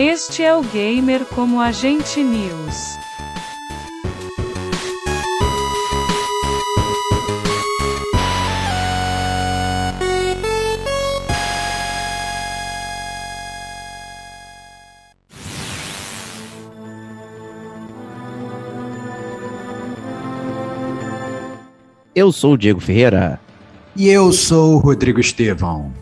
Este é o Gamer como Agente News. Eu sou o Diego Ferreira. E eu sou o Rodrigo Estevão.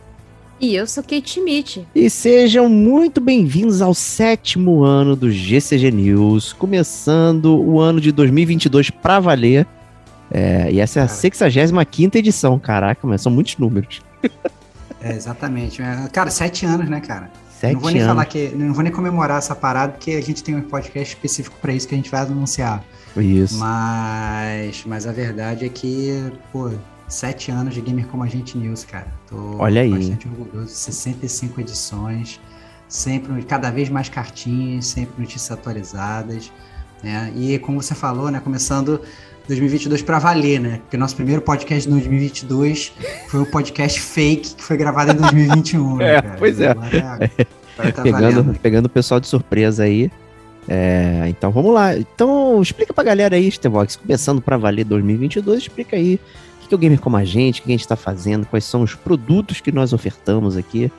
E eu sou Kate Schmidt. E sejam muito bem-vindos ao sétimo ano do GCG News, começando o ano de 2022 para valer. É, e essa é a 65 edição, caraca, mas são muitos números. É, exatamente. É, cara, sete anos, né, cara? Sete não vou nem anos. falar que. Não vou nem comemorar essa parada, porque a gente tem um podcast específico para isso que a gente vai anunciar. Isso. Mas, mas a verdade é que, pô, sete anos de Gamer Como a Gente News, cara. Tô Olha aí. bastante orgulhoso. 65 edições, sempre, cada vez mais cartinhas, sempre notícias atualizadas, né? E como você falou, né, começando 2022 para valer, né? Porque o nosso primeiro podcast de 2022 foi o podcast fake que foi gravado em 2021, né, É, cara? pois é. Agora tá pegando, valendo. pegando o pessoal de surpresa aí. É, então vamos lá. Então explica pra galera aí, Stevox, começando pra valer 2022, explica aí que é o Gamer Como a Gente, o que a gente tá fazendo, quais são os produtos que nós ofertamos aqui.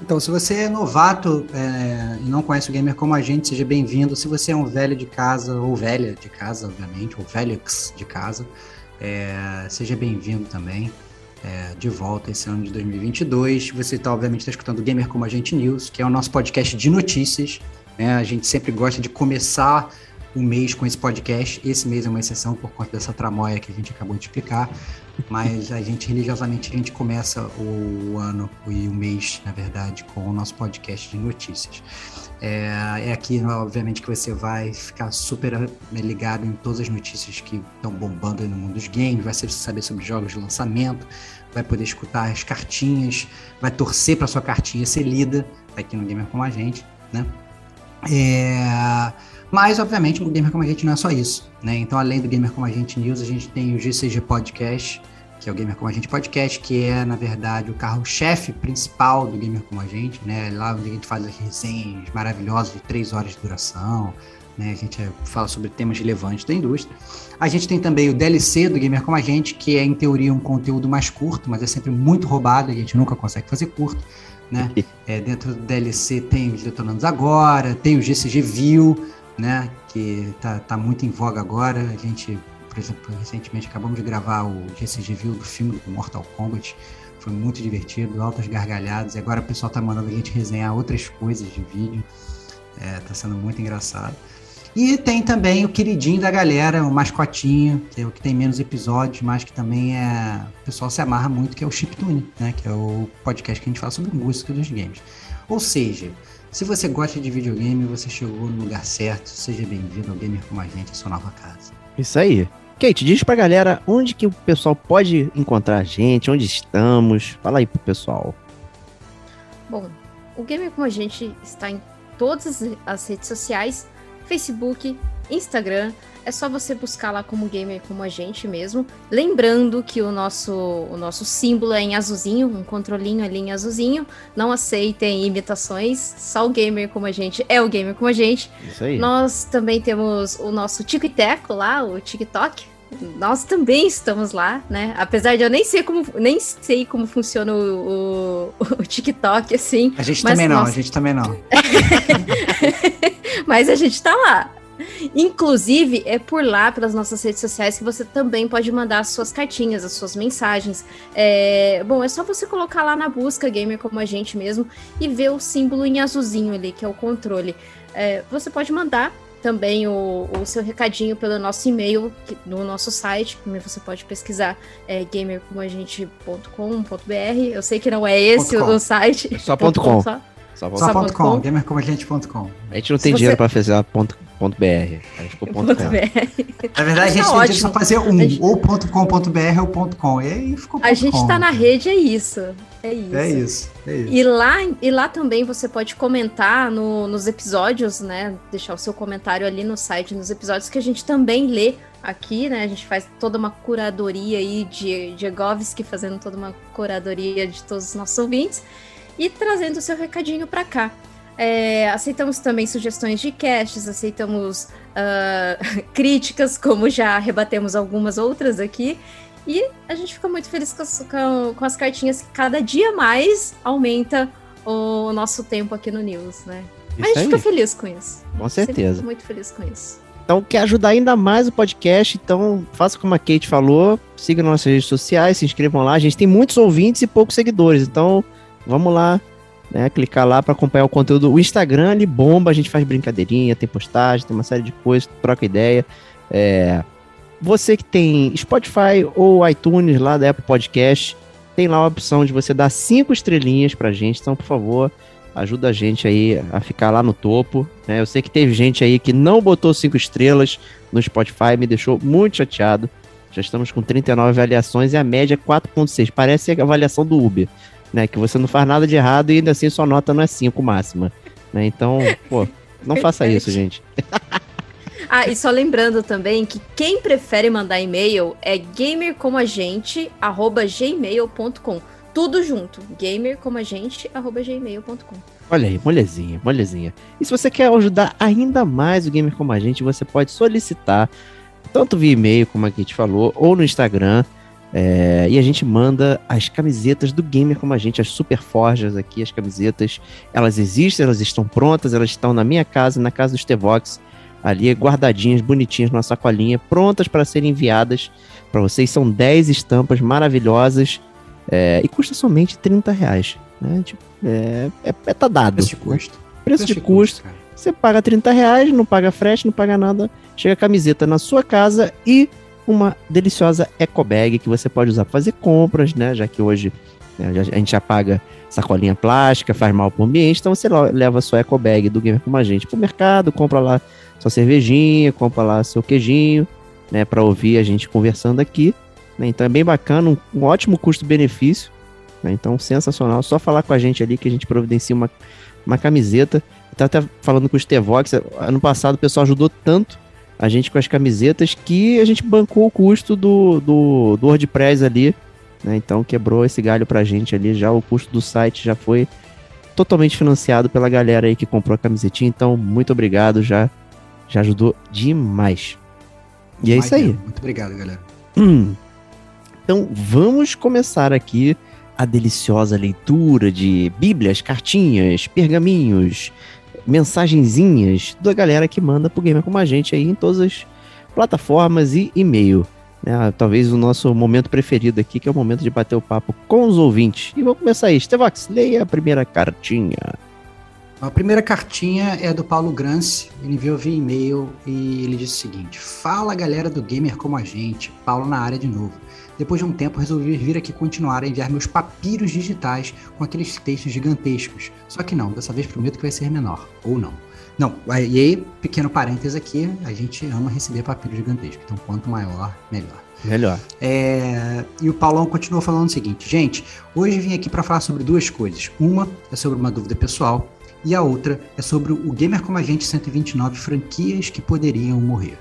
Então, se você é novato é, e não conhece o gamer como a gente, seja bem-vindo. Se você é um velho de casa, ou velha de casa, obviamente, ou velhux de casa, é, seja bem-vindo também. é, de volta esse ano de 2022. Você está, obviamente, está escutando o Gamer Como a Gente News, que é o nosso podcast de notícias. né? A gente sempre gosta de começar o mês com esse podcast. Esse mês é uma exceção por conta dessa tramóia que a gente acabou de explicar. Mas a gente, religiosamente, a gente começa o ano e o mês, na verdade, com o nosso podcast de notícias. É, é aqui, obviamente, que você vai ficar super ligado em todas as notícias que estão bombando no mundo dos games, vai saber sobre jogos de lançamento, vai poder escutar as cartinhas, vai torcer para sua cartinha ser lida aqui no Gamer Como a Gente, né? É, mas, obviamente, o Gamer Como a Gente não é só isso, né? Então, além do Gamer Como a Gente News, a gente tem o GCG Podcast, que é o Gamer Como a Gente Podcast, que é, na verdade, o carro-chefe principal do Gamer Como a Gente, né? Lá onde a gente faz as resenhas maravilhosas de três horas de duração, né? A gente é, fala sobre temas relevantes da indústria. A gente tem também o DLC do Gamer Como a Gente, que é, em teoria, um conteúdo mais curto, mas é sempre muito roubado, a gente nunca consegue fazer curto, né? É, dentro do DLC tem os Detonandos Agora, tem o GCG View, né? Que tá, tá muito em voga agora. A gente, por exemplo, recentemente acabamos de gravar o GCG View do filme do Mortal Kombat. Foi muito divertido, altas gargalhadas. E agora o pessoal tá mandando a gente resenhar outras coisas de vídeo. É, tá sendo muito engraçado. E tem também o queridinho da galera, o mascotinho, que é o que tem menos episódios, mas que também é. O pessoal se amarra muito, que é o Chiptune, né? Que é o podcast que a gente fala sobre música dos games. Ou seja, se você gosta de videogame, você chegou no lugar certo. Seja bem-vindo ao Gamer como a gente, a sua nova casa. Isso aí. Kate, diz pra galera onde que o pessoal pode encontrar a gente, onde estamos. Fala aí pro pessoal. Bom, o Gamer como a gente está em todas as redes sociais: Facebook, Instagram, é só você buscar lá como gamer como a gente mesmo. Lembrando que o nosso, o nosso símbolo é em azulzinho, um controlinho ali em azulzinho. Não aceitem imitações, só o gamer como a gente é o gamer como a gente. Isso aí. Nós também temos o nosso Tico e Teco lá, o TikTok. Nós também estamos lá, né? Apesar de eu nem sei como, nem sei como funciona o, o, o TikTok, assim. A gente mas também não, nós- a gente também não. Mas a gente tá lá. Inclusive, é por lá, pelas nossas redes sociais, que você também pode mandar as suas cartinhas, as suas mensagens. É, Bom, é só você colocar lá na busca Gamer como a gente mesmo e ver o símbolo em azulzinho ali, que é o controle. É, Você pode mandar também o, o seu recadinho pelo nosso e-mail que- no nosso site, como você pode pesquisar é, gamercomagente.com.br. Eu sei que não é esse com. o site. Só ponto com. só. Só Só Só ponto ponto .com, com. gamercomagente.com. A gente não tem você- dinheiro pra fazer ponto, ponto .br. Aí ficou ponto Ponto .com. BR. Na verdade, a gente Tá tem ótimo. só fazer um, gente- ou .com.br ou ponto .com. E aí ficou A ponto gente com. tá na rede, é isso. É isso. É isso, é isso. E lá, e lá também você pode comentar no- nos episódios, né? Deixar o seu comentário ali no site, nos episódios que a gente também lê aqui, né? A gente faz toda uma curadoria aí de Diegovski fazendo toda uma curadoria de todos os nossos ouvintes e trazendo o seu recadinho para cá. É, aceitamos também sugestões de casts, aceitamos ah, críticas, como já rebatemos algumas outras aqui. E a gente fica muito feliz com as, com- com as cartinhas que cada dia mais aumenta o nosso tempo aqui no News, né? Mas a gente fica aí, feliz com isso. com certeza. muito feliz com isso. Então, quer ajudar ainda mais o podcast? Então, faça como a Kate falou, siga nossas redes sociais, se inscrevam lá. A gente tem muitos ouvintes e poucos seguidores, então vamos lá, né? Clicar lá para acompanhar o conteúdo. O Instagram ali bomba, a gente faz brincadeirinha, tem postagem, tem uma série de coisas, troca ideia. É, Você que tem Spotify ou iTunes lá da Apple Podcast, tem lá a opção de você dar cinco estrelinhas pra gente. Então, por favor, ajuda a gente aí a ficar lá no topo. né? Eu sei que teve gente aí que não botou cinco estrelas no Spotify, me deixou muito chateado. Já estamos com 39 avaliações e a média é 4.6. Parece a avaliação do Uber, né? Que você não faz nada de errado e ainda assim sua nota não é 5 máxima. Né? Então, pô, não faça isso, gente. Ah, e só lembrando também que quem prefere mandar e-mail é gamercomagente.gmail.com. Tudo junto. gamercomagente.gmail.com. Olha aí, molezinha, molezinha. E se você quer ajudar ainda mais o Gamer Como a Gente, você pode solicitar, tanto via e-mail, como a Kate falou, ou no Instagram. É, e a gente manda as camisetas do Gamer Como a Gente, as super forjas aqui, as camisetas. Elas existem, elas estão prontas, elas estão na minha casa, na casa do Stevox, ali guardadinhas, bonitinhas numa sacolinha, prontas para serem enviadas para vocês. São 10 estampas maravilhosas é, e custa somente 30 reais. Né? Tipo, é, é, é tá dado. Preço de custo. Preço de custo. cara. Você paga 30 reais, não paga frete, não paga nada. Chega a camiseta na sua casa e uma deliciosa eco bag que você pode usar para fazer compras, né? Já que hoje né, a gente já paga sacolinha plástica, faz mal pro ambiente, então você leva sua eco bag do Gamer Como a Gente pro mercado, compra lá sua cervejinha, compra lá seu queijinho, né? Para ouvir a gente conversando aqui. né? Então é bem bacana, um, um ótimo custo-benefício. né? Então sensacional, só falar com a gente ali que a gente providencia uma, uma camiseta. Tava até falando com o Stevox, ano passado o pessoal ajudou tanto a gente com as camisetas que a gente bancou o custo do, do, do WordPress ali, né? Então quebrou esse galho pra gente ali, já o custo do site já foi totalmente financiado pela galera aí que comprou a camisetinha, então muito obrigado, já, já ajudou demais. E é isso aí. Muito obrigado, galera. Hum. Então vamos começar aqui a deliciosa leitura de bíblias, cartinhas, pergaminhos, mensagenzinhas da galera que manda pro Gamer Como a gente aí em todas as plataformas e e-mail. né? talvez o nosso momento preferido aqui, que é o momento de bater o papo com os ouvintes. E vamos começar aí. Stevox, leia a primeira cartinha. A primeira cartinha é do Paulo Grance, ele enviou via e-mail e ele disse o seguinte: Fala galera do Gamer como a gente, Paulo na área de novo. Depois de um tempo resolvi vir aqui continuar a enviar meus papiros digitais com aqueles textos gigantescos. Só que não, dessa vez prometo que vai ser menor, ou não. Não, e aí, pequeno parênteses aqui, a gente ama receber papiro gigantesco, então quanto maior, melhor. Melhor. É, E o Paulão continuou falando o seguinte: gente, hoje vim aqui para falar sobre duas coisas. Uma é sobre uma dúvida pessoal e a outra é sobre o Gamer Como a Gente 129 franquias que poderiam morrer.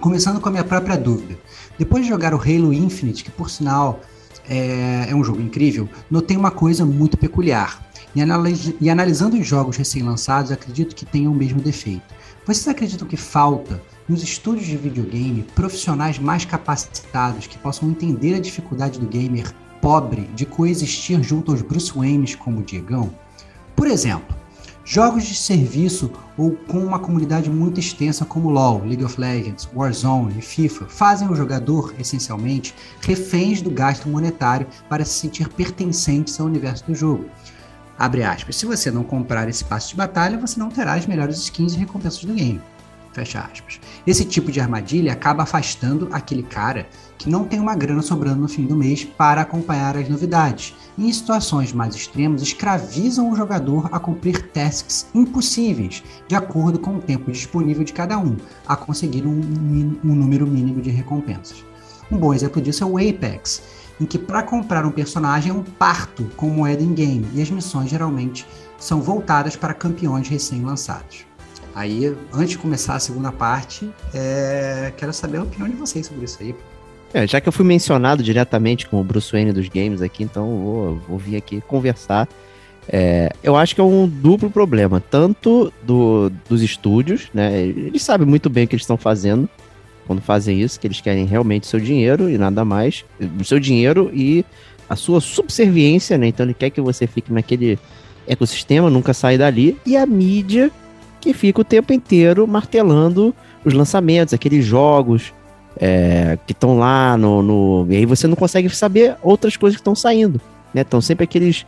Começando com a minha própria dúvida. Depois de jogar o Halo Infinite, que por sinal é, é um jogo incrível, notei uma coisa muito peculiar. E, analis e analisando os jogos recém-lançados, acredito que tenham o mesmo defeito. Vocês acreditam que falta nos estúdios de videogame profissionais mais capacitados que possam entender a dificuldade do gamer pobre de coexistir junto aos Bruce Waynes como o Diegão? Por exemplo, jogos de serviço ou com uma comunidade muito extensa como LoL, League of Legends, Warzone e FIFA fazem o jogador, essencialmente, reféns do gasto monetário para se sentir pertencentes ao universo do jogo. Abre aspas, se você não comprar esse passe de batalha, você não terá as melhores skins e recompensas do game. Fecha aspas. Esse tipo de armadilha acaba afastando aquele cara que não tem uma grana sobrando no fim do mês para acompanhar as novidades. Em situações mais extremas, escravizam o jogador a cumprir tasks impossíveis, de acordo com o tempo disponível de cada um, a conseguir um, um número mínimo de recompensas. Um bom exemplo disso é o Apex, em que para comprar um personagem é um parto com moeda em game, e as missões geralmente são voltadas para campeões recém-lançados. Aí, antes de começar a segunda parte, é... quero saber a opinião de vocês sobre isso aí. É, já que eu fui mencionado diretamente como o Bruce Wayne dos games aqui, então vou, vou vir aqui conversar. É, eu acho que é um duplo problema, tanto do, dos estúdios, né? Eles sabem muito bem o que eles estão fazendo quando fazem isso, que eles querem realmente seu dinheiro e nada mais, o seu dinheiro e a sua subserviência, né? Então ele quer que você fique naquele ecossistema, nunca saia dali, e a mídia que fica o tempo inteiro martelando os lançamentos, aqueles jogos é, que estão lá no, no, E aí você não consegue saber outras coisas que estão saindo. Né? Estão sempre aqueles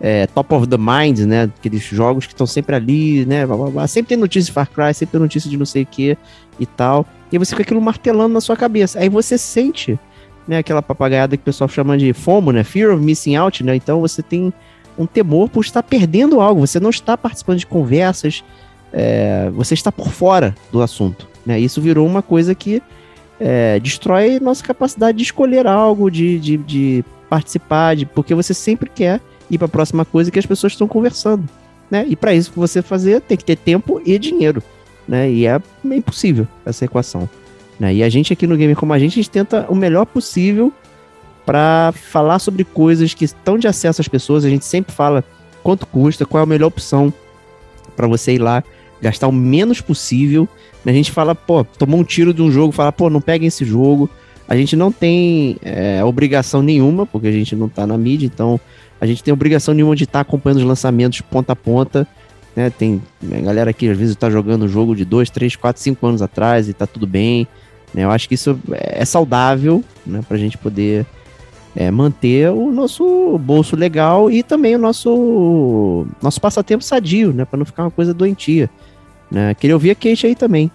é, top of the mind, né? Aqueles jogos que estão sempre ali, né? Blá, blá, blá. Sempre tem notícia de Far Cry, sempre tem notícia de não sei o que e tal. E você fica aquilo martelando na sua cabeça. Aí você sente, né? Aquela papagaiada que o pessoal chama de FOMO, né? Fear of Missing Out, né? Então você tem um temor por estar perdendo algo. Você não está participando de conversas, é, você está por fora do assunto. Né? Isso virou uma coisa que é, destrói nossa capacidade de escolher algo, de, de, de participar, de, porque você sempre quer ir para a próxima coisa que as pessoas estão conversando. Né? E para isso que você fazer tem que ter tempo e dinheiro. Né? E é impossível essa equação. Né? E a gente aqui no Gamer Como a gente, a gente tenta o melhor possível para falar sobre coisas que estão de acesso às pessoas. A gente sempre fala quanto custa, qual é a melhor opção para você ir lá gastar o menos possível. A gente fala, pô, tomou um tiro de um jogo, fala, pô, não peguem esse jogo. A gente não tem é, obrigação nenhuma, porque a gente não tá na mídia, então a gente tem obrigação nenhuma de estar tá acompanhando os lançamentos ponta a ponta. Né? Tem a galera que às vezes está jogando um jogo de 2, 3, 4, 5 anos atrás e tá tudo bem. Né? Eu acho que isso é saudável né? para a gente poder é, manter o nosso bolso legal e também o nosso, nosso passatempo sadio, né? para não ficar uma coisa doentia. Né? Queria ouvir a Kate aí também.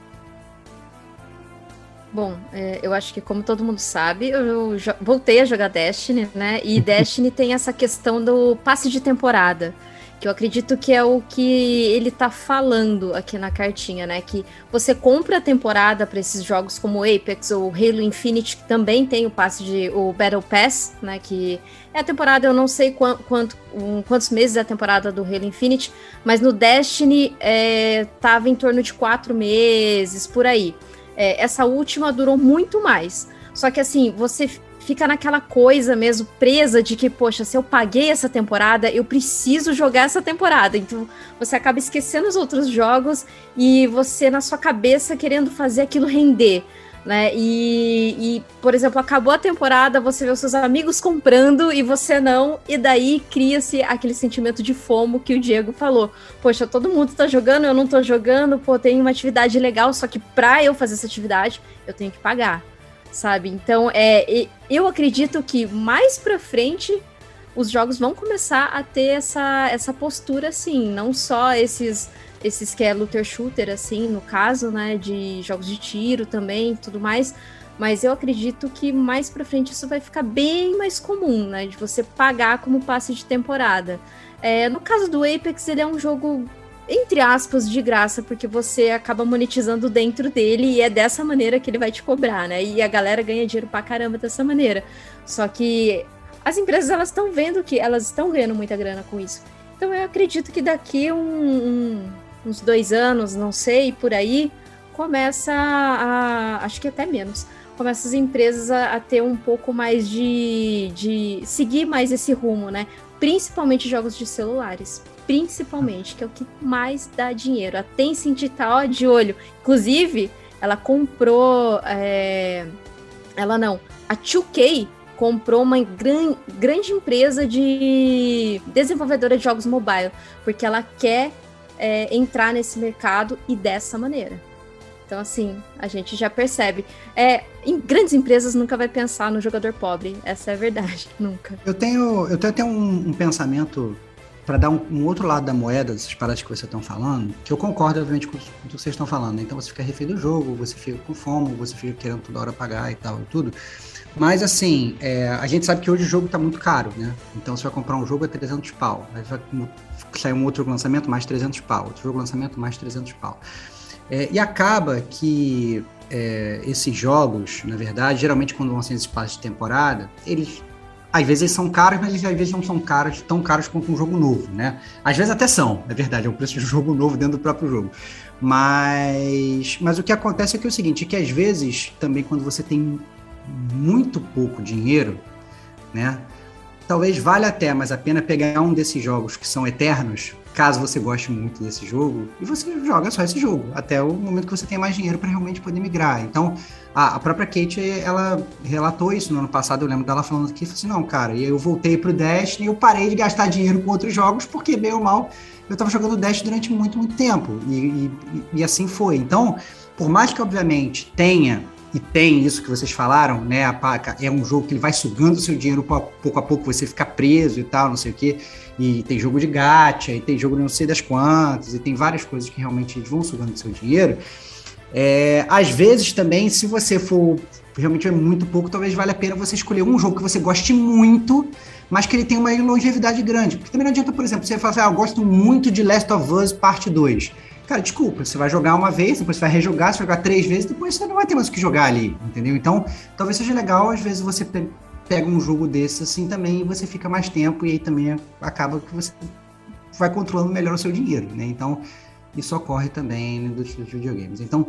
Bom, é, eu acho que como todo mundo sabe, eu voltei a jogar Destiny, né? E Destiny tem essa questão do passe de temporada que eu acredito que é o que ele tá falando aqui na cartinha, né? Que você compra a temporada para esses jogos como Apex ou Halo Infinite, que também tem o passe de o Battle Pass, né? Que é a temporada, eu não sei quanto, quanto um, quantos meses é a temporada do Halo Infinite, mas no Destiny é, tava em torno de quatro meses, por aí. É, essa última durou muito mais. Só que assim, você fica naquela coisa mesmo, presa de que, poxa, se eu paguei essa temporada, eu preciso jogar essa temporada. Então você acaba esquecendo os outros jogos e você, na sua cabeça, querendo fazer aquilo render. Né? E, e, por exemplo, acabou a temporada, você vê os seus amigos comprando e você não, e daí cria-se aquele sentimento de fomo que o Diego falou. Poxa, todo mundo tá jogando, eu não tô jogando, pô, tem uma atividade legal, só que pra eu fazer essa atividade, eu tenho que pagar sabe? Então, é, eu acredito que mais pra frente os jogos vão começar a ter essa, essa postura, assim, não só esses esses que é looter shooter, assim, no caso, né, de jogos de tiro também, tudo mais, mas eu acredito que mais pra frente isso vai ficar bem mais comum, né, de você pagar como passe de temporada. É, no caso do Apex, ele é um jogo entre aspas, de graça, porque você acaba monetizando dentro dele e é dessa maneira que ele vai te cobrar, né? E a galera ganha dinheiro pra caramba dessa maneira. Só que as empresas elas estão vendo que elas estão ganhando muita grana com isso. Então eu acredito que daqui um, um, uns dois anos, não sei, por aí, começa a, acho que até menos, começa as empresas a, a, ter um pouco mais de, de seguir mais esse rumo, né? Principalmente jogos de celulares. Principalmente, que é o que mais dá dinheiro. A Tencent tá ó, de olho. Inclusive, ela comprou. É... Ela não. A 2K comprou uma gran, grande empresa de desenvolvedora de jogos mobile, porque ela quer é, entrar nesse mercado e dessa maneira. Então, assim, a gente já percebe. É, em grandes empresas nunca vai pensar no jogador pobre. Essa é a verdade, nunca. Eu tenho, eu tenho até um, um pensamento para dar um, um, outro lado da moeda, dessas paradas que vocês estão falando, que eu concordo, obviamente, com o que vocês estão falando. Então você fica refém do jogo, você fica com fome, você fica querendo toda hora pagar e tal e tudo. Mas assim, é, a gente sabe que hoje o jogo está muito caro, né? Então você vai comprar um jogo a 300 pau. Aí vai um outro lançamento, mais 300 pau. Outro jogo lançamento, mais 300 pau. É, e acaba que é, esses jogos, na verdade, geralmente quando vão ser espaços de temporada, eles às vezes eles são caros, mas às vezes não são caros, tão caros quanto um jogo novo, né? Às vezes até são, é verdade, é o preço de um jogo novo dentro do próprio jogo. Mas, mas o que acontece é que é o seguinte, é que às vezes também quando você tem muito pouco dinheiro, né? Talvez valha até mais a pena pegar um desses jogos que são eternos, caso você goste muito desse jogo, e você joga só esse jogo, até o momento que você tem mais dinheiro para realmente poder migrar. Então, a, a, própria Kate, ela relatou isso no ano passado, eu lembro dela falando aqui, assim, não, cara, e eu voltei pro Destiny e eu parei de gastar dinheiro com outros jogos, porque, bem ou mal, eu estava jogando Destiny durante muito, muito tempo, e, e, e assim foi. Então, por mais que, obviamente, tenha e tem isso que vocês falaram, né? É um jogo que ele vai sugando o seu dinheiro pouco a pouco, você fica preso e tal, não sei o quê. E tem jogo de gacha, e tem jogo de não sei das quantas, e tem várias coisas que realmente vão sugando seu dinheiro. É, às vezes também, se você for realmente é muito pouco, talvez valha a pena você escolher um jogo que você goste muito, mas que ele tenha uma longevidade grande. Porque também não adianta, por exemplo, você falar assim, ah, eu gosto muito de Last of Us Parte 2 Cara, desculpa, você vai jogar uma vez, depois você vai rejogar, você vai jogar três vezes, depois você não vai ter mais o que jogar ali, entendeu? Então, talvez seja legal, às vezes, você pega um jogo desse assim também e você fica mais tempo e aí também acaba que você vai controlando melhor o seu dinheiro, né? Então, isso ocorre também dos videogames. Então,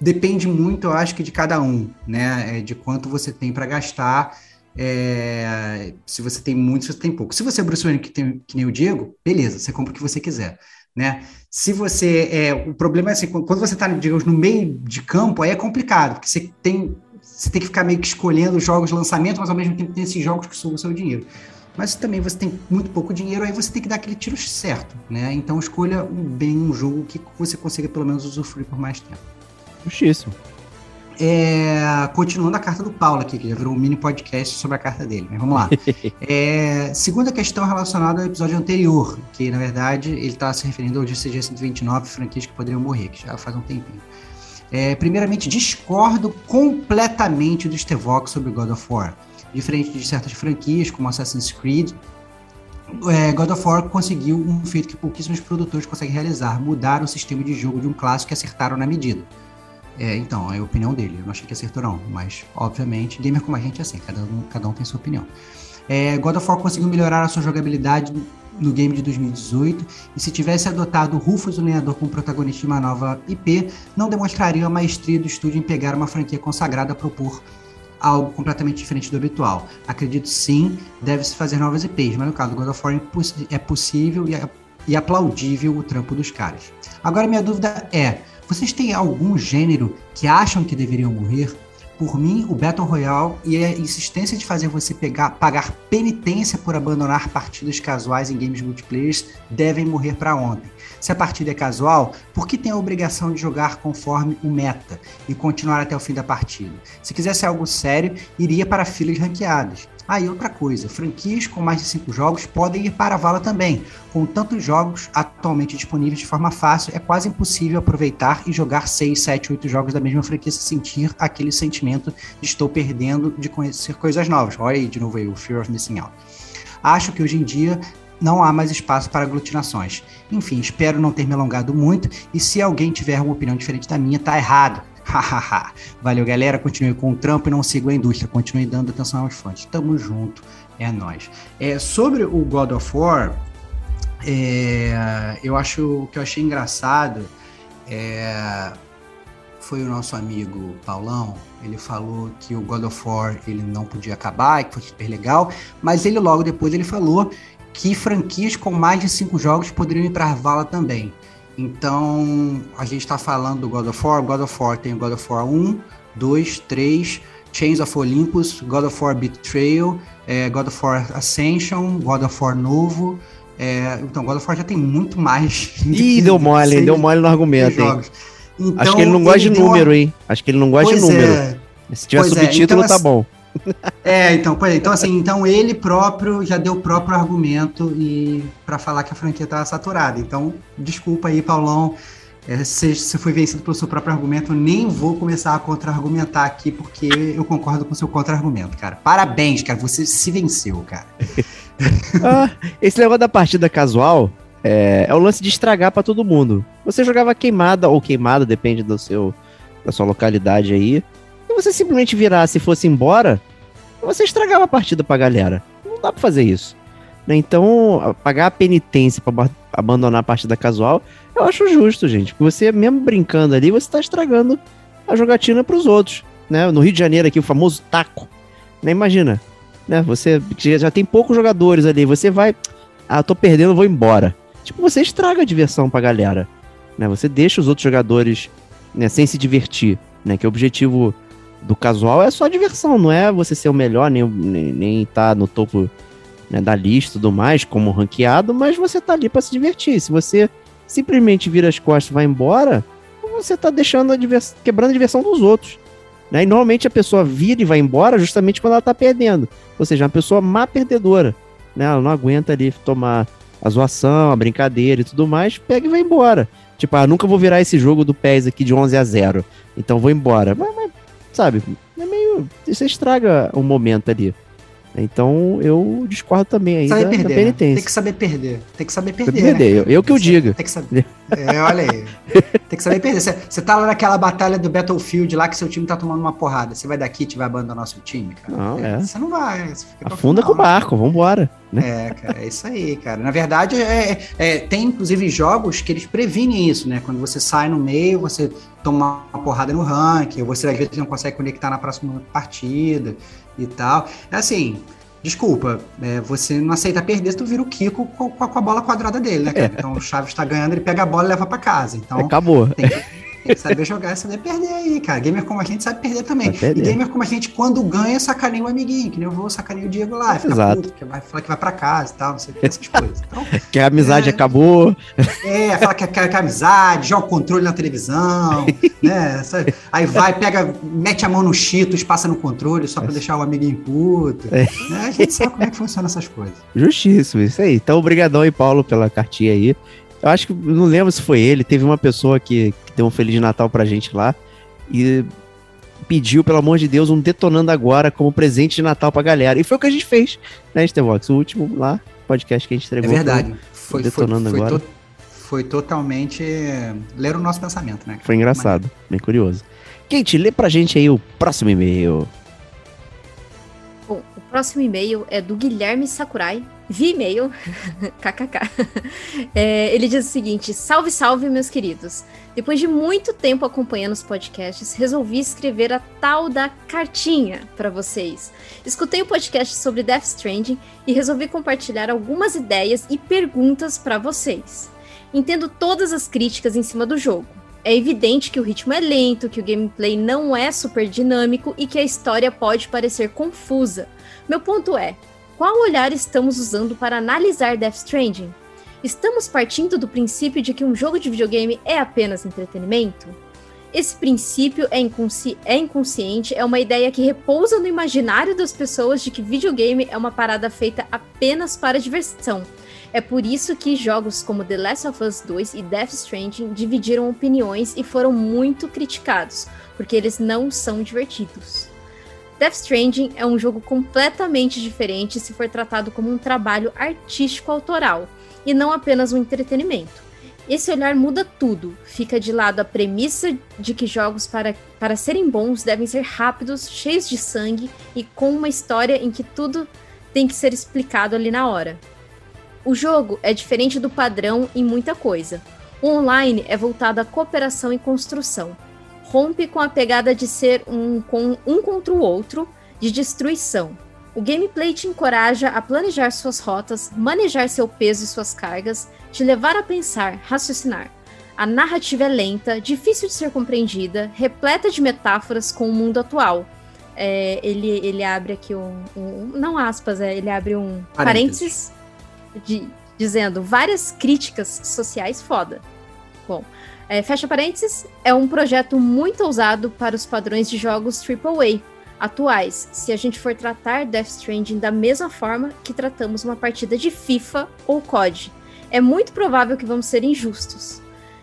depende muito, eu acho que de cada um, né? É, de quanto você tem para gastar. É, se você tem muito, se você tem pouco. Se você é Bruce Wayne que, tem, que nem o Diego, beleza, você compra o que você quiser né? Se você é, o problema é assim, quando você está digamos no meio de campo, aí é complicado, porque você tem você tem que ficar meio que escolhendo jogos de lançamento, mas ao mesmo tempo tem esses jogos que sugam o seu dinheiro. Mas também você tem muito pouco dinheiro, aí você tem que dar aquele tiro certo, né? Então escolha bem um jogo que você consiga pelo menos usufruir por mais tempo. Justíssimo. É, continuando a carta do Paulo aqui, que já virou um mini podcast sobre a carta dele, mas vamos lá. é, segunda questão relacionada ao episódio anterior, que na verdade ele está se referindo ao DCG 129, franquias que poderiam morrer, que já faz um tempinho. É, primeiramente, discordo completamente do Stevox sobre God of War. Diferente de certas franquias, como Assassin's Creed, é, God of War conseguiu um feito que pouquíssimos produtores conseguem realizar: mudar o sistema de jogo de um clássico e acertaram na medida. É, então, é a opinião dele. Eu não achei que acertou, não. Mas, obviamente, gamer como a gente é assim, cada um, cada um tem sua opinião. É, God of War conseguiu melhorar a sua jogabilidade no game de 2018 e se tivesse adotado Rufus, o lenhador, como protagonista de uma nova IP, não demonstraria a maestria do estúdio em pegar uma franquia consagrada a propor algo completamente diferente do habitual. Acredito sim, deve-se fazer novas IPs, mas no caso do God of War é possível e, é, e aplaudível o trampo dos caras. Agora minha dúvida é, vocês têm algum gênero que acham que deveriam morrer? Por mim, o Battle Royale e a insistência de fazer você pegar, pagar penitência por abandonar partidas casuais em games multiplayer devem morrer para ontem. Se a partida é casual, por que tem a obrigação de jogar conforme o meta e continuar até o fim da partida? Se quisesse algo sério, iria para filas ranqueadas. Ah, e outra coisa, franquias com mais de 5 jogos podem ir para a vala também. Com tantos jogos atualmente disponíveis de forma fácil, é quase impossível aproveitar e jogar 6, 7, 8 jogos da mesma franquia sem sentir aquele sentimento de estou perdendo de conhecer coisas novas. Olha aí de novo aí, o Fear of Missing Out. Acho que hoje em dia não há mais espaço para aglutinações. Enfim, espero não ter me alongado muito e se alguém tiver uma opinião diferente da minha, tá errado. Hahaha. Valeu, galera. Continue com o trampo e não siga a indústria. Continue dando atenção aos fãs. Tamo junto. É nós. É, sobre o God of War, é, eu acho o que eu achei engraçado é foi o nosso amigo Paulão. Ele falou que o God of War ele não podia acabar, que foi super legal, mas ele logo depois ele falou que franquias com mais de cinco jogos poderiam ir para a vala também. Então, a gente está falando do God of War. God of War tem God of War 1, 2, 3, Chains of Olympus, God of War Betrayal, é, God of War Ascension, God of War novo. É, então, God of War já tem muito mais. Ih, deu mole, deu mole no argumento, hein? Então, Acho que ele não gosta de número, hein? Acho que ele não gosta de número. É. Se tiver pois é, subtítulo, então, tá bom. É, então, então assim, então ele próprio já deu o próprio argumento e para falar que a franquia tá saturada. Então, desculpa aí, Paulão, é, se você foi vencido pelo seu próprio argumento, nem vou começar a contra-argumentar aqui, porque eu concordo com o seu contra-argumento, cara. Parabéns, cara, você se venceu, cara. ah, esse negócio da partida casual é, é o lance de estragar para todo mundo. Você jogava queimada ou queimada, depende do seu, da sua localidade aí. E você simplesmente virasse e fosse embora, você estragava a partida pra galera. Não dá pra fazer isso. Né? Então, pagar a penitência para abandonar a partida casual, eu acho justo, gente. Porque você, mesmo brincando ali, você tá estragando a jogatina pros outros. Né? No Rio de Janeiro, aqui, o famoso taco. Né? Imagina, né? Você já tem poucos jogadores ali, você vai. Ah, tô perdendo, vou embora. Tipo, você estraga a diversão pra galera. Né? Você deixa os outros jogadores né, sem se divertir. Né? Que o objetivo do casual é só diversão, não é você ser o melhor, nem, nem, nem tá no topo né, da lista e tudo mais, como ranqueado, mas você tá ali para se divertir. Se você simplesmente vira as costas e vai embora, você tá deixando a divers... quebrando a diversão dos outros. Né? E normalmente a pessoa vira e vai embora justamente quando ela tá perdendo. Ou seja, uma pessoa má perdedora. Né? Ela não aguenta ali tomar a zoação, a brincadeira e tudo mais, pega e vai embora. Tipo, ah, nunca vou virar esse jogo do PES aqui de 11 a 0. Então vou embora. Mas, mas sabe, é meio. Você estraga o momento ali. Então eu discordo também aí da, perder, da penitência. Né? Tem que saber perder. Tem que saber perder. perder. Né? Eu, eu que eu digo. Tem que saber. É, olha aí. Tem que saber perder. Você, você tá lá naquela batalha do Battlefield lá que seu time tá tomando uma porrada. Você vai daqui e vai abandonar seu time, cara? Não, é. Você não vai. Você Afunda final, com o barco, né? vambora. Né? É, cara, é isso aí, cara. Na verdade, é, é, tem inclusive jogos que eles previnem isso, né? Quando você sai no meio, você toma uma porrada no ranking, ou você às vezes não consegue conectar na próxima partida e tal. É assim, desculpa, é, você não aceita perder, tu vira o Kiko com, com a bola quadrada dele, né, cara? É. Então o Chaves está ganhando, ele pega a bola e leva para casa. Então, Acabou. Tem que saber jogar, saber perder aí, cara. Gamer como a gente sabe perder também. Perder. E gamer como a gente, quando ganha, sacaneia o amiguinho, que nem eu vou sacanear o Diego lá, fica Exato. puto, que vai falar que vai pra casa e tal, não sei o que, essas coisas. Então, que a amizade é, acabou. É, fala que, que, que a amizade, joga o controle na televisão, né? Aí vai, pega, mete a mão no Cheetos, passa no controle só pra deixar o amiguinho puto. É. Né? A gente sabe como é que funciona essas coisas. Justíssimo, isso aí. Então, obrigadão aí, Paulo, pela cartinha aí. Eu acho que, não lembro se foi ele, teve uma pessoa que, que deu um Feliz Natal pra gente lá e pediu, pelo amor de Deus, um Detonando Agora como presente de Natal pra galera. E foi o que a gente fez, né, Stevox? O último lá, podcast que a gente entregou. É verdade. Foi, Detonando foi, foi, Agora. To, foi totalmente ler o nosso pensamento, né? Foi engraçado, bem curioso. Kate, lê pra gente aí o próximo e-mail. Próximo e-mail é do Guilherme Sakurai, vi e-mail, kkk. É, ele diz o seguinte: Salve, salve, meus queridos. Depois de muito tempo acompanhando os podcasts, resolvi escrever a tal da cartinha para vocês. Escutei o podcast sobre Death Stranding e resolvi compartilhar algumas ideias e perguntas para vocês. Entendo todas as críticas em cima do jogo. É evidente que o ritmo é lento, que o gameplay não é super dinâmico e que a história pode parecer confusa. Meu ponto é: qual olhar estamos usando para analisar Death Stranding? Estamos partindo do princípio de que um jogo de videogame é apenas entretenimento? Esse princípio é, inconsci é, inconsciente, é uma ideia que repousa no imaginário das pessoas de que videogame é uma parada feita apenas para diversão. É por isso que jogos como The Last of Us 2 e Death Stranding dividiram opiniões e foram muito criticados, porque eles não são divertidos. Death Stranding é um jogo completamente diferente se for tratado como um trabalho artístico autoral e não apenas um entretenimento. Esse olhar muda tudo, fica de lado a premissa de que jogos para, para serem bons devem ser rápidos, cheios de sangue e com uma história em que tudo tem que ser explicado ali na hora. O jogo é diferente do padrão em muita coisa. O online é voltado à cooperação e construção. rompe com a pegada de ser um, com, um contra o outro, de destruição. O gameplay te encoraja a planejar suas rotas, manejar seu peso e suas cargas, te levar a pensar, raciocinar. A narrativa é lenta, difícil de ser compreendida, repleta de metáforas com o mundo atual. É, ele, ele abre aqui um, um, Não aspas, é, ele abre um parênteses, parênteses de, dizendo várias críticas sociais foda. Bom, é, fecha parênteses, é um projeto muito ousado para os padrões de jogos AAA atuais, se a gente for tratar Death Stranding da mesma forma que tratamos uma partida de FIFA ou COD. É muito provável que vamos ser injustos.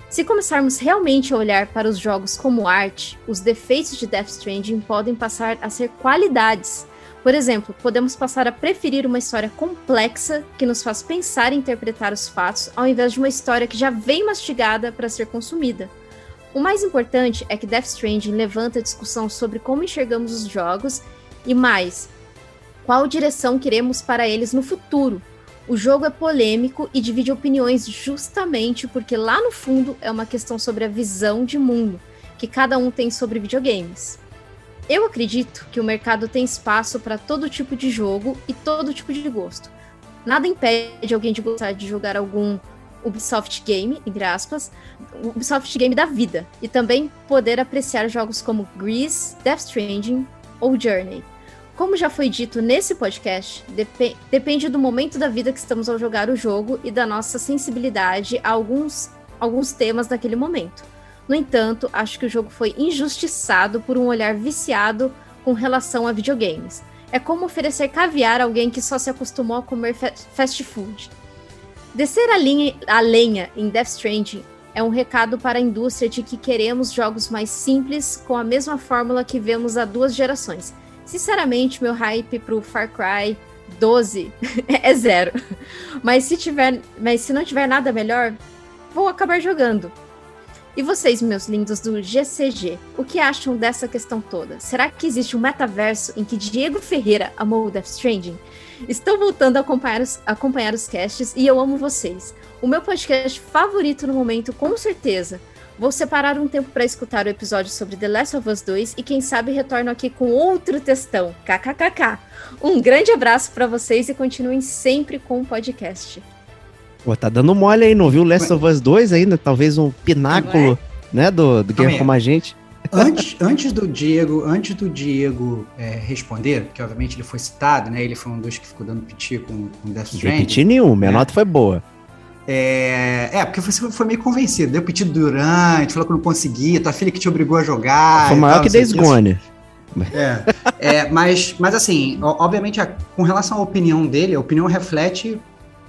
Se começarmos realmente a olhar para os jogos como arte, os defeitos de Death Stranding podem passar a ser qualidades. Por exemplo, podemos passar a preferir uma história complexa que nos faz pensar e interpretar os fatos, ao invés de uma história que já vem mastigada para ser consumida. O mais importante é que Death Stranding levanta a discussão sobre como enxergamos os jogos e mais, qual direção queremos para eles no futuro, o jogo é polêmico e divide opiniões justamente porque lá no fundo é uma questão sobre a visão de mundo que cada um tem sobre videogames. Eu acredito que o mercado tem espaço para todo tipo de jogo e todo tipo de gosto. Nada impede alguém de gostar de jogar algum Ubisoft game, entre aspas, Ubisoft game da vida, e também poder apreciar jogos como Grease, Death Stranding ou Journey. Como já foi dito nesse podcast, dep depende do momento da vida que estamos ao jogar o jogo e da nossa sensibilidade a alguns, alguns temas daquele momento. No entanto, acho que o jogo foi injustiçado por um olhar viciado com relação a videogames. É como oferecer caviar a alguém que só se acostumou a comer fast food. Descer a, linha, a lenha em Death Stranding é um recado para a indústria de que queremos jogos mais simples com a mesma fórmula que vemos há duas gerações Sinceramente, meu hype pro Far Cry 12 é zero. Mas se tiver, mas se não tiver nada melhor, vou acabar jogando. E vocês, meus lindos do GCG, o que acham dessa questão toda? Será que existe um metaverso em que Diego Ferreira amou Death Stranding? Estou voltando a acompanhar os, acompanhar os casts e eu amo vocês. O meu podcast favorito no momento, com certeza. Vou separar um tempo para escutar o episódio sobre The Last of Us 2 e quem sabe retorno aqui com outro textão. KKKK. Um grande abraço para vocês e continuem sempre com o podcast. Pô, tá dando mole aí, não viu Last of Us 2 ainda? Talvez um pináculo, é? né, do, do Game Como a Gente. Antes, antes do Diego, antes do Diego é, responder, que obviamente ele foi citado, né? Ele foi um dos que ficou dando piti com, com Death Stranding. Piti nenhum, minha né? nota foi boa. É, é, porque você foi meio convencido. Deu pedido durante, falou que não conseguia, tua filha que te obrigou a jogar. Foi maior tal, que Days Gone. É, é, mas, mas assim, obviamente, com relação à opinião dele, a opinião reflete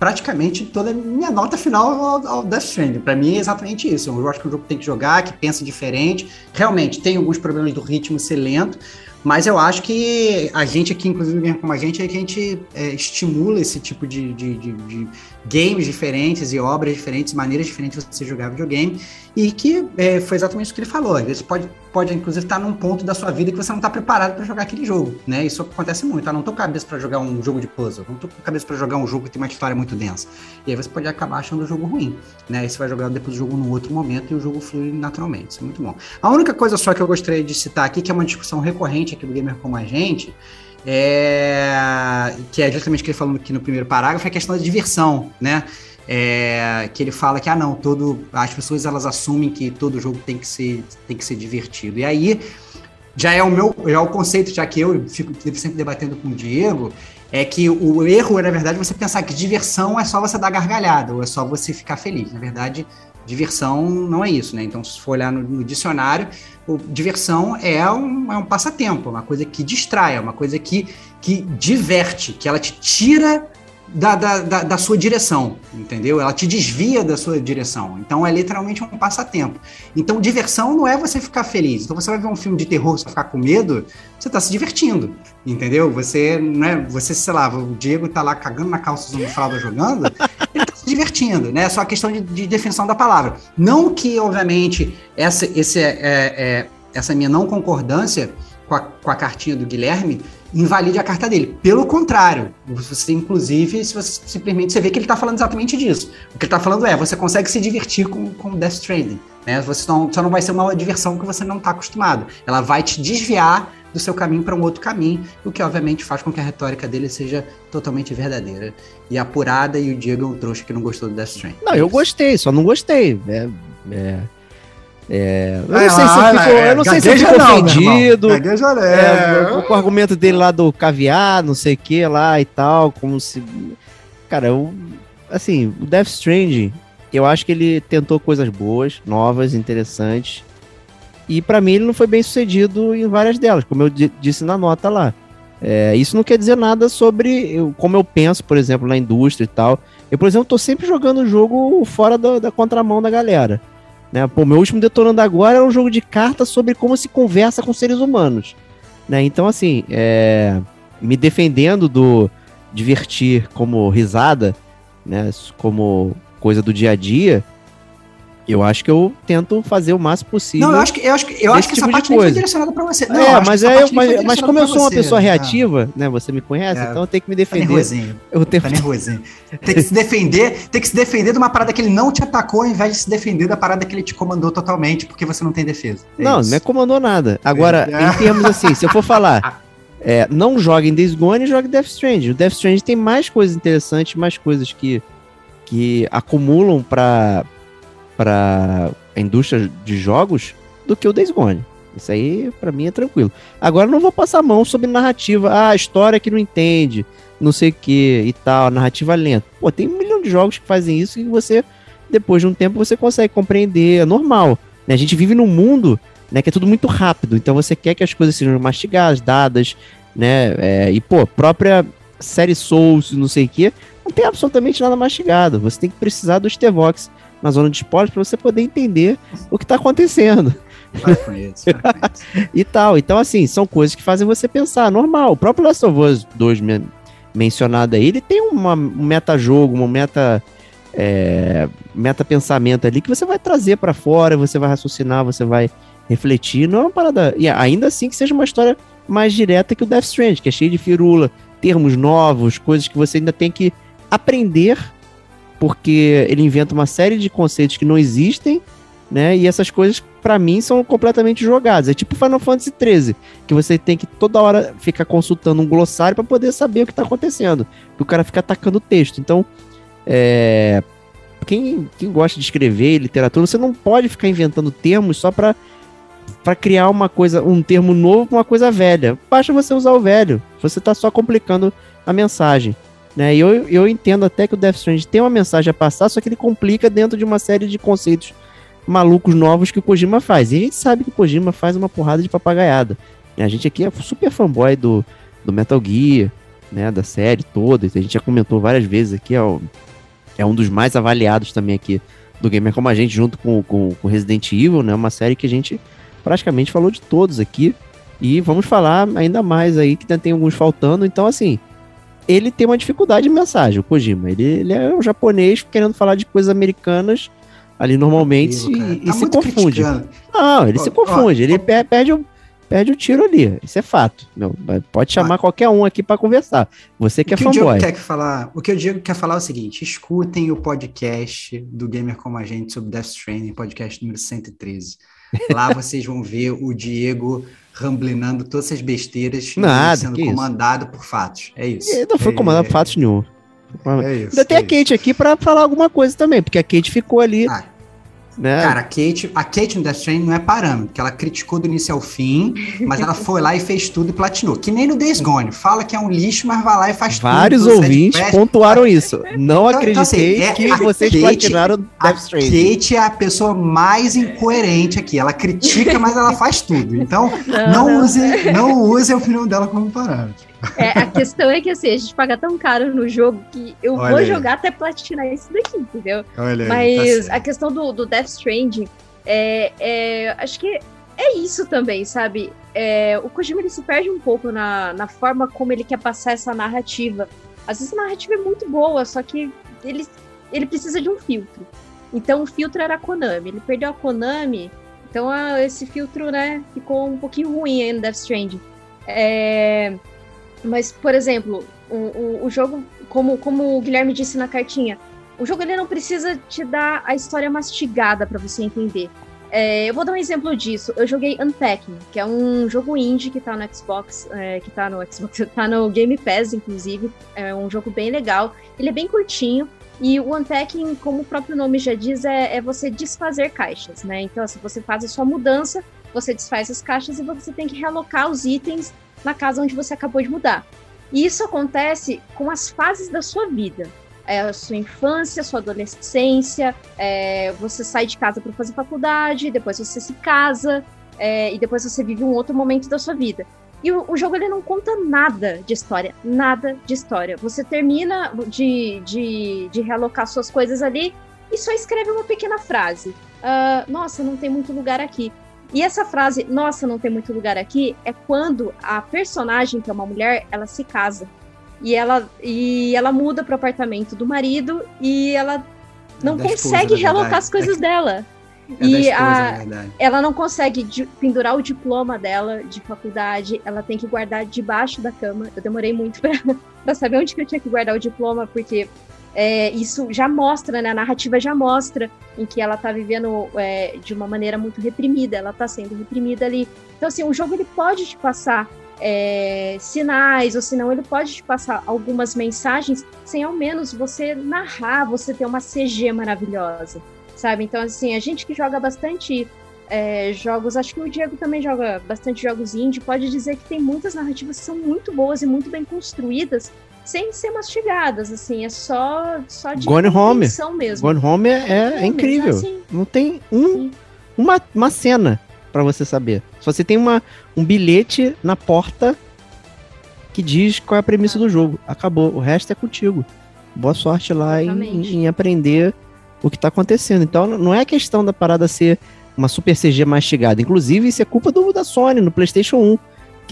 praticamente toda a minha nota final ao, ao Death Stranding. Para mim é exatamente isso. Eu acho que o jogo tem que jogar, que pensa diferente. Realmente, tem alguns problemas do ritmo ser lento, mas eu acho que a gente aqui, inclusive como a gente, é que a gente é, estimula esse tipo de, de, de, games diferentes e obras diferentes, maneiras diferentes de você jogar videogame, e que é, foi exatamente o que ele falou. Às vezes pode, pode inclusive, estar num ponto da sua vida que você não está preparado para jogar aquele jogo, né? Isso acontece muito. Ah, não tô com cabeça para jogar um jogo de puzzle, não tô com cabeça para jogar um jogo que tem uma história muito densa. E aí você pode acabar achando o jogo ruim, né? Aí você vai jogar depois o jogo num outro momento e o jogo flui naturalmente. Isso é muito bom. A única coisa só que eu gostaria de citar aqui, que é uma discussão recorrente aqui do Gamer Como a Gente, é, que é justamente o que ele falou aqui no primeiro parágrafo, é a questão da diversão, né? É, que ele fala que ah não, todo as pessoas elas assumem que todo jogo tem que ser tem que ser divertido. E aí já é o meu já é o conceito já que eu fico sempre debatendo com o Diego é que o erro é na verdade você pensar que diversão é só você dar gargalhada ou é só você ficar feliz. Na verdade, diversão não é isso, né? Então, se for olhar no, no dicionário, o, diversão é um, é um passatempo, uma coisa que distrai, é uma coisa que, que diverte, que ela te tira da, da, da, da, sua direção, entendeu? Ela te desvia da sua direção. Então é literalmente um passatempo. Então diversão não é você ficar feliz. Então você vai ver um filme de terror, você ficar com medo, você está se divertindo, entendeu? Você, não é, você, sei lá, o Diego tá lá cagando na calça do fralda jogando, tá se divertindo, né? É só a questão de, de, definição da palavra. Não que, obviamente, essa, esse, é, é, é essa minha não concordância com a, com a cartinha do Guilherme, invalide a carta dele. Pelo contrário, você, inclusive, se você simplesmente você vê que ele está falando exatamente disso. O que ele está falando é, você consegue se divertir com, com Death Stranding. Né? Você não, só não vai ser uma diversão que você não está acostumado. Ela vai te desviar do seu caminho para um outro caminho, o que obviamente faz com que a retórica dele seja totalmente verdadeira e apurada, e o Diego é um trouxa que não gostou do Death Stranding. Não, eu gostei, só não gostei. É, é, é, eu, não sei se eu, fico, eu não sei se eu fico ofendido. É, com o argumento dele lá do caviar, não sei o que lá e tal, como se. Cara, eu, assim, o Death Stranding, eu acho que ele tentou coisas boas, novas, interessantes. E para mim ele não foi bem sucedido em várias delas, como eu disse na nota lá. É, isso não quer dizer nada sobre eu, como eu penso, por exemplo, na indústria e tal. Eu, por exemplo, tô sempre jogando o jogo fora da, da contramão da galera. Né? Pô, meu último Detonando Agora era um jogo de cartas sobre como se conversa com seres humanos. Né? Então, assim, é, me defendendo do divertir como risada, né? como coisa do dia a dia, eu acho que eu tento fazer o máximo possível. Não, eu acho que, eu acho que, eu acho que tipo essa parte nem foi direcionada pra você. Não, é, mas, é, mas, mas como eu sou uma você, pessoa reativa, né? Você me conhece, é, então eu tenho que me defender. Tá nervosinho. Eu tenho... Tá nervosinho. tem que se defender, tem que se defender de uma parada que ele não te atacou, ao invés de se defender da parada que ele te comandou totalmente, porque você não tem defesa. É não, isso. não é comandou nada. Agora, é. em termos assim, se eu for falar, é, não jogue em Days Gone, jogue Death Stranding. O Death Stranding tem mais coisas interessantes, mais coisas que, que acumulam para para a indústria de jogos do que o Days Gone. Isso aí, para mim, é tranquilo. Agora, não vou passar a mão sobre narrativa. Ah, história que não entende, não sei o que e tal, narrativa lenta. Pô, tem um milhão de jogos que fazem isso e você, depois de um tempo, você consegue compreender. É normal. Né? A gente vive num mundo né, que é tudo muito rápido. Então, você quer que as coisas sejam mastigadas, dadas, né? É, e, pô, própria série Souls, não sei o que, não tem absolutamente nada mastigado. Você tem que precisar do Stevox na zona de esporte para você poder entender o que está acontecendo. e tal. Então, assim, são coisas que fazem você pensar, normal. O próprio Last of Us 2 mencionado aí, ele tem uma, um meta-jogo, uma meta. É, meta pensamento ali que você vai trazer para fora, você vai raciocinar, você vai refletir. Não é uma parada. E ainda assim que seja uma história mais direta que o Death Strand, que é cheio de firula, termos novos, coisas que você ainda tem que aprender porque ele inventa uma série de conceitos que não existem, né? E essas coisas, para mim, são completamente jogadas. É tipo Final Fantasy XIII, que você tem que toda hora ficar consultando um glossário para poder saber o que tá acontecendo. Que o cara fica atacando o texto. Então, é... quem, quem gosta de escrever literatura, você não pode ficar inventando termos só para para criar uma coisa, um termo novo com uma coisa velha. Basta você usar o velho. Você tá só complicando a mensagem. Né? E eu, eu entendo até que o Death Stranding tem uma mensagem a passar, só que ele complica dentro de uma série de conceitos malucos novos que o Kojima faz. E a gente sabe que o Kojima faz uma porrada de papagaiada. A gente aqui é super fanboy do, do Metal Gear, né, da série toda. A gente já comentou várias vezes aqui, é, é um dos mais avaliados também aqui do Gamer Como a gente, junto com, com, com Resident Evil, né, uma série que a gente praticamente falou de todos aqui. E vamos falar ainda mais aí, que tem alguns faltando. Então, assim, ele tem uma dificuldade de mensagem, o Kojima. Ele, ele é um japonês querendo falar de coisas americanas ali normalmente e, tá e se confunde. Criticando. Não, ele ó, se confunde, ó, ele ó, perde, o, perde o tiro ali. Isso é fato. Não, pode chamar qualquer um aqui para conversar. Você que é fanboy. O quer falar, o que o Diego quer falar é o seguinte: escutem o podcast do Gamer Como a Gente sobre Death Stranding, podcast número 113. Lá vocês vão ver o Diego ramblinando todas essas besteiras Nada, sendo comandado isso? por fatos. É isso. Ele não foi é, comandado por fatos nenhum. É isso, Ainda tem é a Kate isso. aqui para falar alguma coisa também, porque a Kate ficou ali. Ah, né? Cara, a Kate, a Kate no Death Stranding não é parâmetro, porque ela criticou do início ao fim, mas ela foi lá e fez tudo e platinou. Que nem no Days Gone, fala que é um lixo, mas vai lá e faz Vários tudo. Vários ouvintes pontuaram isso. Não então, acreditei então, assim, é, que vocês Kate, platinaram Death Stranding. A Kate é a pessoa mais incoerente aqui. Ela critica, mas ela faz tudo. Então, não, não, não. use, não use a opinião dela como parâmetro. É, a questão é que assim, a gente paga tão caro no jogo que eu Olha vou aí. jogar até platinar isso daqui, entendeu? Olha Mas tá a questão do, do Death Stranding é, é, acho que é isso também, sabe? É, o Kojima ele se perde um pouco na, na forma como ele quer passar essa narrativa. Às vezes a narrativa é muito boa, só que ele, ele precisa de um filtro. Então o filtro era a Konami. Ele perdeu a Konami Então ah, esse filtro, né, ficou um pouquinho ruim aí no Death Stranding. É... Mas, por exemplo, o, o, o, jogo, como, como o Guilherme disse na cartinha, o jogo ele não precisa te dar a história mastigada para você entender. É, eu vou dar um exemplo disso. Eu joguei Unpacking, que é um jogo indie que tá no Xbox, é, que tá no Xbox, tá no Game Pass, inclusive. É um jogo bem legal. Ele é bem curtinho. E o unpacking, como o próprio nome já diz, é, é você desfazer caixas, né? Então, assim, você faz a sua mudança, você desfaz as caixas e você tem que realocar os itens na casa onde você acabou de mudar. E isso acontece com as fases da sua vida. É a sua infância, sua adolescência, é, você sai de casa para fazer faculdade, depois você se casa, é, e depois você vive um outro momento da sua vida. E o, o, jogo ele não conta nada de história, nada de história. Você termina de, de, de realocar suas coisas ali e só escreve uma pequena frase. Uh, Nossa, não tem muito lugar aqui. E essa frase, nossa, não tem muito lugar aqui, é quando a personagem, que é uma mulher, ela se casa. E ela, e ela muda pro apartamento do marido e ela não consegue esposa, realocar as coisas dela. É e esposa, a, ela não consegue pendurar o diploma dela de faculdade, ela tem que guardar debaixo da cama. Eu demorei muito para saber onde que eu tinha que guardar o diploma, porque é, isso já mostra, né, a narrativa já mostra em que ela está vivendo é, de uma maneira muito reprimida, ela está sendo reprimida ali. Então, assim, o jogo ele pode te passar é, sinais, ou senão ele pode te passar algumas mensagens sem ao menos você narrar, você ter uma CG maravilhosa sabe? Então, assim, a gente que joga bastante é, jogos, acho que o Diego também joga bastante jogos indie, pode dizer que tem muitas narrativas que são muito boas e muito bem construídas, sem ser mastigadas, assim, é só, só de Gone Home. mesmo. Gone Home é, é, é incrível. Assim, Não tem um, uma, uma cena para você saber. Se você tem uma, um bilhete na porta que diz qual é a premissa do jogo. Acabou. O resto é contigo. Boa sorte lá em, em, aprender o que está acontecendo. Então não é questão da parada ser uma super CG mastigada. Inclusive, isso é culpa do, da Sony no PlayStation 1.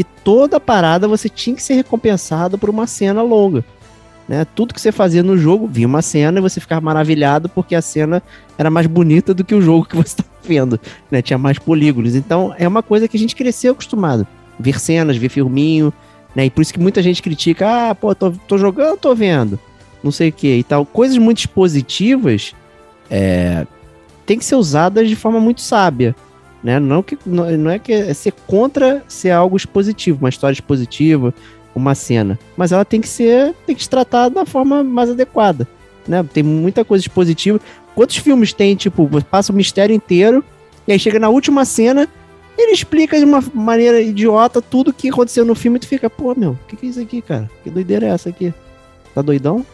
Que toda parada você tinha que ser recompensado por uma cena longa. Né? Tudo que você fazia no jogo, vinha uma cena e você ficava maravilhado porque a cena era mais bonita do que o jogo que você estava vendo. Né? Tinha mais polígonos. Então é uma coisa que a gente cresceu acostumado. Ver cenas, ver filminho. Né? E por isso que muita gente critica: ah, pô, tô, tô jogando, tô vendo. Não sei o que e tal. Coisas muito expositivas é, que ser usadas de forma muito sábia. Né? Não, que, não, é que é ser contra ser algo expositivo, uma história expositiva, uma cena. Mas ela tem que ser, tem que ser tratada da forma mais adequada. Né? Tem muita coisa expositiva. Quantos filmes tem, tipo, passa o mistério inteiro, e aí chega na última cena, ele explica de uma maneira idiota tudo que aconteceu no filme, e tu fica, pô, meu, o que, que é isso aqui, cara? Que doideira é essa aqui? Tá doidão?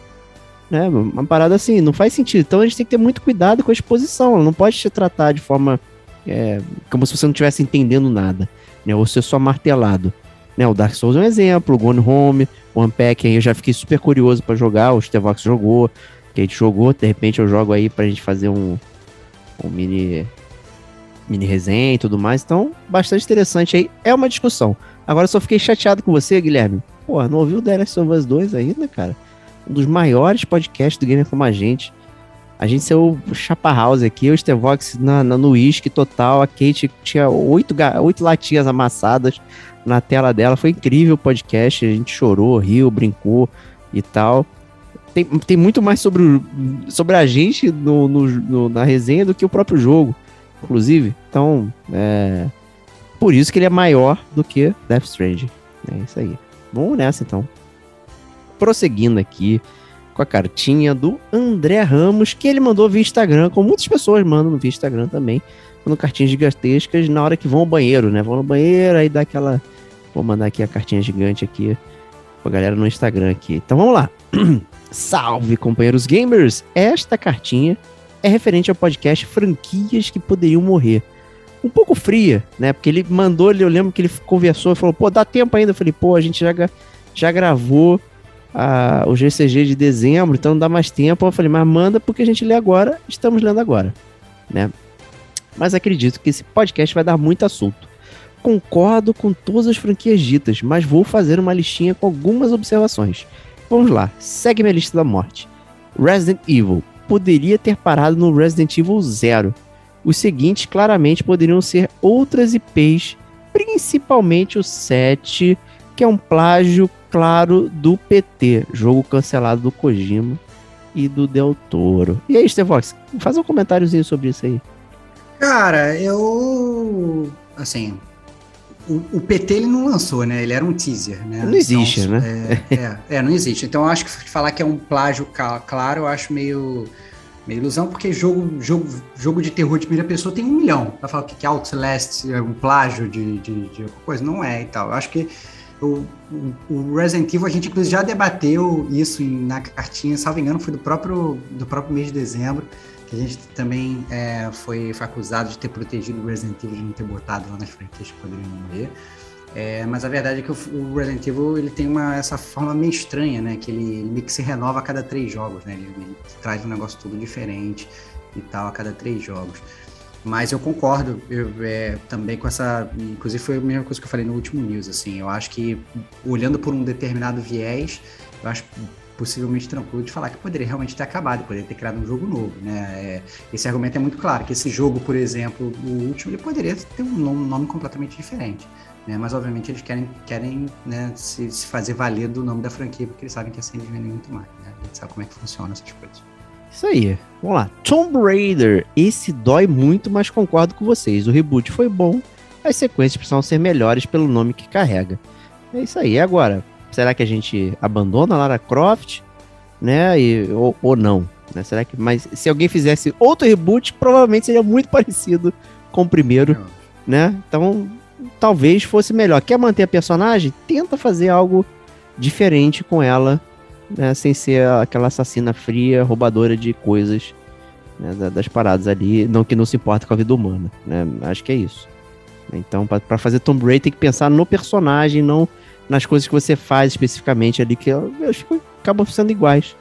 Né? Uma parada assim, não faz sentido. Então a gente tem que ter muito cuidado com a exposição. Ela não pode te tratar de forma é, como se você não estivesse entendendo nada, né? Ou ser só martelado. Né? O Dark Souls é um exemplo, o Gone Home, o Unpack, aí eu já fiquei super curioso para jogar, o Stevox jogou, que a gente jogou, de repente eu jogo aí pra gente fazer um, um mini mini resenha e tudo mais. Então, bastante interessante aí. É uma discussão. Agora eu só fiquei chateado com você, Guilherme. Pô, não ouviu o The Last of Us 2 ainda, cara? um dos maiores podcasts do Gamer Como a Gente. A gente saiu Chapa House aqui, o Stevox na, na, no uísque total, a Kate tinha oito, oito latinhas amassadas na tela dela. Foi incrível o podcast, a gente chorou, riu, brincou e tal. Tem, tem muito mais sobre, sobre a gente no, no, no, na resenha do que o próprio jogo, inclusive. Então, é. Por isso que ele é maior do que Death Stranding. É isso aí. Vamos nessa então prosseguindo aqui com a cartinha do André Ramos, que ele mandou via Instagram, como muitas pessoas mandam via Instagram também, mandam cartinhas gigantescas na hora que vão ao banheiro, né? Vão no banheiro, aí dá aquela. Vou mandar aqui a cartinha gigante aqui pra galera no Instagram aqui. Então vamos lá. Salve, companheiros gamers! Esta cartinha é referente ao podcast Franquias que Poderiam Morrer. Um pouco fria, né? Porque ele mandou, eu lembro que ele conversou e falou, pô, dá tempo ainda. Eu falei, pô, a gente já, já gravou a, o GCG de dezembro, então não dá mais tempo. Eu falei, mas manda porque a gente lê agora, estamos lendo agora, né? Mas acredito que esse podcast vai dar muito assunto. Concordo com todas as franquias ditas, mas vou fazer uma listinha com algumas observações. Vamos lá, segue minha lista da morte. Resident Evil poderia ter parado no Resident Evil 0. os seguintes claramente poderiam ser outras IPs, principalmente o 7, que é um plágio claro do PT, jogo cancelado do Kojima e do Del Toro. E aí, Stevox, faz um comentáriozinho sobre isso aí. Cara, eu. Assim. O, o PT ele não lançou, né? Ele era um teaser, né? Não existe, Então, né? É, é, é, não existe. Então eu acho que falar que é um plágio claro, eu acho meio, meio ilusão, porque jogo, jogo, jogo de terror de primeira pessoa tem um milhão. Vai falar o que que é Outlast é um plágio de, de, de alguma coisa? Não é e tal. Eu acho que o, o- Resident Evil, a gente inclusive já debateu isso na cartinha, salvo engano, foi do próprio, do próprio mês de dezembro, que a gente também é, foi, foi acusado de ter protegido o Resident Evil, de não ter botado lá nas franquias que poderiam morrer. É, mas a verdade é que o, o Resident Evil ele tem uma, essa forma meio estranha, né? Que ele, ele meio que se renova a cada três jogos, né? Ele, ele traz um negócio tudo diferente e tal a cada três jogos. Mas eu concordo eu, é, também com essa. Inclusive, foi a mesma coisa que eu falei no último news. Assim, eu acho que, olhando por um determinado viés, eu acho possivelmente tranquilo de falar que poderia realmente ter acabado, poderia ter criado um jogo novo. Né? É, esse argumento é muito claro, que esse jogo, por exemplo, o último, ele poderia ter um nome, completamente diferente. Né? Mas, obviamente, eles querem, querem né, se, se fazer valer do nome da franquia, porque eles sabem que assim eles vendem muito mais. Né? A gente sabe como é que funciona essas coisas. Isso aí. Vamos lá. Tomb Raider. Esse dói muito, mas concordo com vocês. O reboot foi bom. As sequências precisam ser melhores pelo nome que carrega. É isso aí. Agora, será que a gente abandona a Lara Croft? Né? E, ou, ou não? Né? Será que. Mas se alguém fizesse outro reboot, provavelmente seria muito parecido com o primeiro, né? Então, talvez fosse melhor. Quer manter a personagem? Tenta fazer algo diferente com ela né, sem ser aquela assassina fria, roubadora de coisas né, da- das paradas ali, não que não se importa com a vida humana, né? Acho que é isso. Então, pra fazer Tomb Raider tem que pensar no personagem, não nas coisas que você faz especificamente ali, que elas acabam sendo iguais.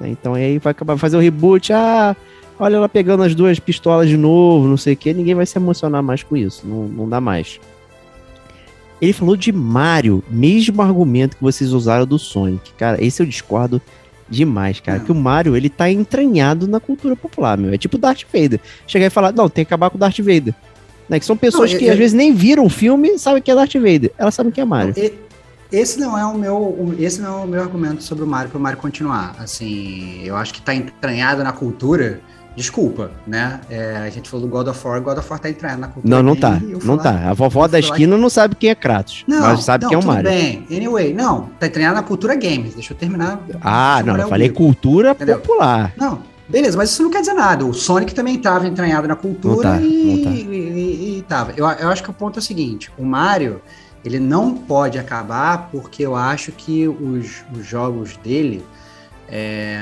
né? Então aí vai acabar fazer o reboot, ah, olha ela pegando as duas pistolas de novo, não sei o que, ninguém vai se emocionar mais com isso, não, não dá mais. Ele falou de Mario, mesmo argumento que vocês usaram do Sonic. Cara, esse eu discordo demais, cara. Não. Que o Mario, ele tá entranhado na cultura popular, meu. É tipo Darth Vader. Chegar e falar, não, tem que acabar com o Darth Vader. Né? Que são pessoas Não, que eu- às vezes nem viram o filme e sabem que é Darth Vader. Elas sabem que é Mario. E- Esse não é o meu, esse não é o meu argumento sobre o Mario para o Mario continuar. Assim, eu acho que tá entranhado na cultura. Desculpa, né? É, a gente falou do God of War, God of War tá entranhado na cultura. Não, não tá. Não tá. A vovó da esquina não sabe quem é Kratos. Não, mas sabe não, quem é o tudo Mario. bem. Anyway, não, tá treinado na cultura games. Deixa eu terminar. Ah, não, eu falei cultura Entendeu? popular. Não, beleza, mas isso não quer dizer nada. O Sonic também estava entranhado na cultura Não tá, e, não tá. e, e- e tava. Eu, eu acho que o ponto é o seguinte: o Mario ele não pode acabar porque eu acho que os, os jogos dele é,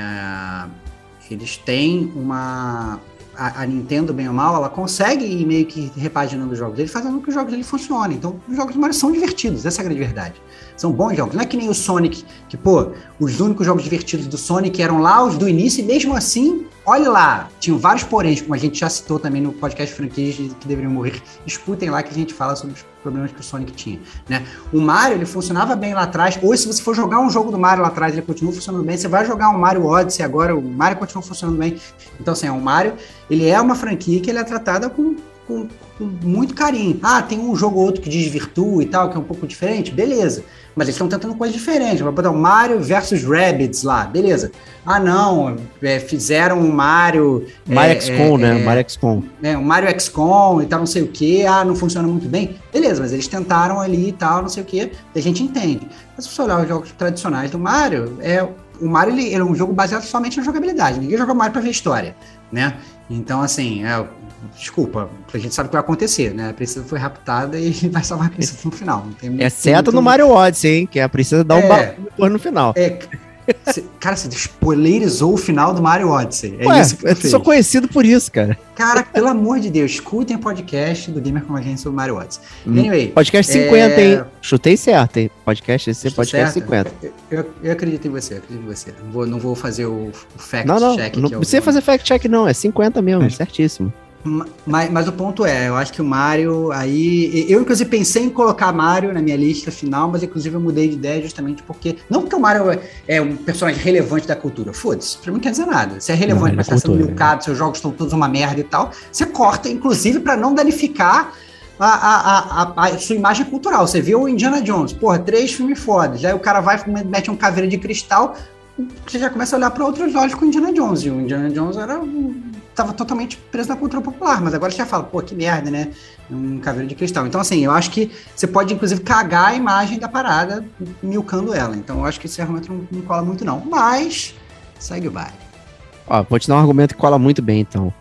eles têm uma. A, a Nintendo, bem ou mal, ela consegue ir meio que repaginando os jogos dele, fazendo com que os jogos dele funcionem. Então, os jogos do Mario são divertidos, essa é a grande verdade. São bons jogos. Não é que nem o Sonic, que, pô, os únicos jogos divertidos do Sonic eram lá os do início, e mesmo assim, olha lá, tinham vários poréns, como a gente já citou também no podcast franquias que deveriam morrer. Escutem lá que a gente fala sobre os problemas que o Sonic tinha, né? O Mario, ele funcionava bem lá atrás. Hoje, se você for jogar um jogo do Mario lá atrás, ele continua funcionando bem. Você vai jogar um Mario Odyssey agora, o Mario continua funcionando bem. Então, assim, o Mario, ele é uma franquia que ele é tratada com, com, com muito carinho. Ah, tem um jogo ou outro que desvirtua e tal, que é um pouco diferente, beleza. Mas eles estão tentando coisas diferentes. Vai botar o Mario versus Rabbids lá, beleza. Ah, não, é, fizeram um Mario. Mario é, XCOM, é, né? é, Mario XCOM. né, o Mario XCOM e tal, não sei o que, ah, não funciona muito bem. Beleza, mas eles tentaram ali e tal, não sei o que, a gente entende. Mas se você olhar os jogos tradicionais do Mario, é, o Mario ele, ele é um jogo baseado somente na jogabilidade. Ninguém joga Mario pra ver história, né? Então, assim, é, desculpa, a gente sabe o que vai acontecer, né? A princesa foi raptada e vai salvar a princesa no final. Exceto muito- no Mario Odyssey, hein? Que a princesa dá um É. bagulho depois no final. É, cê- cara, você spoilerizou o final do Mario Odyssey. É Ué, isso que eu sou conhecido por isso, cara. Cara, pelo amor de Deus, escutem o podcast do Gamer com a gente sobre Mario Odyssey. Anyway, Podcast É, 50, hein? Chutei certo, hein? Podcast esse Estou podcast certo? 50. Eu, eu- eu acredito em você, eu acredito em você. Não vou, não vou fazer o, o fact Não, não, check não é precisa fazer fact check, não. É 50 mesmo, É. certíssimo. Mas, mas, o ponto é, eu acho que o Mario aí. Eu, inclusive, pensei em colocar Mario na minha lista final, mas inclusive eu mudei de ideia justamente porque. Não porque o Mario é, um personagem relevante da cultura. Foda-se, pra mim não quer dizer nada. Se é relevante, não, mas tá sendo milcado, né? seus jogos estão todos uma merda e tal, você corta, inclusive, para não danificar. A, a, a, a, sua imagem cultural. Você viu o Indiana Jones, porra, três filmes fodas. Aí o cara vai, mete um caveira de cristal, você já começa a olhar para outros olhos com o Indiana Jones. E o Indiana Jones era tava totalmente preso na cultura popular, mas agora você já fala, pô, que merda, né? Um caveiro de cristal. Então, assim, eu acho que você pode, inclusive, cagar a imagem da parada milcando ela. Então, eu acho que esse argumento não, não cola muito, não. Mas, segue o baile. Ó, vou te dar um argumento que cola muito bem, então.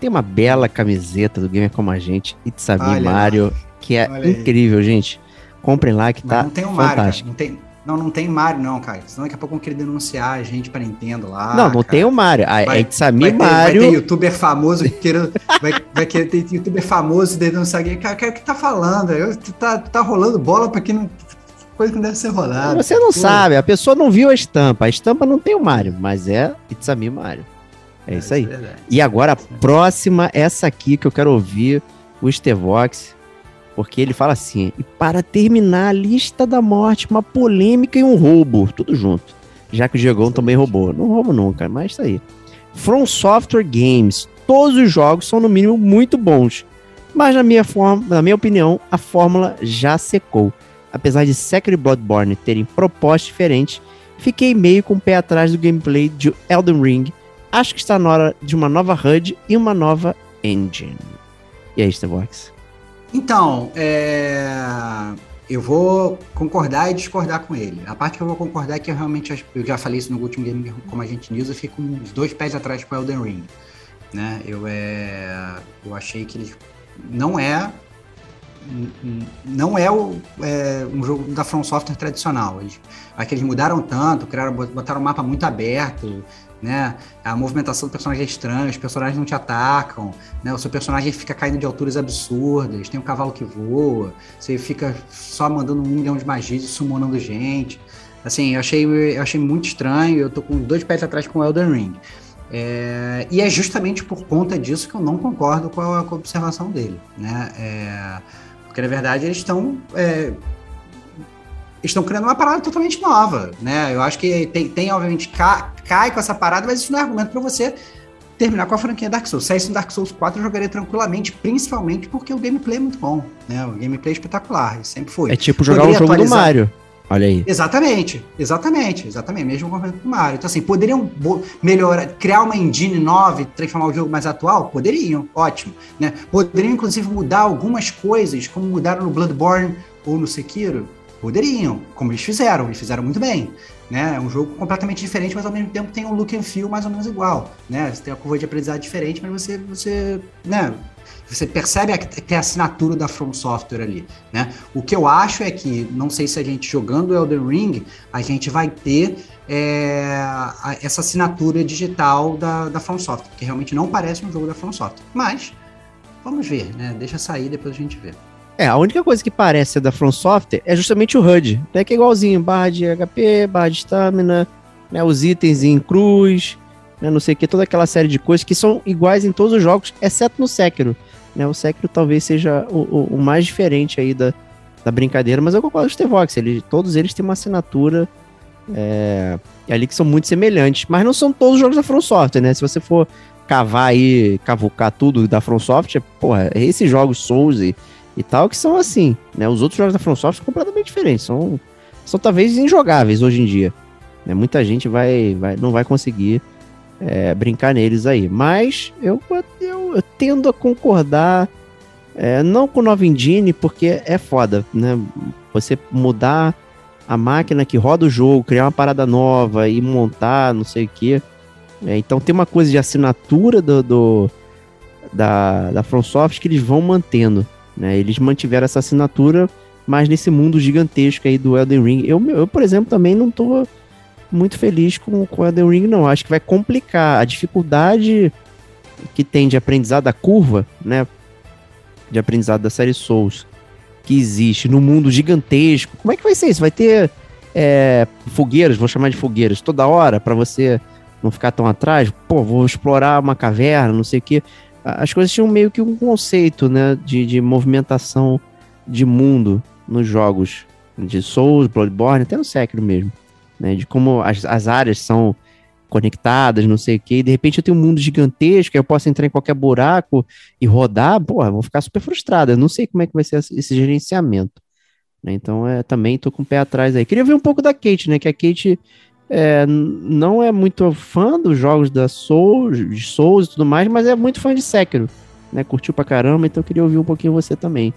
Tem uma bela camiseta do Gamer Como a Gente, Itzabi Mario, que é incrível, gente. Comprem lá que mas tá não tem Mario, fantástico. Cara, não tem, não, não tem Mario, não, cara. Senão daqui a pouco vão querer denunciar a gente pra Nintendo lá. Não, não cara. tem o Mario. A, vai, é Mario. Vai ter youtuber famoso querendo. vai, vai querer ter youtuber famoso denunciar alguém. Cara, o que tá falando? Eu, tu, tá, tá rolando bola pra quem não. Coisa que não deve ser rolada. Você não Pô. sabe, a pessoa não viu a estampa. A estampa não tem o Mario, mas é It's a Me Mario. É, é isso aí. É e agora a próxima, essa aqui que eu quero ouvir, o Stevox porque ele fala assim: e para terminar a lista da morte, uma polêmica e um roubo, tudo junto. Já que o Diegão também roubou. Não roubo nunca, mas isso aí. From Software Games. Todos os jogos são, no mínimo, muito bons. Mas, na minha, forma, na minha opinião, a fórmula já secou. Apesar de e Bloodborne terem propostas diferentes, fiquei meio com o pé atrás do gameplay de Elden Ring. Acho que está na hora de uma nova HUD e uma nova engine. E aí, Starbox? Então, é... eu vou concordar e discordar com ele. A parte que eu vou concordar é que eu realmente, eu já falei isso no último Game Como a gente News, eu fico os dois pés atrás com Elden Ring. Né? Eu, é... eu achei que ele não é não é, o, é, um jogo da From Software tradicional. Eles, que eles mudaram tanto, criaram, botaram um mapa muito aberto, né? A movimentação do personagem é estranha, os personagens não te atacam, né? O seu personagem fica caindo de alturas absurdas, tem um cavalo que voa, você fica só mandando um milhão de magias e summonando gente. Assim, eu achei, eu achei muito estranho, eu tô com dois pés atrás com o Elden Ring. É, e é justamente por conta disso que eu não concordo com a, com a observação dele, né? É, porque na verdade eles estão é, estão criando uma parada totalmente nova, né? Eu acho que tem, tem obviamente, ca, cai com essa parada, mas isso não é argumento para você terminar com a franquia Dark Souls. Se é isso no Dark Souls 4, eu jogaria tranquilamente, principalmente porque o gameplay é muito bom, né? O gameplay é espetacular, sempre foi. É tipo jogar Poderia o jogo atualizar... do Mario. Olha aí. Exatamente, exatamente, exatamente. Mesmo com o Mario. Então, assim, poderiam melhorar, criar uma engine nova e transformar o jogo mais atual? Poderiam, ótimo. Né? Poderiam, inclusive, mudar algumas coisas, como mudaram no Bloodborne ou no Sekiro? Poderiam, como eles fizeram, eles fizeram muito bem. Né? É um jogo completamente diferente, mas ao mesmo tempo tem um look and feel mais ou menos igual. Né? Você tem a curva de aprendizado diferente, mas você, você, né? você percebe que é a assinatura da From Software ali. Né? O que eu acho é que, não sei se a gente jogando Elden Ring, a gente vai ter é, essa assinatura digital da, da From Software, que realmente não parece um jogo da From Software. Mas, vamos ver, né? deixa sair, depois a gente vê. É, a única coisa que parece ser da From Software é justamente o HUD, né? Que é igualzinho, barra de HP, barra de stamina, né? Os itens em cruz, né? não sei o que, toda aquela série de coisas que são iguais em todos os jogos, exceto no Sekiro. Né? O Sekiro talvez seja o, o, o mais diferente aí da, da brincadeira, mas eu concordo com o Stevox, ele, todos eles têm uma assinatura é, ali que são muito semelhantes, mas não são todos os jogos da From Software, né? Se você for cavar aí, cavucar tudo da From Software, porra, esses jogos Souls e e tal, que são assim, né? Os outros jogos da From são completamente diferentes, são, são talvez injogáveis hoje em dia. Né? Muita gente vai, vai, não vai conseguir é, brincar neles aí. Mas eu, eu, eu tendo a concordar, é, não com o Nova Engine, porque é foda, né? Você mudar a máquina que roda o jogo, criar uma parada nova e montar, não sei o que. É, então tem uma coisa de assinatura do, do da, da FromSoft que eles vão mantendo. Né? Eles mantiveram essa assinatura, mas nesse mundo gigantesco aí do Elden Ring. Eu, eu por exemplo, também não tô muito feliz com, o Elden Ring, não. Acho que vai complicar a dificuldade que tem de aprendizado da curva, né? De aprendizado da série Souls, que existe no mundo gigantesco. Como é que vai ser isso? Vai ter é, fogueiras, vou chamar de fogueiras, toda hora para você não ficar tão atrás? Pô, vou explorar uma caverna, não sei o quê as coisas tinham meio que um conceito, né, de, de movimentação de mundo nos jogos de Souls, Bloodborne, até no Sekiro mesmo, né, de como as, as áreas são conectadas, não sei o que, de repente eu tenho um mundo gigantesco, eu posso entrar em qualquer buraco e rodar, porra, vou ficar super frustrado, eu não sei como é que vai ser esse gerenciamento, né, então é, também tô com o pé atrás aí. Queria ver um pouco da Kate, né, que a Kate é, não é muito fã dos jogos da Souls, de Souls e tudo mais, mas é muito fã de Sekiro, né, curtiu pra caramba, então eu queria ouvir um pouquinho você também.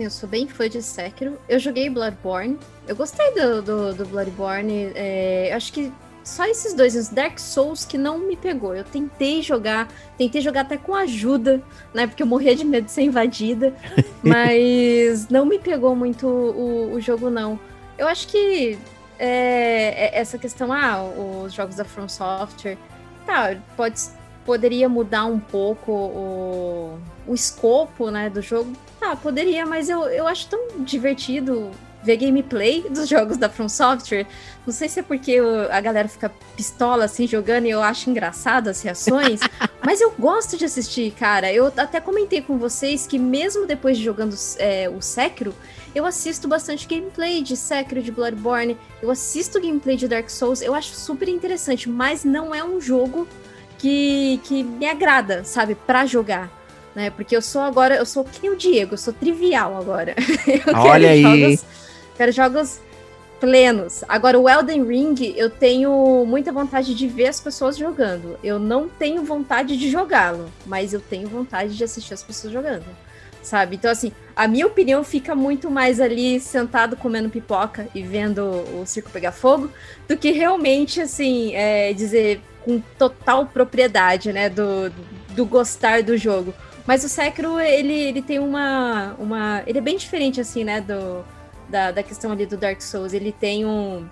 Eu sou bem fã de Sekiro. Eu joguei Bloodborne. Eu gostei do, do, do Bloodborne. É, acho que só esses dois, os Dark Souls, que não me pegou. Eu tentei jogar, tentei jogar até com ajuda, né? Porque eu morria de medo de ser invadida. mas não me pegou muito o, o jogo, não. Eu acho que é, é, essa questão, ah, os jogos da From Software, tá, pode, poderia mudar um pouco o, o escopo, né, do jogo. Tá, poderia, mas eu, eu acho tão divertido ver gameplay dos jogos da From Software. Não sei se é porque a galera fica pistola assim jogando e eu acho engraçado as reações, mas eu gosto de assistir, cara. Eu até comentei com vocês que mesmo depois de jogando é, o Sekiro, eu assisto bastante gameplay de Sekiro, de Bloodborne, eu assisto gameplay de Dark Souls, eu acho super interessante, mas não é um jogo que, que me agrada, sabe, para jogar né? Porque eu sou agora, eu sou que nem o Diego, eu sou trivial agora. eu Olha aí. Jogos, Quero jogos plenos. Agora, o Elden Ring, eu tenho muita vontade de ver as pessoas jogando. Eu não tenho vontade de jogá-lo, mas eu tenho vontade de assistir as pessoas jogando. Sabe? Então, assim, a minha opinião fica muito mais ali sentado comendo pipoca e vendo o circo pegar fogo, do que realmente, assim, é, dizer com total propriedade, né, do, do gostar do jogo. Mas o Sekiro, ele, ele tem uma, uma. Ele é bem diferente, assim, né, do da, da questão ali do Dark Souls. Ele tem um,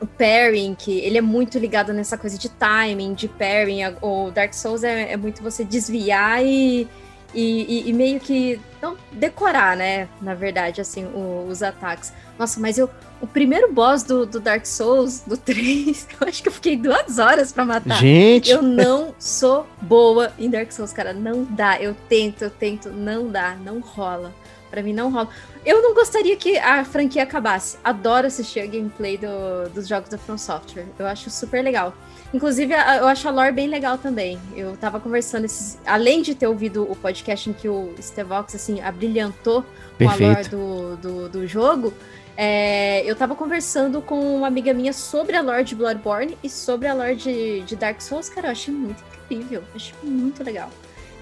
o pairing, que ele é muito ligado nessa coisa de timing, de pairing. O Dark Souls é, é muito você desviar e, e, e, meio que não decorar, né? Na verdade, assim, o, os ataques. Nossa, mas eu. O primeiro boss do, do, Dark Souls, do 3, eu acho que eu fiquei duas horas para matar. Gente! Eu não sou boa em Dark Souls, cara. Não dá. Eu tento, eu tento, não dá, não rola. Para mim não rola. Eu não gostaria que a franquia acabasse. Adoro assistir a gameplay do, dos jogos da From Software. Eu acho super legal. Inclusive, eu acho a lore bem legal também. Eu tava conversando, esses, além de ter ouvido o podcast em que o Stevox, assim, abrilhantou Perfeito. com a lore do, do, do jogo, é, eu tava conversando com uma amiga minha sobre a lore de Bloodborne e sobre a lore de, de Dark Souls. Cara, eu achei muito incrível. Achei muito legal.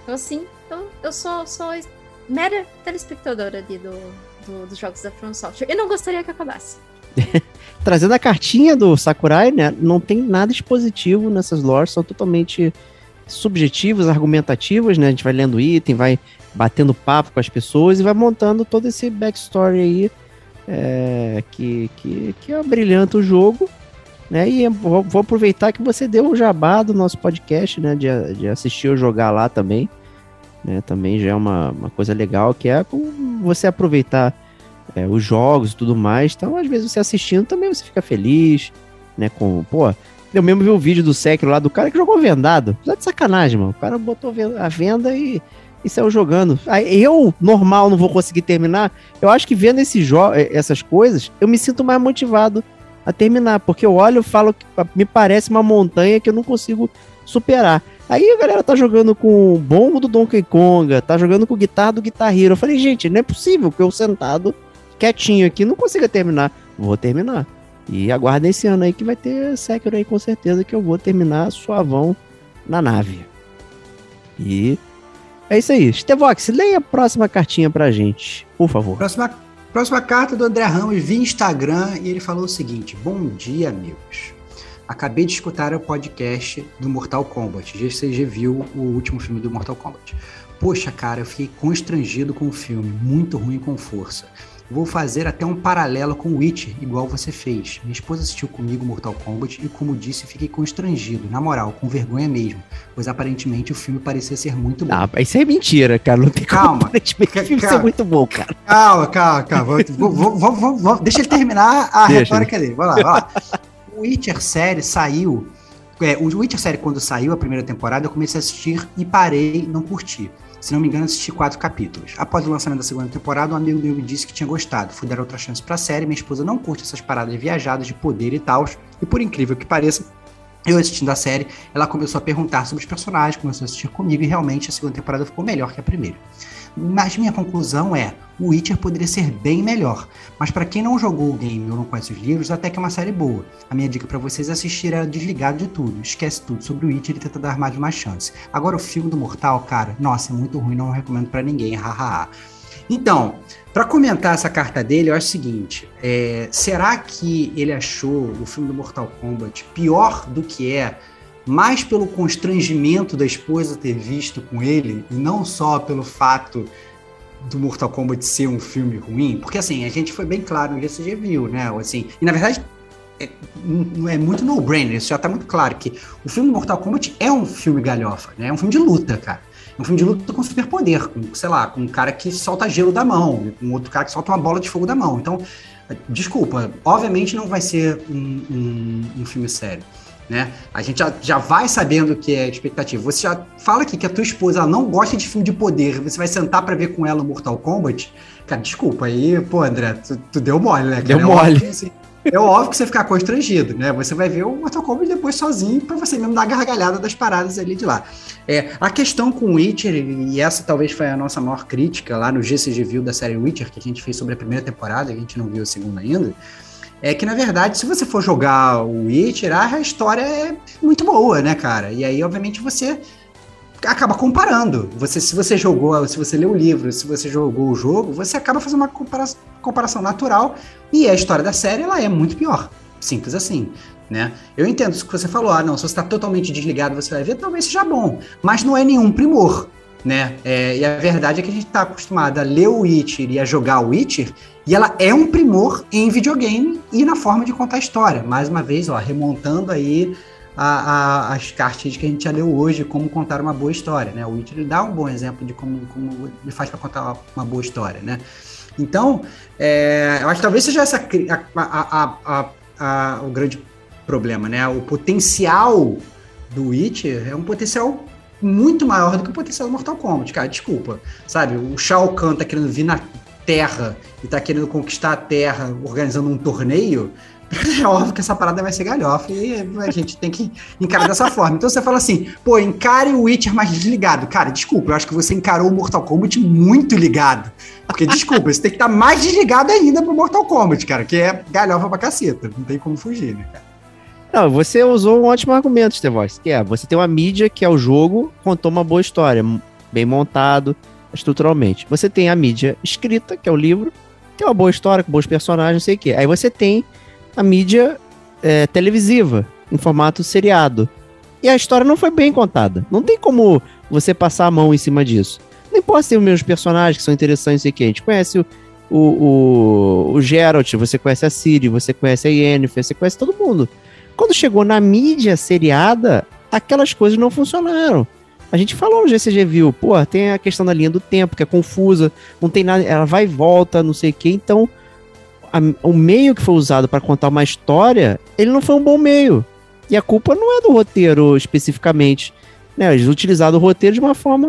Então, assim, eu, eu sou, sou mera telespectadora ali do, do, dos jogos da From Software. Eu não gostaria que acabasse. Trazendo a cartinha do Sakurai, né? Não tem nada expositivo nessas lores, são totalmente subjetivos, argumentativos, né? A gente vai lendo item, vai batendo papo com as pessoas e vai montando todo esse backstory aí é, que, que, que brilhante o jogo. Né? E vou, aproveitar que você deu o jabá do nosso podcast, né? De, de assistir ou jogar lá também né? Também já é uma, uma coisa legal, que é você aproveitar é, os jogos e tudo mais. Então, às vezes, você assistindo também você fica feliz, né? Com, pô, eu mesmo vi o vídeo do Sekiro lá do cara que jogou vendado. Já de sacanagem, mano. O cara botou a venda e, e saiu jogando. Aí eu, normal, não vou conseguir terminar. Eu acho que vendo esse essas coisas, eu me sinto mais motivado a terminar. Porque eu olho e falo que me parece uma montanha que eu não consigo superar. Aí a galera tá jogando com o bombo do Donkey Kong, tá jogando com guitarra do Guitar Hero. Eu falei, gente, não é possível que eu sentado quietinho aqui não consiga terminar. Vou terminar. E aguardem esse ano aí que vai ter Sekiro aí com certeza que eu vou terminar suavão na nave. E é isso aí. Stevox, leia a próxima cartinha pra gente, por favor. Próxima, próxima carta do André Ramos via Instagram e ele falou o seguinte: Bom dia, amigos. Acabei de escutar o podcast do Mortal Kombat. GCG viu o último filme do Mortal Kombat. Poxa, cara, eu fiquei constrangido com o filme, muito ruim com força. Vou fazer até um paralelo com o Witcher, igual você fez. Minha esposa assistiu comigo Mortal Kombat e, como disse, fiquei constrangido, na moral, com vergonha mesmo, pois aparentemente o filme parecia ser muito bom. Ah, isso é mentira, cara. Não tem calma, como aparentemente o filme ser muito bom, cara. Calma, calma, calma. vou, vou, vou, deixa ele terminar a deixa. retórica dele. Vai lá, vai lá. O Witcher série saiu É, o Witcher série, quando saiu a primeira temporada, eu comecei a assistir e parei, não curti. Se não me engano, assisti quatro capítulos. Após o lançamento da segunda temporada, um amigo meu me disse que tinha gostado. Fui dar outra chance pra série. Minha esposa não curte essas paradas viajadas de poder e tal. E por incrível que pareça, eu assistindo a série, ela começou a perguntar sobre os personagens, começou a assistir comigo e realmente a segunda temporada ficou melhor que a primeira. Mas minha conclusão é, o Witcher poderia ser bem melhor. Mas para quem não jogou o game ou não conhece os livros, até que é uma série boa. A minha dica para vocês é assistir ela desligado de tudo. Esquece tudo sobre o Witcher e tenta dar mais uma chance. Agora o filme do Mortal, cara, nossa, é muito ruim, não recomendo para ninguém. Então, para comentar essa carta dele, eu acho o seguinte: é, será que ele achou o filme do Mortal Kombat pior do que é mais pelo constrangimento da esposa ter visto com ele, e não só pelo fato do Mortal Kombat ser um filme ruim, porque assim, a gente foi bem claro no GCG viu, né? Assim, e na verdade é, é muito no-brainer, isso já tá muito claro que o filme Mortal Kombat é um filme galhofa, né? É um filme de luta, cara. É um filme de luta com superpoder, com, sei lá, com um cara que solta gelo da mão, com outro cara que solta uma bola de fogo da mão. Então, desculpa, obviamente não vai ser um, um, um filme sério né? A gente já, já vai sabendo que é expectativa. Você já fala aqui que a tua esposa não gosta de filme de poder, você vai sentar para ver com ela o Mortal Kombat. Cara, desculpa, aí, pô, André, tu, tu deu mole, né? Cara? Deu é mole. Óbvio, assim, é óbvio que você ficar constrangido, né? Você vai ver o Mortal Kombat depois sozinho para você mesmo dar a gargalhada das paradas ali de lá. É, a questão com o Witcher, e essa talvez foi a nossa maior crítica lá no GCG View da série Witcher, que a gente fez sobre a primeira temporada, que a gente não viu a segunda ainda, é que, na verdade, se você for jogar o Witcher, a história é muito boa, né, cara? E aí, obviamente, você acaba comparando. Você, se você jogou, se você leu o livro, se você jogou o jogo, você acaba fazendo uma compara comparação natural e a história da série ela é muito pior. Simples assim. Né? Eu entendo isso que você falou, ah, não, se você está totalmente desligado, você vai ver, talvez seja bom, mas não é nenhum primor né? É, e a verdade é que a gente está acostumado a ler o Witcher e a jogar o Witcher, e ela é um primor em videogame e na forma de contar história. Mais uma vez, ó, remontando aí a, a, as cartas que a gente já leu hoje, como contar uma boa história, né? O Witcher dá um bom exemplo de como, como ele faz para contar uma boa história, né? Então, é, eu acho que talvez seja essa a, o grande problema, né? O potencial do Witcher é um potencial muito maior do que o potencial do Mortal Kombat, cara. Desculpa. Sabe, o Shao Kahn tá querendo vir na Terra e tá querendo conquistar a Terra organizando um torneio. É óbvio que essa parada vai ser galhofa e a gente tem que encarar dessa forma. Então você fala assim, pô, encare o Witcher mais desligado. Cara, desculpa, eu acho que você encarou o Mortal Kombat muito ligado. Porque, desculpa, você tem que estar tá mais desligado ainda pro Mortal Kombat, cara, que é galhofa pra caceta. Não tem como fugir, né, cara? Não, você usou um ótimo argumento, Stevox, que é, você tem uma mídia que é o jogo, contou uma boa história, bem montado, estruturalmente. Você tem a mídia escrita, que é o livro, tem uma boa história, com bons personagens, não sei o quê. Aí você tem a mídia é, televisiva, em formato seriado. E a história não foi bem contada. Não tem como você passar a mão em cima disso. Não importa ter os mesmos personagens que são interessantes, sei o quê. A gente conhece o, o, o, o Geralt, você conhece a Ciri, você conhece a Yennefer, você conhece todo mundo. Quando chegou na mídia seriada, aquelas coisas não funcionaram. A gente falou no GCG View, pô, tem a questão da linha do tempo, que é confusa, não tem nada, ela vai e volta, não sei o quê. Então, a, o meio que foi usado para contar uma história, ele não foi um bom meio. E a culpa não é do roteiro especificamente. Né? Eles utilizaram o roteiro de uma forma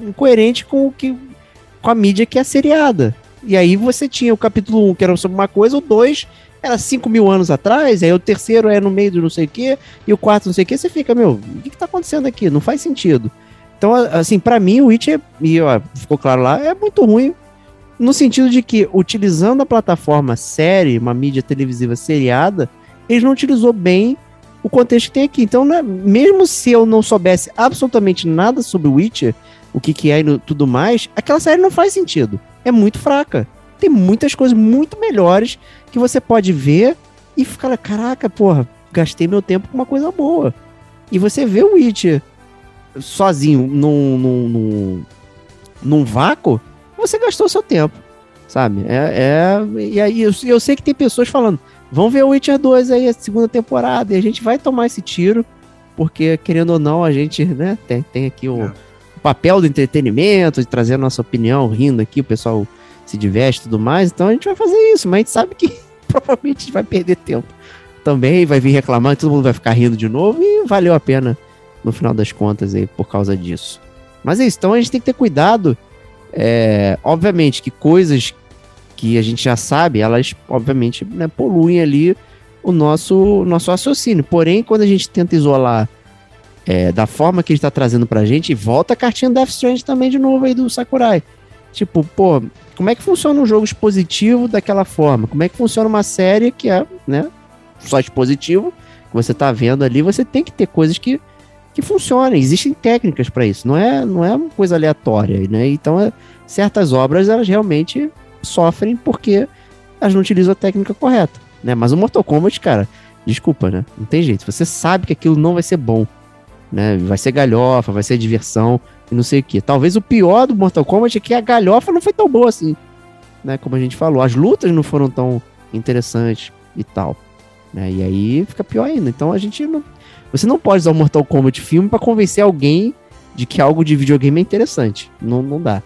incoerente com o que com a mídia que é seriada. E aí você tinha o capítulo 1, que era sobre uma coisa, o 2 era 5 mil anos atrás, aí o terceiro é no meio do não sei o quê, e o quarto não sei o quê, você fica, meu, o que, que tá acontecendo aqui? Não faz sentido. Então, assim, para mim, o Witcher, e ó, ficou claro lá, é muito ruim, no sentido de que, utilizando a plataforma série, uma mídia televisiva seriada, eles não utilizou bem o contexto que tem aqui. Então, né, mesmo se eu não soubesse absolutamente nada sobre o Witcher, o que, que é e tudo mais, aquela série não faz sentido. É muito fraca tem muitas coisas muito melhores que você pode ver e ficar, caraca, porra, gastei meu tempo com uma coisa boa. E você vê o Witcher sozinho num, num, num, num vácuo, você gastou seu tempo, sabe? É, é, e aí eu, eu sei que tem pessoas falando, vamos ver o Witcher 2 aí, a segunda temporada, e a gente vai tomar esse tiro, porque querendo ou não, a gente, né, tem, tem aqui o, é. o papel do entretenimento, de trazer a nossa opinião, rindo aqui, o pessoal se diverte e tudo mais, então a gente vai fazer isso, mas a gente sabe que provavelmente a gente vai perder tempo também vai vir reclamar, todo mundo vai ficar rindo de novo e valeu a pena no final das contas aí por causa disso. Mas é isso, então a gente tem que ter cuidado. É, obviamente que coisas que a gente já sabe, elas obviamente né, poluem ali o nosso, nosso raciocínio. Porém, quando a gente tenta isolar é, da forma que ele está trazendo pra gente, volta a cartinha Death Strand também de novo aí do Sakurai. Tipo, pô, como é que funciona um jogo expositivo daquela forma? Como é que funciona uma série que é, né, só expositivo, que você tá vendo ali, você tem que ter coisas que, que funcionem. Existem técnicas para isso, não é, não é uma coisa aleatória, né? Então, é, certas obras, elas realmente sofrem porque elas não utilizam a técnica correta, né? Mas o Mortal Kombat, cara, desculpa, né? Não tem jeito. Você sabe que aquilo não vai ser bom, né? Vai ser galhofa, vai ser diversão e não sei o que. Talvez o pior do Mortal Kombat é que a galhofa não foi tão boa assim, né? Como a gente falou, as lutas não foram tão interessantes e tal. Né? E aí fica pior ainda. Então a gente não. Você não pode usar o Mortal Kombat filme para convencer alguém de que algo de videogame é interessante. Não, não dá.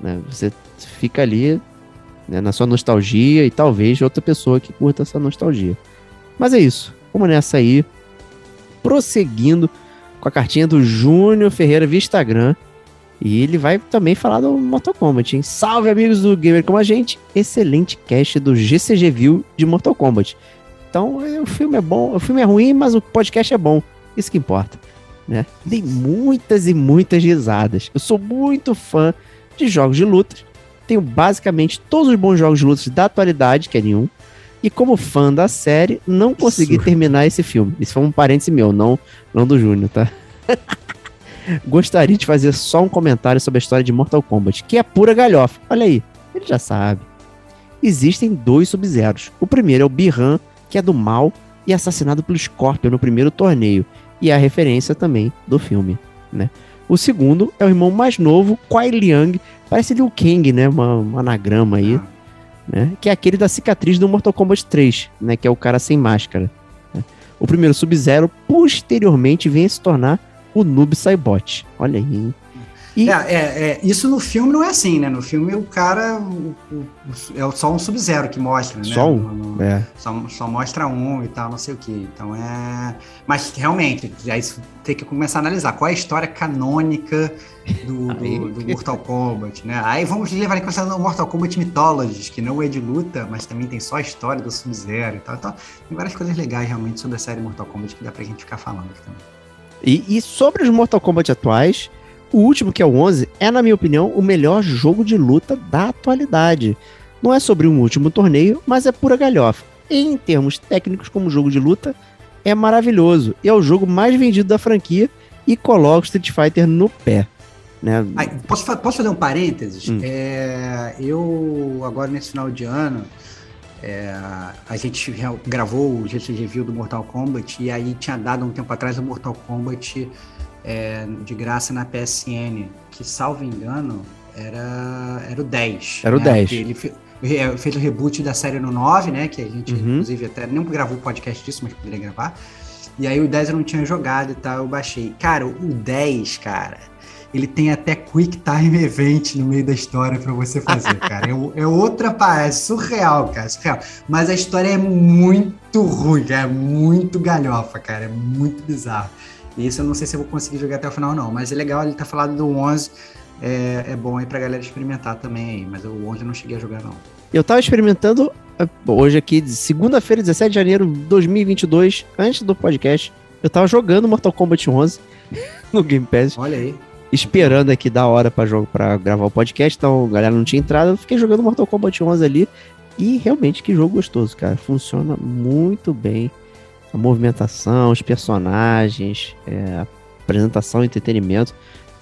Né? Você fica ali né, na sua nostalgia e talvez outra pessoa que curta essa nostalgia. Mas é isso. Vamos nessa aí. Prosseguindo com a cartinha do Júnior Ferreira via Instagram. E ele vai também falar do Mortal Kombat, hein? Salve, amigos do Gamer Como a Gente! Excelente cast do GCG View de Mortal Kombat. Então, é, o filme é bom, o filme é ruim, mas o podcast é bom. Isso que importa, né? Dei muitas e muitas risadas. Eu sou muito fã de jogos de luta. Tenho basicamente todos os bons jogos de luta da atualidade, que é nenhum. E como fã da série, não consegui Isso. terminar esse filme. Isso foi um parêntese meu, não, não do Júnior, tá? Gostaria de fazer só um comentário sobre a história de Mortal Kombat, que é pura galhofa. Olha aí, ele já sabe. Existem dois Sub-Zeros. O primeiro é o Bihan, que é do mal e assassinado pelo Scorpion no primeiro torneio. E é a referência também do filme, né? O segundo é o irmão mais novo, Kuai Liang, parece Liu Kang, né? Uma, um anagrama aí, né? Que é aquele da cicatriz do Mortal Kombat 3, né? Que é o cara sem máscara. Né? O primeiro Sub-Zero, posteriormente, vem a se tornar o Noob Saibot. Olha aí, hein? E... É, é, é, isso no filme não é assim, né? No filme o cara o, o, é só um sub-zero que mostra, né? Só um? No, no, é. só, só, mostra um e tal, não sei o que. Então é. Mas realmente, aí tem que começar a analisar qual é a história canônica do, do, do Mortal Kombat, né? Aí vamos levar em consideração o Mortal Kombat Mythologies, que não é de luta, mas também tem só a história do Sub-Zero e tal. Então, tem várias coisas legais realmente sobre a série Mortal Kombat que dá pra gente ficar falando aqui também. E, e sobre os Mortal Kombat atuais, o último, que é o 11, é, na minha opinião, o melhor jogo de luta da atualidade. Não é sobre um último torneio, mas é pura galhofa. Em termos técnicos, como jogo de luta, é maravilhoso. E é o jogo mais vendido da franquia e coloca o Street Fighter no pé. Né? Ai, posso, posso fazer um parênteses? Hum. É, eu, agora nesse final de ano, é, a gente gravou o GC Review do Mortal Kombat e aí tinha dado um tempo atrás o Mortal Kombat é, de graça na PSN, que, salvo engano, era, era o 10. Era o né? 10. Ele é, fez o reboot da série no 9, né? Que a gente, uhum. inclusive, até nem gravou o podcast disso, mas poderia gravar. E aí o 10 eu não tinha jogado e tal, eu baixei. Cara, o 10, cara, ele tem até Quick Time Event no meio da história para você fazer, cara. É, é outra parece é surreal, cara, surreal. Mas a história é muito ruim, é muito galhofa, cara, é muito bizarro. E isso eu não sei se eu vou conseguir jogar até o final, não. Mas é legal ele tá falando do 11. É, é bom aí pra galera experimentar também aí. Mas o 11 eu não cheguei a jogar, não. Eu tava experimentando é, hoje aqui, segunda-feira, 17 de janeiro de 2022, antes do podcast. Eu tava jogando Mortal Kombat 11 no Game Pass. Olha aí. Esperando aqui da hora pra, jogo, pra gravar o podcast, então a galera não tinha entrado. Eu fiquei jogando Mortal Kombat 11 ali. E realmente que jogo gostoso, cara. Funciona muito bem a movimentação, os personagens, é, a apresentação entretenimento,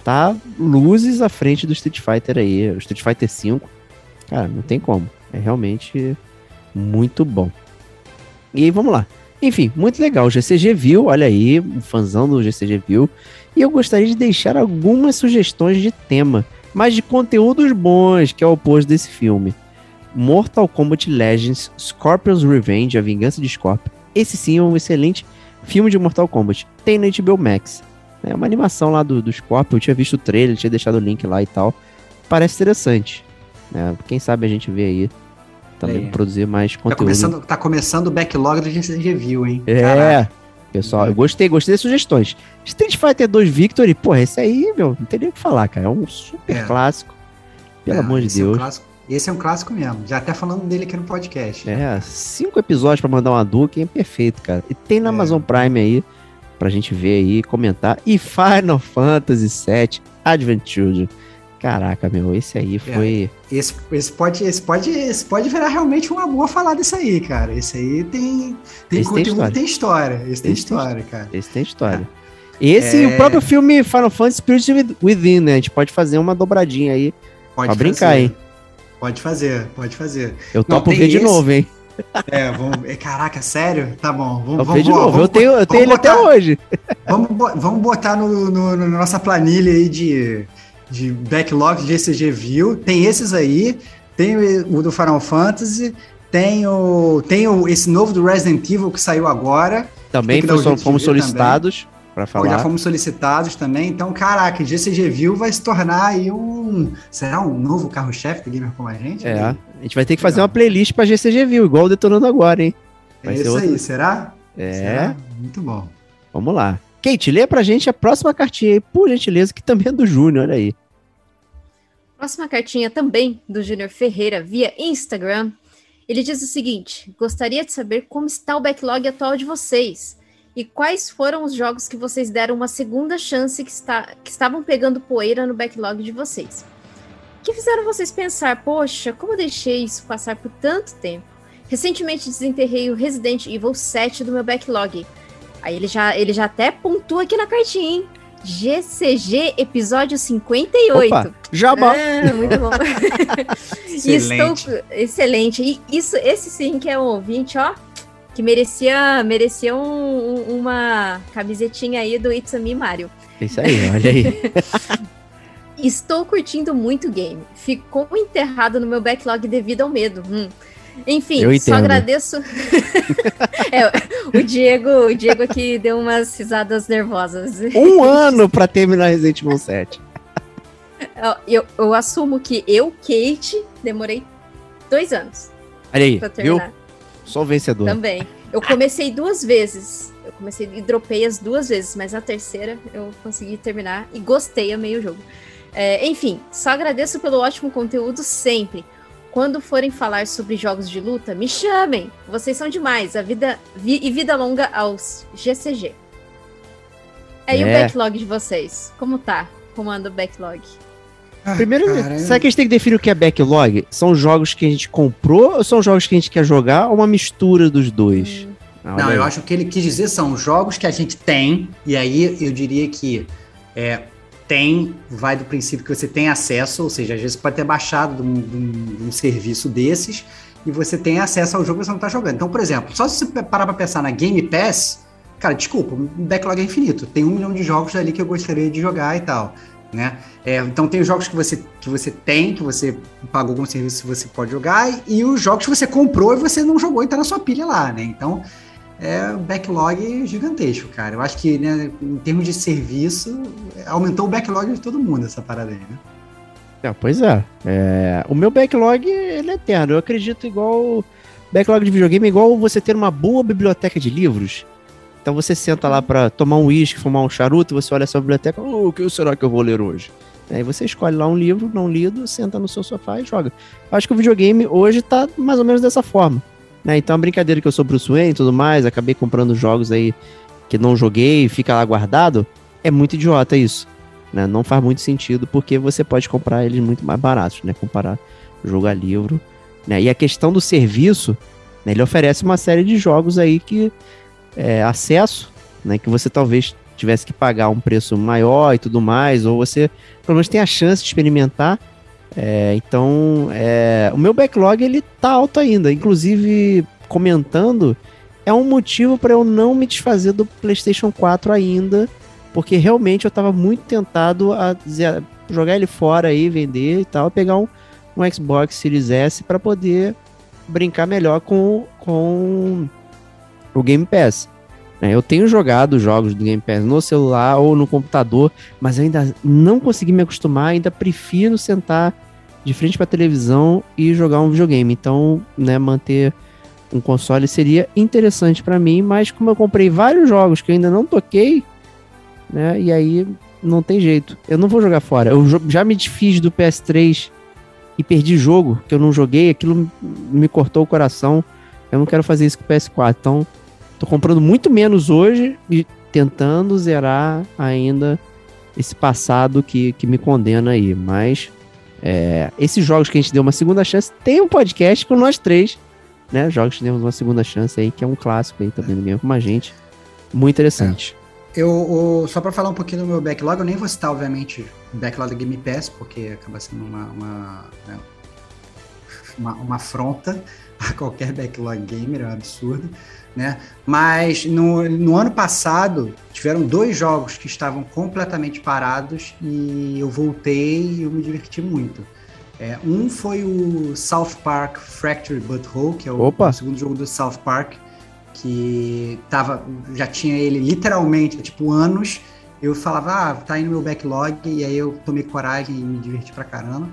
tá luzes à frente do Street Fighter aí, o Street Fighter V. Cara, não tem como. É realmente muito bom. E aí, vamos lá. Enfim, muito legal. O GCG viu, olha aí, um fãzão do GCG viu. E eu gostaria de deixar algumas sugestões de tema, mas de conteúdos bons, que é o oposto desse filme. Mortal Kombat Legends Scorpion's Revenge, A Vingança de Scorpion esse sim é um excelente filme de Mortal Kombat. Tem na HBO Max. É uma animação lá do, do Scorpion. Eu tinha visto o trailer, tinha deixado o link lá e tal. Parece interessante. É, quem sabe a gente vê aí também pra produzir mais Tá conteúdo. começando, tá começando o backlog do GCG View, hein? É, Caraca. Pessoal, eu gostei, gostei das sugestões. Street Fighter 2 Victory, porra, esse aí, meu, não tem nem o que falar, cara. É um super É. clássico. Pelo É, amor de esse É um Deus. clássico, esse é um clássico mesmo. Já até falando dele aqui no podcast. É, cinco episódios pra mandar uma Duke é perfeito, cara. E tem na É. Amazon Prime aí, pra gente ver aí, comentar. E Final Fantasy VII Advent Children. Caraca, meu, esse aí foi. Esse, esse, pode, esse, pode, esse pode virar realmente uma boa falar disso aí, cara. Esse aí tem, tem Esse tem conteúdo, história. tem história. Esse tem Esse tem história, cara. Esse tem história. Esse e É. o próprio filme Final Fantasy Spirit Within, né? A gente pode fazer uma dobradinha aí. Pode Pra brincar, hein? Pode fazer, pode fazer. Eu topo tem ver de esse. novo, hein? É, vamos. é, Caraca, sério? Tá bom. Vamos, vamos, ver de novo. vamos Eu tenho, eu tenho ele vamos até botar- hoje. Vamos, vamos botar no, no- na nossa planilha aí de, de backlog de ECG View. Tem esses aí, tem o, do Final Fantasy, tem, o, tem o, esse novo do Resident Evil que saiu agora. Também que foi- fomos solicitados Já falar. fomos solicitados também. Então, caraca, GCG View vai se tornar aí um. Será um novo carro-chefe do Gamer como a gente? É, né? a gente vai ter que fazer Legal. uma playlist pra GCG View, igual o Detonando Agora, hein? É vai ser isso outro- aí, será? É, Será? Muito bom. vamos lá. Kate, lê pra gente a próxima cartinha aí, por gentileza, que também é do Júnior, olha aí. Próxima cartinha também do Júnior Ferreira via Instagram. Ele diz o seguinte: gostaria de saber como está o backlog atual de vocês e quais foram os jogos que vocês deram uma segunda chance que, está, que estavam pegando poeira no backlog de vocês. Que fizeram vocês pensar, poxa, como deixei isso passar por tanto tempo? Recentemente desenterrei o Resident Evil 7 do meu backlog. Aí ele já, ele já até pontua aqui na cartinha, hein? GCG episódio 58. Opa, jabá. Ah, muito bom. Excelente. estou excelente. E isso, esse sim que é um ouvinte, ó, que merecia, merecia um- um- uma camisetinha aí do It's a Me Mario. É isso aí, olha aí. Estou curtindo muito o game. Ficou enterrado no meu backlog devido ao medo. Hum. Enfim, Eu só agradeço. É, o Diego, o Diego aqui deu umas risadas nervosas. Um ano pra terminar Resident Evil 7. Eu, eu, assumo que eu, Kate, demorei dois anos Olha aí, pra viu? terminar. Só o vencedor. Também. Eu comecei duas vezes. Eu comecei e dropei as duas vezes, mas a terceira eu consegui terminar e gostei, amei o jogo. É, enfim, só agradeço pelo ótimo conteúdo sempre. Quando forem falar sobre jogos de luta, me chamem. Vocês são demais. A vida vi- e vida longa aos GCG. É, e o É. backlog de vocês? Como tá? Como anda o backlog? Ah, Primeiro, cara, será que a gente tem que definir o que é backlog? São jogos que a gente comprou ou são jogos que a gente quer jogar ou uma mistura dos dois? Hum, Ah, Não, olha eu acho que ele quis dizer são jogos que a gente tem, e aí eu diria que é, tem, vai do princípio que você tem acesso, ou seja, às vezes pode ter baixado de um, de um- de um serviço desses, e você tem acesso ao jogo que você não está jogando. Então, por exemplo, só se você parar para pensar na Game Pass, cara, desculpa, o backlog é infinito. Tem um milhão de jogos ali que eu gostaria de jogar e tal. Né? É, então tem os jogos que você, que você tem, que você pagou algum serviço que você pode jogar, e, e os jogos que você comprou e você não jogou e tá na sua pilha lá, né? Então, é um backlog gigantesco, cara. Eu acho que, né, em termos de serviço, aumentou o backlog de todo mundo essa parada aí, né? É, pois é. É, O meu backlog ele é eterno. Eu acredito igual. Backlog de videogame é igual você ter uma boa biblioteca de livros. Então você senta lá pra tomar um uísque, fumar um charuto, você olha a sua biblioteca, "Oh, o que será que eu vou ler hoje? Aí você escolhe lá um livro não lido, senta no seu sofá e joga. Acho que o videogame hoje tá mais ou menos dessa forma. Né? Então a brincadeira que eu sou Bruce Wayne e tudo mais, acabei comprando jogos aí que não joguei, fica lá guardado, é muito idiota isso. Né? Não faz muito sentido, porque você pode comprar eles muito mais baratos, né? Comparar jogo a livro. Né? E a questão do serviço, né? ele oferece uma série de jogos aí que é, acesso, né? Que você talvez tivesse que pagar um preço maior e tudo mais, ou você pelo menos tem a chance de experimentar. É, então, é, o meu backlog ele tá alto ainda. Inclusive, comentando, é um motivo para eu não me desfazer do PlayStation 4 ainda, porque realmente eu tava muito tentado a dizer, jogar ele fora aí, vender e tal, pegar um, um Xbox Series S para poder brincar melhor com, com o Game Pass. Né? Eu tenho jogado jogos do Game Pass no celular ou no computador, mas ainda não consegui me acostumar, ainda prefiro sentar de frente para televisão e jogar um videogame. Então, né, manter um console seria interessante para mim, mas como eu comprei vários jogos que eu ainda não toquei, né, e aí não tem jeito. Eu não vou jogar fora. Eu já me desfiz do PS3 e perdi jogo que eu não joguei, aquilo me cortou o coração. Eu não quero fazer isso com o PS4. Então, tô comprando muito menos hoje e tentando zerar ainda esse passado que, que me condena aí. Mas é, esses jogos que a gente deu uma segunda chance, tem um podcast com nós três, né? Jogos que demos uma segunda chance aí, que é um clássico aí também do Game com a gente. Muito interessante. É. Eu, só para falar um pouquinho do meu backlog, eu nem vou citar, obviamente, o backlog da Game Pass, porque acaba sendo uma, uma, né, uma, uma afronta a qualquer backlog gamer, é um absurdo. Né? Mas no, no ano passado tiveram dois jogos que estavam completamente parados e eu voltei e eu me diverti muito. É, um foi o South Park Fractured Butthole, que é o, o, segundo jogo do South Park, que tava, já tinha ele literalmente, tipo, anos. Eu falava, ah, tá aí no meu backlog, e aí eu tomei coragem e me diverti pra caramba.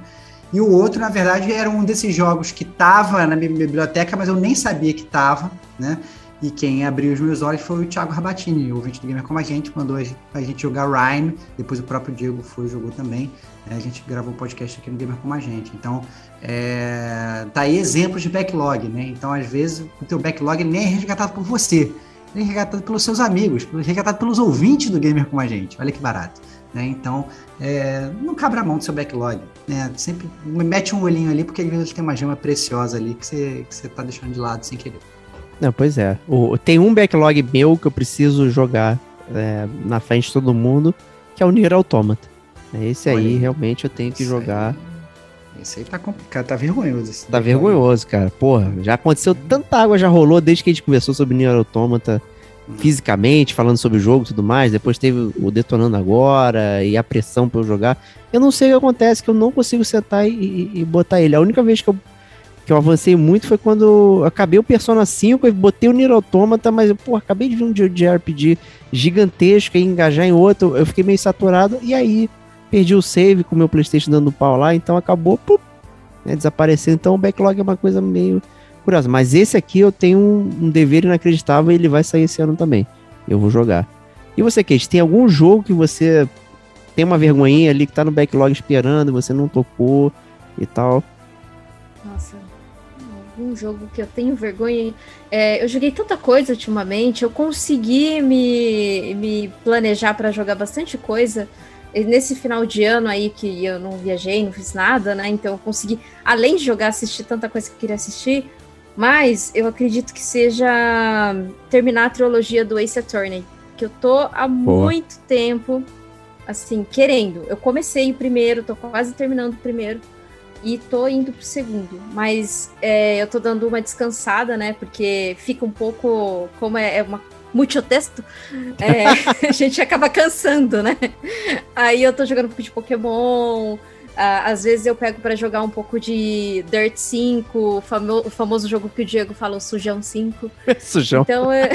E o outro, na verdade, era um desses jogos que tava na minha biblioteca, mas eu nem sabia que tava, né? E quem abriu os meus olhos foi o Thiago Rabatini, o ouvinte do Gamer Como a Gente, mandou a gente jogar Rhyme, depois o próprio Diego foi jogou também. É, a gente gravou o podcast aqui no Gamer Como a Gente. Então, é, tá aí exemplos de backlog, né? Então, às vezes, o teu backlog nem é resgatado por você, nem é resgatado pelos seus amigos, é resgatado pelos ouvintes do Gamer Como a Gente. Olha que barato. Né? Então, é, não cabra a mão do seu backlog. Né? Sempre mete um olhinho ali, porque às vezes tem uma gema preciosa ali que você, que você tá deixando de lado sem querer. Não, pois é. O, tem um backlog meu que eu preciso jogar é, na frente de todo mundo, que é o Nier Automata. Esse aí, realmente eu tenho que jogar. Aí, esse aí tá complicado, tá vergonhoso. Esse tá vergonhoso, cara. Porra, já aconteceu, tanta água já rolou desde que a gente conversou sobre Nier Automata hum. fisicamente, falando sobre o jogo e tudo mais. Depois teve o Detonando Agora e a pressão pra eu jogar. Eu não sei o que acontece, que eu não consigo sentar e, e, e botar ele. A única vez que eu que eu avancei muito foi quando acabei o Persona 5 e botei o Nier Automata, mas, pô, acabei de ver um de RPG gigantesco e engajar em outro, eu fiquei meio saturado, e aí perdi o save com o meu Playstation dando pau lá, então acabou, pup, né, desaparecendo, então o backlog é uma coisa meio curiosa, mas esse aqui eu tenho um, um dever inacreditável e ele vai sair esse ano também, eu vou jogar. E você, Kate, tem algum jogo que você tem uma vergonhinha ali que tá no backlog esperando, você não tocou e tal? Nossa, algum jogo que eu tenho vergonha. É, eu joguei tanta coisa ultimamente, eu consegui me, me planejar para jogar bastante coisa. E nesse final de ano aí que eu não viajei, não fiz nada, né? Então eu consegui, além de jogar, assistir tanta coisa que eu queria assistir. Mas eu acredito que seja terminar a trilogia do Ace Attorney. Que eu tô há Boa. muito tempo, assim, querendo. Eu comecei o primeiro, tô quase terminando o primeiro e tô indo pro segundo. Mas é, eu tô dando uma descansada, né? Porque fica um pouco. Como é, é uma multitexto, é, a gente acaba cansando, né? Aí eu tô jogando um pouco de Pokémon. Às vezes eu pego para jogar um pouco de Dirt 5, o, famo o famoso jogo que o Diego falou, Sujão 5. Sujão. Então é,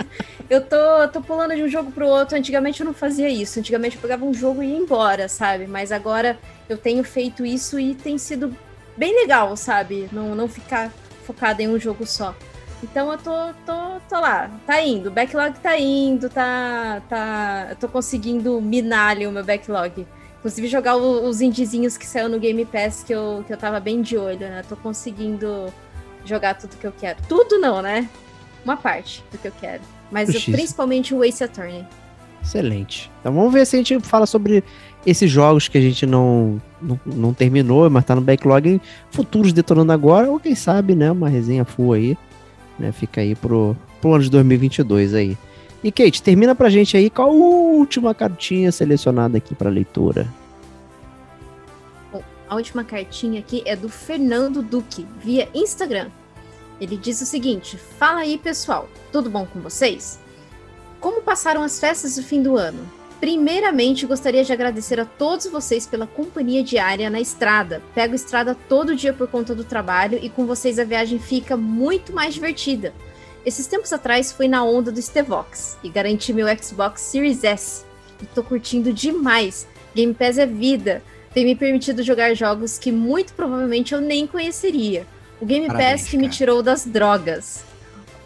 eu tô, tô pulando de um jogo pro outro. Antigamente eu não fazia isso. Antigamente eu pegava um jogo e ia embora, sabe? Mas agora eu tenho feito isso e tem sido bem legal, sabe? Não, não ficar focada em um jogo só. Então eu tô, tô, tô lá, tá indo, o backlog tá indo, tá, tá, eu tô conseguindo minar ali o meu backlog. Inclusive jogar os indizinhos que saiu no Game Pass que eu, que eu tava bem de olho, né? Tô conseguindo jogar tudo que eu quero. Tudo não, né? Uma parte do que eu quero. Mas eu, principalmente o Ace Attorney. Excelente. Então vamos ver se a gente fala sobre esses jogos que a gente não, não, não terminou, mas tá no backlog, futuros detonando agora, ou quem sabe, né, uma resenha full aí, né, fica aí pro, pro ano de 2022 aí. E Kate, termina pra gente aí qual a última cartinha selecionada aqui pra leitura. Bom, a última cartinha aqui é do Fernando Duque, via Instagram. Ele diz o seguinte: Fala aí, pessoal, tudo bom com vocês? Como passaram as festas do fim do ano? Primeiramente, gostaria de agradecer a todos vocês pela companhia diária na estrada. Pego estrada todo dia por conta do trabalho e com vocês a viagem fica muito mais divertida. Esses tempos atrás fui na onda do Stevox e garanti meu Xbox Series S. E tô curtindo demais. Game Pass é vida. tem me permitido jogar jogos que muito provavelmente eu nem conheceria. O Game Parabéns, Pass que me cara. tirou das drogas.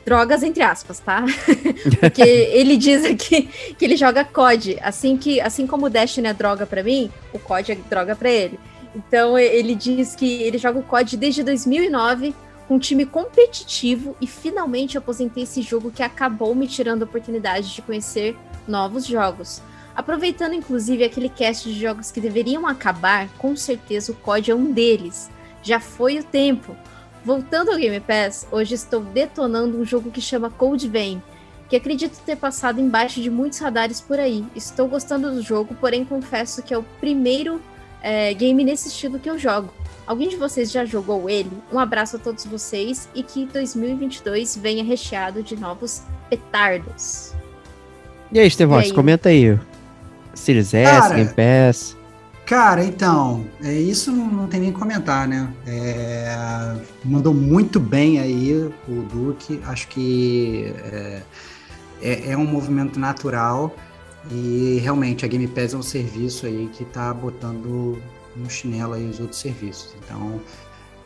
Drogas entre aspas, tá? Porque ele diz aqui que ele joga COD, assim que assim como o Destiny é droga pra mim, o COD é droga pra ele. Então ele diz que ele joga o COD desde 2009 com um time competitivo e finalmente aposentei esse jogo que acabou me tirando a oportunidade de conhecer novos jogos. Aproveitando inclusive aquele cast de jogos que deveriam acabar, com certeza o COD é um deles. Já foi o tempo. Voltando ao Game Pass, hoje estou detonando um jogo que chama Code Vein, que acredito ter passado embaixo de muitos radares por aí. Estou gostando do jogo, porém confesso que é o primeiro é, game nesse estilo que eu jogo. Alguém de vocês já jogou ele? Um abraço a todos vocês e que 2022 venha recheado de novos petardos. E aí, Estevox, E aí? comenta aí. Series S, Cara, Game Pass. Cara, então, é, isso não, não tem nem que comentar, né? É, mandou muito bem aí o Duque. Acho que é, é, é um movimento natural e realmente a Game Pass é um serviço aí que tá botando no chinelo aí os outros serviços. Então,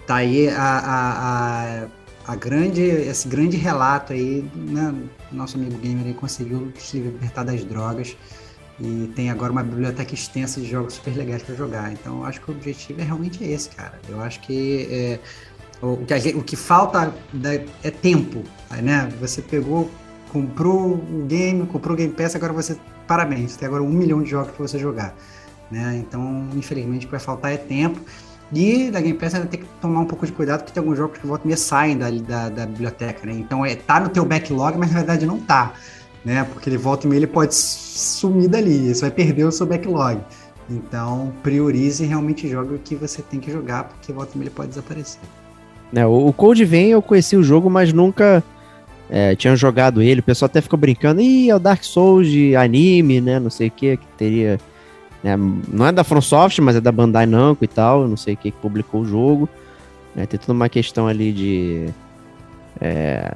tá aí a, a, a, a grande, esse grande relato aí, né? Nosso amigo gamer aí conseguiu se libertar das drogas e tem agora uma biblioteca extensa de jogos super legais para jogar. Então, eu acho que o objetivo é realmente esse, cara. Eu acho que é, o, que o que falta é tempo, né? Você pegou, comprou o game, comprou o Game Pass, agora você parabéns, tem agora um milhão de jogos para você jogar, né? Então, infelizmente, o que vai faltar é tempo. E da Game Pass ainda tem que tomar um pouco de cuidado, porque tem alguns jogos que volta e meia saem da, da, da biblioteca, né? Então, é, tá no teu backlog, mas na verdade não tá né? Porque ele volta e meia ele pode sumir dali, você vai perder o seu backlog. Então, priorize e realmente jogue o que você tem que jogar, porque volta e meia ele pode desaparecer. né, o, Code Vein eu conheci o jogo, mas nunca é, tinha jogado ele. O pessoal até ficou brincando, ih, é o Dark Souls de anime, né? Não sei o que, que teria. Né, não é da FromSoft, mas é da Bandai Namco e tal. Não sei o que publicou o jogo. né, tem toda uma questão ali de. é,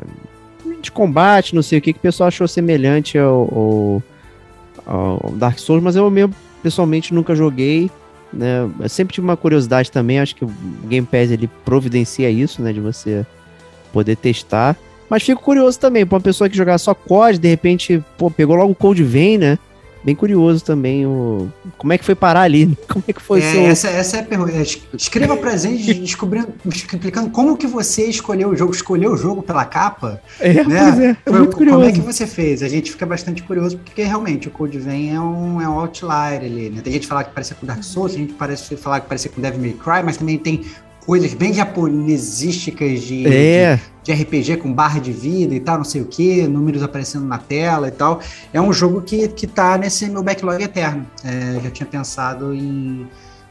de combate, não sei o que, que o pessoal achou semelhante ao, ao, ao Dark Souls, mas eu mesmo pessoalmente nunca joguei. Né? Eu sempre tive uma curiosidade também, acho que o Game Pass ele providencia isso, né? De você poder testar. Mas fico curioso também, pra uma pessoa que jogar só COD, de repente, pô, pegou logo o Code Vein, né? Bem curioso também o como é que foi parar ali, como é que foi É, seu... essa, essa é a pergunta. É, es- Escreva pra gente descobrindo, explicando como que você escolheu o jogo. Escolheu o jogo pela capa? É, né? é, é Foi- muito curioso. Como é que você fez? A gente fica bastante curioso, porque realmente o Code Vein é um, é um outlier ali, né? Tem gente que fala que parece com Dark Souls, tem gente que parece falar que parece com Devil May Cry, mas também tem coisas bem japonesísticas de, É, de RPG com barra de vida e tal, não sei o que, números aparecendo na tela e tal. É um jogo que, que tá nesse meu backlog eterno. É, já tinha pensado em,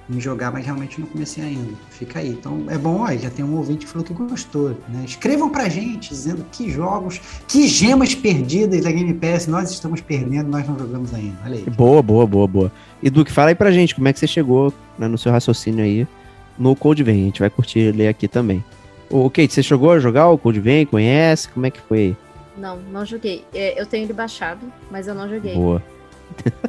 em jogar, mas realmente não comecei ainda. Fica aí. Então é bom, ó, já tem um ouvinte que falou que gostou. Né? Escrevam pra gente dizendo que jogos, que gemas perdidas da Game Pass nós estamos perdendo, nós não jogamos ainda. Olha aí. boa, boa, boa, boa. E Duque, fala aí pra gente, como é que você chegou né, no seu raciocínio aí no Code Vein, a gente vai curtir ler aqui também. O Kate, você chegou a jogar o Code Vein, conhece, como é que foi? Não, não joguei. É, eu tenho ele baixado, mas eu não joguei. Boa.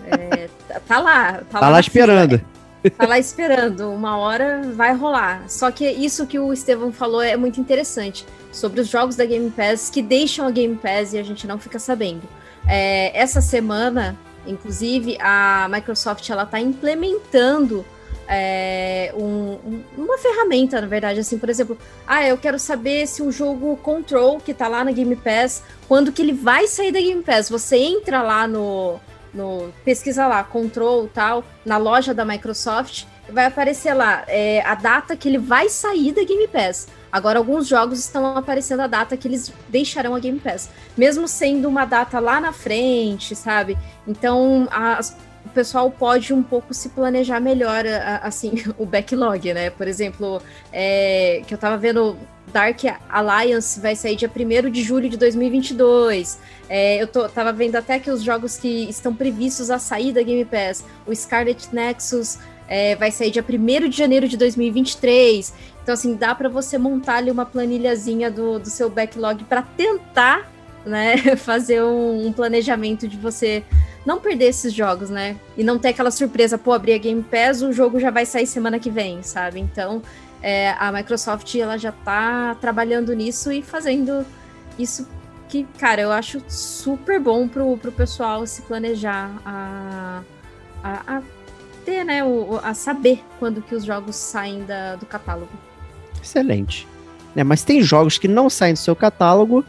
É, tá, lá. Tá, Tá lá na esperando. fila, Tá lá esperando. Uma hora vai rolar. Só que isso que o Estevão falou é muito interessante. Sobre os jogos da Game Pass que deixam a Game Pass e a gente não fica sabendo. É, essa semana, inclusive, a Microsoft ela tá implementando é, um- um- uma ferramenta, na verdade, assim, por exemplo, ah, eu quero saber se o jogo Control, que tá lá na Game Pass, quando que ele vai sair da Game Pass. Você entra lá no, no pesquisa lá, Control tal, na loja da Microsoft, vai aparecer lá é, a data que ele vai sair da Game Pass. Agora, alguns jogos estão aparecendo a data que eles deixarão a Game Pass, mesmo sendo uma data lá na frente, sabe? Então, as- o pessoal pode um pouco se planejar melhor, assim, o backlog, né? Por exemplo, é, que eu tava vendo Dark Alliance vai sair dia 1 de julho de 2022. É, eu tô, tava vendo até que os jogos que estão previstos a sair da Game Pass, o Scarlet Nexus é, vai sair dia 1 de janeiro de 2023. Então, assim, dá para você montar ali uma planilhazinha do, do seu backlog para tentar né, fazer um, planejamento de você não perder esses jogos, né? E não ter aquela surpresa, pô, abrir a Game Pass, o jogo já vai sair semana que vem, sabe? Então, é, a Microsoft, ela já tá trabalhando nisso e fazendo isso que, cara, eu acho super bom pro, pro pessoal se planejar a, a, a ter, né, o, a saber quando que os jogos saem da, do catálogo. Excelente. É, mas tem jogos que não saem do seu catálogo,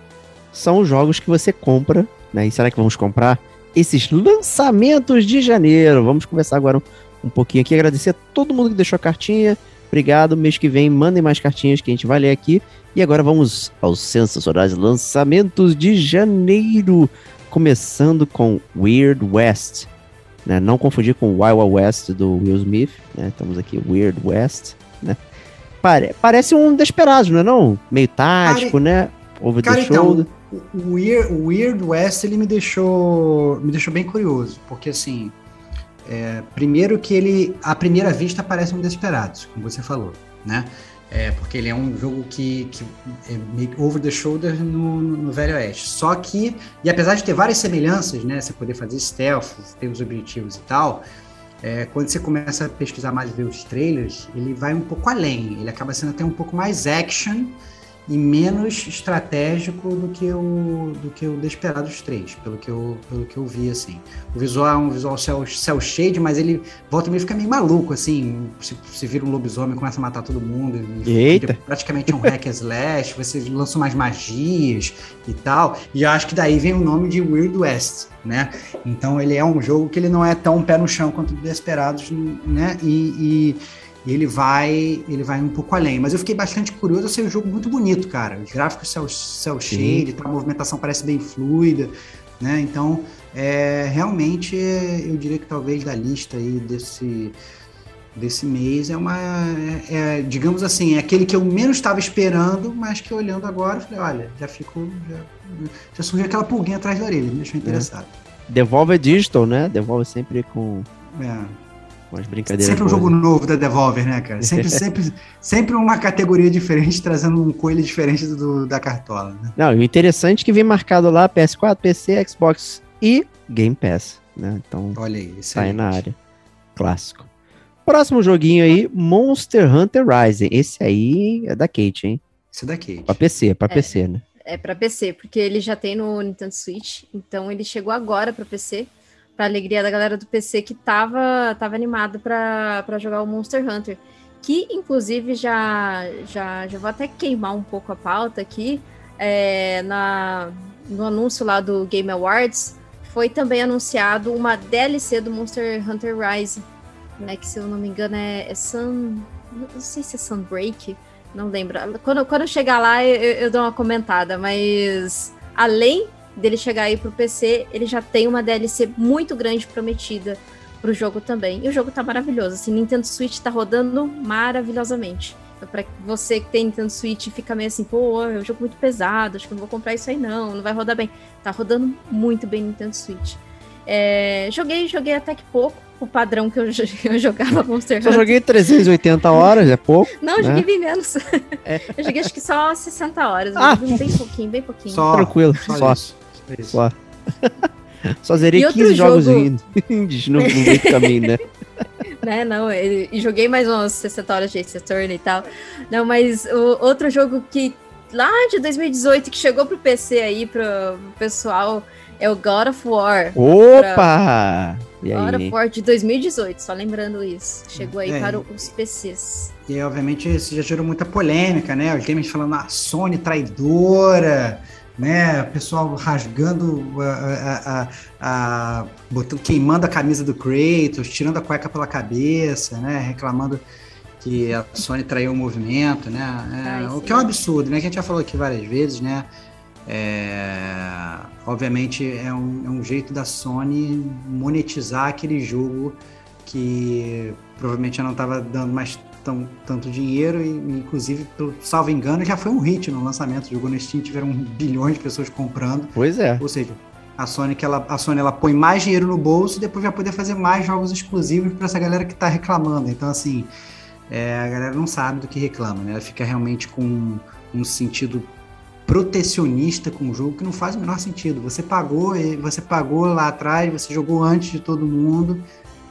são os jogos que você compra, né? E será que vamos comprar esses lançamentos de janeiro? Vamos conversar agora um, um pouquinho aqui, agradecer a todo mundo que deixou a cartinha. Obrigado, mês que vem mandem mais cartinhas que a gente vai ler aqui. E agora vamos aos sensacionais lançamentos de janeiro, começando com Weird West. Né? Não confundir com Wild Wild West do Will Smith, né? Estamos aqui, Weird West, né? Pare parece um Desperados, não é não? Meio tático, Pare... né? Over Cara, the shoulder. Então, o Weird, o Weird West, ele me deixou, me deixou bem curioso, porque assim, é, primeiro que ele, à primeira vista, parece um Desperados, como você falou, né? É, porque ele é um jogo que, que é over the shoulder no, no, Velho Oeste. Só que, e apesar de ter várias semelhanças, né? Você poder fazer stealth, ter os objetivos e tal, é, quando você começa a pesquisar mais e ver os trailers, ele vai um pouco além. Ele acaba sendo até um pouco mais action e menos estratégico do que o do que o Desperados 3, pelo que eu pelo que eu vi assim. O visual é um visual cel, cel shade, mas ele volta meio fica meio maluco assim, se, se vira um lobisomem, começa a matar todo mundo, Eita. praticamente um hack and slash, você lança umas magias e tal. E eu acho que daí vem o nome de Weird West, né? Então ele é um jogo que ele não é tão pé no chão quanto o Desperados, né? e, e e ele vai, ele vai um pouco além. Mas eu fiquei bastante curioso, eu achei o jogo muito bonito, cara. Os gráficos cel, cel shade, a movimentação parece bem fluida, né? Então, é, realmente, eu diria que talvez da lista aí desse desse mês é uma, é, é, digamos assim, é aquele que eu menos estava esperando, mas que olhando agora, falei, olha, já ficou, já, já surgiu aquela pulguinha atrás da orelha, me deixou interessado. É. Devolve digital, né? Devolve sempre com é umas brincadeiras. Sempre um jogo novo da Devolver, né, cara? Sempre, sempre, sempre uma categoria diferente, trazendo um coelho diferente do, da cartola. Né? Não, o interessante é que vem marcado lá PS4, PC, Xbox e Game Pass, né? Então, Olha aí, tá aí na área. Clássico. Próximo joguinho aí, Monster Hunter Rising. Esse aí é da Kate, hein? Esse é da Kate. Pra PC, pra é, PC, né? É pra PC, porque ele já tem no Nintendo Switch, então ele chegou agora pra PC para alegria da galera do PC que tava, tava animado para jogar o Monster Hunter. Que, inclusive, já, já, já vou até queimar um pouco a pauta aqui. É, na, no anúncio lá do Game Awards, foi também anunciado uma DLC do Monster Hunter Rise, né? Que, se eu não me engano, é, é Sun... Não sei se é Sunbreak, não lembro. Quando, quando chegar lá, eu, eu dou uma comentada, mas além dele chegar aí pro PC, ele já tem uma DLC muito grande prometida pro jogo também. E o jogo tá maravilhoso. Assim, Nintendo Switch tá rodando maravilhosamente. Então, pra você que tem Nintendo Switch fica meio assim, pô, é um jogo muito pesado, acho que não vou comprar isso aí não, não vai rodar bem. Tá rodando muito bem Nintendo Switch. É, joguei, joguei até que pouco, o padrão que eu, eu jogava Monster Hunter. Só joguei 380 horas, é pouco. Não, né? joguei bem menos. É. Eu joguei acho que só 60 horas, ah. bem pouquinho, bem pouquinho. Só, Tranquilo, só. só. Só. Só zerei 15 jogos jogo... indies no, no meio do caminho, né? né, não, e joguei mais umas 60 horas de Ace Attorney e tal. Não, mas o outro jogo que lá de 2018 que chegou pro PC aí, pro pessoal, é o God of War. Opa! Pra... God of War de 2018, só lembrando isso. Chegou aí é, para os PCs. E obviamente isso já gerou muita polêmica, né? Os games falando, ah, Sony traidora né? Pessoal rasgando, a, a, a, botando, queimando a camisa do Kratos, tirando a cueca pela cabeça, né? Reclamando que a Sony traiu o movimento, né? É, o que é um absurdo, né? Que a gente já falou aqui várias vezes, né? É, obviamente é um, é um jeito da Sony monetizar aquele jogo que provavelmente já não estava dando mais tão, tanto dinheiro e, inclusive, pelo, salvo engano, já foi um hit no lançamento. Jogou no Steam, tiveram bilhões de pessoas comprando. Pois é. Ou seja, a Sony, que ela, a Sony ela põe mais dinheiro no bolso e depois vai poder fazer mais jogos exclusivos para essa galera que está reclamando. Então, assim, é, a galera não sabe do que reclama, né? Ela fica realmente com um sentido protecionista com o jogo que não faz o menor sentido. Você pagou, e você pagou lá atrás, você jogou antes de todo mundo.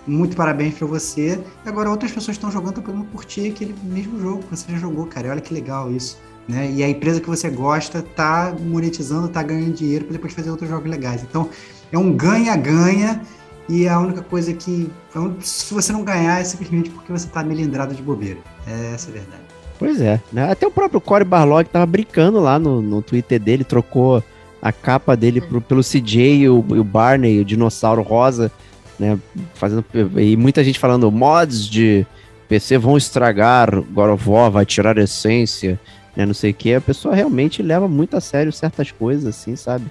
Muito parabéns para você. E agora outras pessoas estão jogando, estão podendo curtir aquele mesmo jogo que você já jogou, cara. E olha que legal isso. Né? E a empresa que você gosta tá monetizando, tá ganhando dinheiro para depois fazer outros jogos legais. Então, é um ganha-ganha e a única coisa que. Então, se você não ganhar, é simplesmente porque você tá melindrado de bobeira. É, essa é a verdade. Pois é, né? Até o próprio Corey Barlog tava brincando lá no, no Twitter dele, trocou a capa dele pro, pelo CJ e o, e o Barney, o dinossauro rosa, né? Fazendo, e muita gente falando, mods de PC vão estragar God of War, vai tirar a essência, né? Não sei o que. A pessoa realmente leva muito a sério certas coisas, assim, sabe?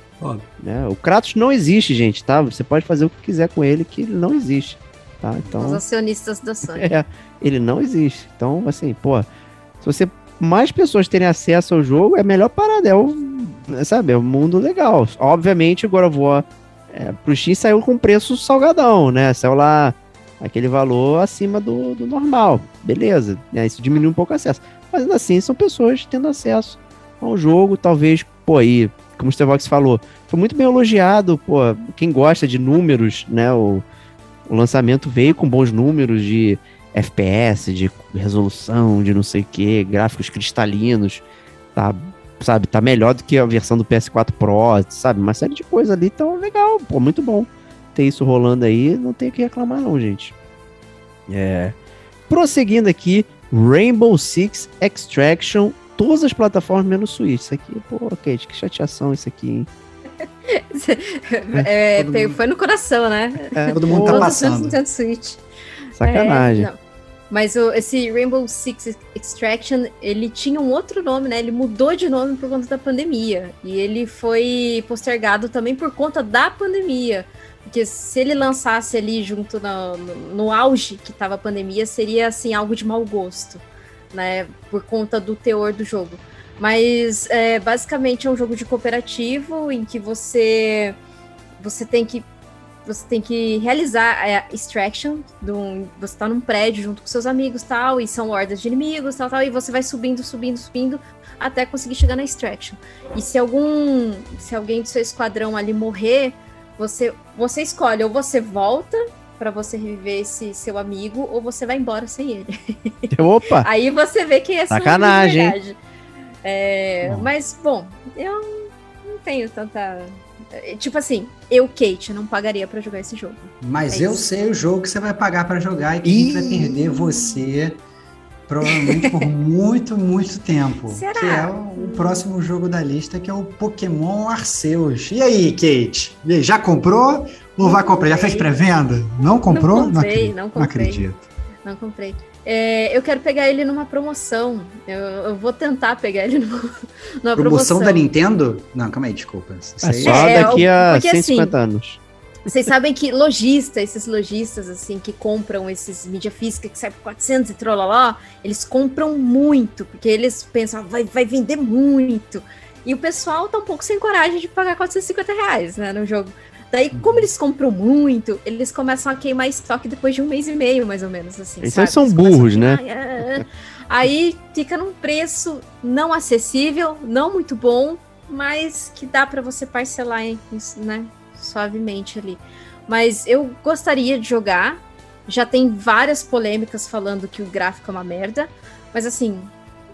Né? O Kratos não existe, gente, tá? Você pode fazer o que quiser com ele, que ele não existe, tá? Então... Os acionistas da Sony. É, ele não existe. Então, assim, pô, se você mais pessoas terem acesso ao jogo, é a melhor parada. É o, sabe, é um mundo legal. Obviamente, o God of War é, pro X saiu com preço salgadão, né? Saiu lá aquele valor acima do, do normal. Beleza, né? Isso diminui um pouco o acesso. Mas ainda assim, são pessoas tendo acesso ao jogo, talvez, pô, aí, como o Stevox falou, foi muito bem elogiado, pô, quem gosta de números, né? O, o lançamento veio com bons números de FPS, de resolução, de não sei o que, gráficos cristalinos, tá, sabe, tá melhor do que a versão do PS4 Pro, sabe, uma série de coisas ali, então legal, pô, muito bom ter isso rolando aí, não tem o que reclamar não, gente. É, prosseguindo aqui, Rainbow Six Extraction, todas as plataformas menos Switch, isso aqui, pô, Kate, que chateação isso aqui, hein. é, foi no coração, né? É, todo mundo tá passando. Nintendo Switch. Sacanagem. É, Mas o, esse Rainbow Six Extraction, ele tinha um outro nome, né? Ele mudou de nome por conta da pandemia. E ele foi postergado também por conta da pandemia. Porque se ele lançasse ali junto no, no, no auge que estava a pandemia, seria assim algo de mau gosto, né? Por conta do teor do jogo. Mas é, basicamente é um jogo de cooperativo em que você você tem que você tem que realizar a extraction, do, você tá num prédio junto com seus amigos tal, e são hordas de inimigos tal, tal, e você vai subindo, subindo, subindo, até conseguir chegar na extraction. E se algum, se alguém do seu esquadrão ali morrer, você, você escolhe, ou você volta para você reviver esse seu amigo, ou você vai embora sem ele. Opa! Aí você vê quem é Sacanagem. É, mas, bom, eu não tenho tanta Tipo assim, eu, Kate, não pagaria para jogar esse jogo. Mas É eu isso. sei o jogo que você vai pagar para jogar e que vai perder você provavelmente por muito, muito tempo. Será? Que é o, o próximo jogo da lista, que é o Pokémon Arceus. E aí, Kate? E aí, já comprou ou vai comprar? Já fez pré-venda? Não comprou? Não comprei, acredito. não comprei. acredito. Não comprei. É, eu quero pegar ele numa promoção. Eu, eu vou tentar pegar ele numa, numa Promoção promoção. da Nintendo? Não, calma aí, desculpa. Isso É só É, daqui a porque, 150 anos. Vocês sabem que lojista, esses lojistas assim que compram esses mídia física que sai por 400 e trolalá, eles compram muito, porque eles pensam, "Ah, vai, vai vender muito. E o pessoal tá um pouco sem coragem de pagar 450 reais, né, no jogo. Daí, como eles compram muito, eles começam a queimar estoque depois de um mês e meio, mais ou menos, assim. Eles sabe? são burros, né? ah, ah. Aí fica num preço não acessível, não muito bom, mas que dá para você parcelar, né, suavemente ali. Mas eu gostaria de jogar. Já tem várias polêmicas falando que o gráfico é uma merda, mas assim,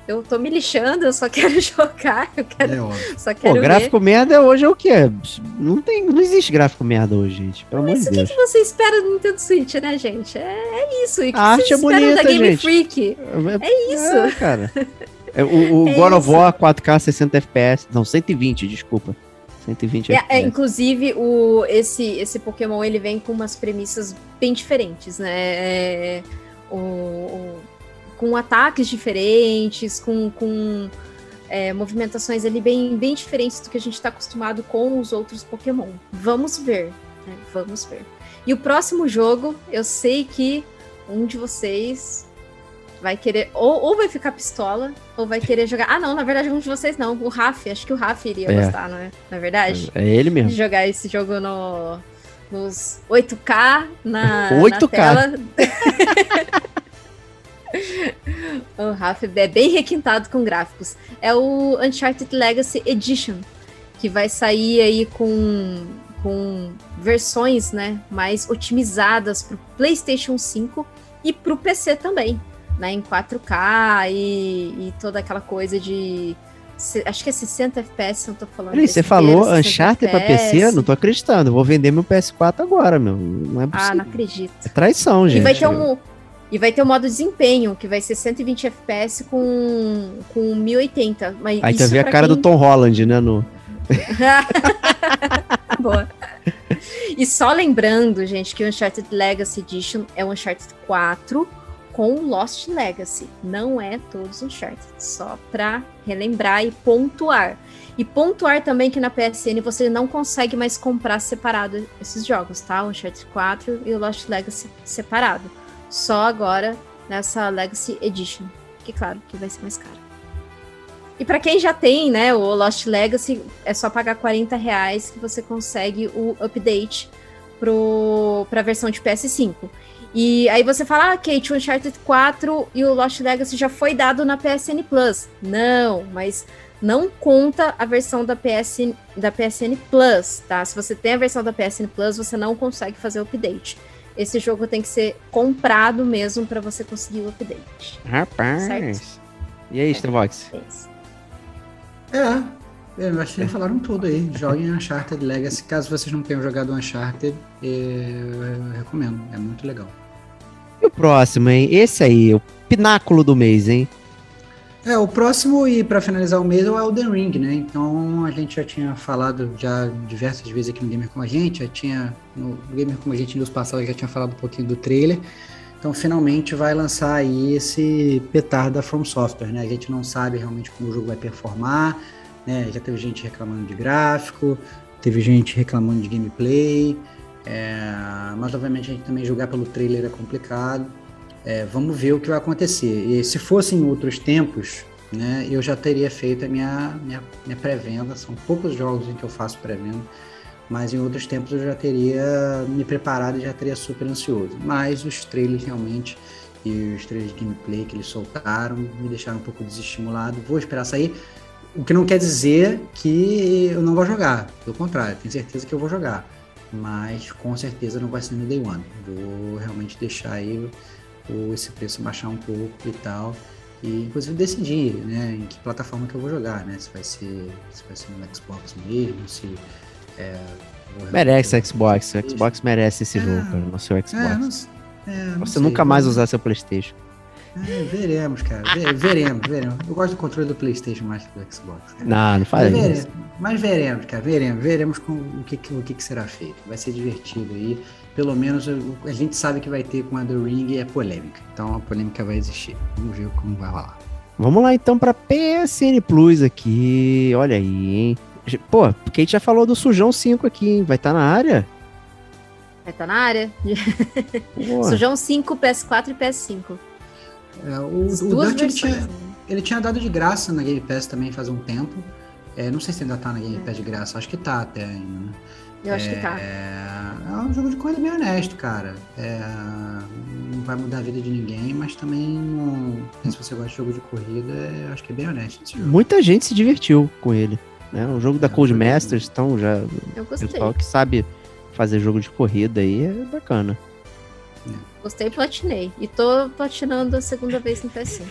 eu tô me lixando, eu só quero jogar, eu quero, É óbvio. só Pô, quero ver. gráfico merda hoje é o quê? Não, tem, não existe gráfico merda hoje, gente. Pelo amor Mas de o que, Deus. que você espera do Nintendo Switch, né, gente? É, é isso. E o que A arte é bonita, da Game gente. Freak? É isso. É, cara. É, o o É God of isso. War 4K 60 FPS. Não, 120, desculpa. 120 É, é, inclusive, o, esse, esse Pokémon ele vem com umas premissas bem diferentes, né? É, o, o- com ataques diferentes, com, com é, movimentações ali bem, bem diferentes do que a gente está acostumado com os outros Pokémon. Vamos ver, né? Vamos ver. E o próximo jogo, eu sei que um de vocês vai querer, ou, ou vai ficar pistola, ou vai querer jogar. Ah, não, na verdade, um de vocês não. O Raf, acho que o Raf iria É. gostar, não é? Na verdade? É ele de mesmo. jogar esse jogo no, nos 8K na, 8K. na tela. o Rafa é bem requintado com gráficos. É o Uncharted Legacy Edition, que vai sair aí com, com versões né, mais otimizadas para o PlayStation 5 e para o PC também, né, em 4K e, e toda aquela coisa de acho que é 60 FPS, não tô falando. Peraí, você falou Uncharted pra PC? Não tô acreditando. Vou vender meu PS4 agora, meu. Não é possível. Ah, não acredito. É traição, gente. E vai ter um. E vai ter o modo desempenho, que vai ser 120 FPS com, com 1080. Mas Aí tu vê a cara quem... do Tom Holland, né? No... Boa. E só lembrando, gente, que o Uncharted Legacy Edition é o Uncharted 4 com Lost Legacy. Não é todos Uncharted, só para relembrar e pontuar. E pontuar também que na PSN você não consegue mais comprar separado esses jogos, tá? O Uncharted 4 e o Lost Legacy separado. Só agora nessa Legacy Edition, que claro que vai ser mais caro. E para quem já tem, né, o Lost Legacy, é só pagar 40 reais que você consegue o update para a versão de PS5. E aí você fala, ah, Kate, o Uncharted 4 e o Lost Legacy já foi dado na PSN Plus. Não, mas não conta a versão da PSN, da PSN Plus, tá? Se você tem a versão da PSN Plus, você não consegue fazer o update. Esse jogo tem que ser comprado mesmo para você conseguir o update. Rapaz. Certo? E aí, Starbox? É, é, eu acho que já falaram tudo aí. Joguem Uncharted Legacy. Caso vocês não tenham jogado Uncharted, eu recomendo. É muito legal. E o próximo, hein? Esse aí, o pináculo do mês, hein? É, o próximo e para finalizar o mês é o Elden Ring, né? Então a gente já tinha falado já diversas vezes aqui no Gamer com a gente, já tinha no Gamer com a gente nos passados já tinha falado um pouquinho do trailer. Então finalmente vai lançar aí esse petardo da From Software, né? A gente não sabe realmente como o jogo vai performar, né? Já teve gente reclamando de gráfico, teve gente reclamando de gameplay, é, mas obviamente a gente também julgar pelo trailer é complicado. É, vamos ver o que vai acontecer. E se fossem outros tempos, né, eu já teria feito a minha, minha, minha pré-venda. São poucos jogos em que eu faço pré-venda, mas em outros tempos eu já teria me preparado e já teria super ansioso. Mas os trailers realmente e os trailers de gameplay que eles soltaram me deixaram um pouco desestimulado. Vou esperar sair. O que não quer dizer que eu não vou jogar. Pelo contrário, tenho certeza que eu vou jogar mas com certeza não vai ser no day one. Vou realmente deixar aí o, esse preço baixar um pouco e tal. E inclusive decidir né, em que plataforma que eu vou jogar, né? Se vai ser, se vai ser no Xbox mesmo, se. É, merece Xbox, o Xbox merece esse é, jogo, cara, no seu Xbox. É, não, é, Você sei, nunca mais usar seu Playstation. É, veremos, cara. veremos, veremos. Eu gosto do controle do PlayStation mais que do Xbox. Cara. Não, não faz mas veremos, Mas veremos, cara. Veremos. Veremos com o que, o que, será feito. Vai ser divertido aí. Pelo menos a gente sabe que vai ter com a The Ring é polêmica. Então a polêmica vai existir. Vamos ver como vai rolar. Vamos lá então para PSN Plus aqui. Olha aí, hein? Pô, porque a gente já falou do Sujão 5 aqui, hein? Vai estar tá na área? Vai estar tá na área. Sujão 5, PS4 e PS5. É, o, o Dante ele tinha, ele tinha dado de graça na Game Pass também faz um tempo. É, não sei se ainda tá na Game. Pass de graça, acho que tá até ainda, né? Eu acho que tá. É, é um jogo de corrida bem honesto, cara. É, não vai mudar a vida de ninguém, mas também não, se você gosta de jogo de corrida, eu acho que é bem honesto esse jogo. Muita gente se divertiu com ele. Né? O jogo da é, Cold Masters, então já. Eu gostei. pessoal que sabe fazer jogo de corrida aí é bacana. Gostei e platinei. E tô platinando a segunda vez no PS5.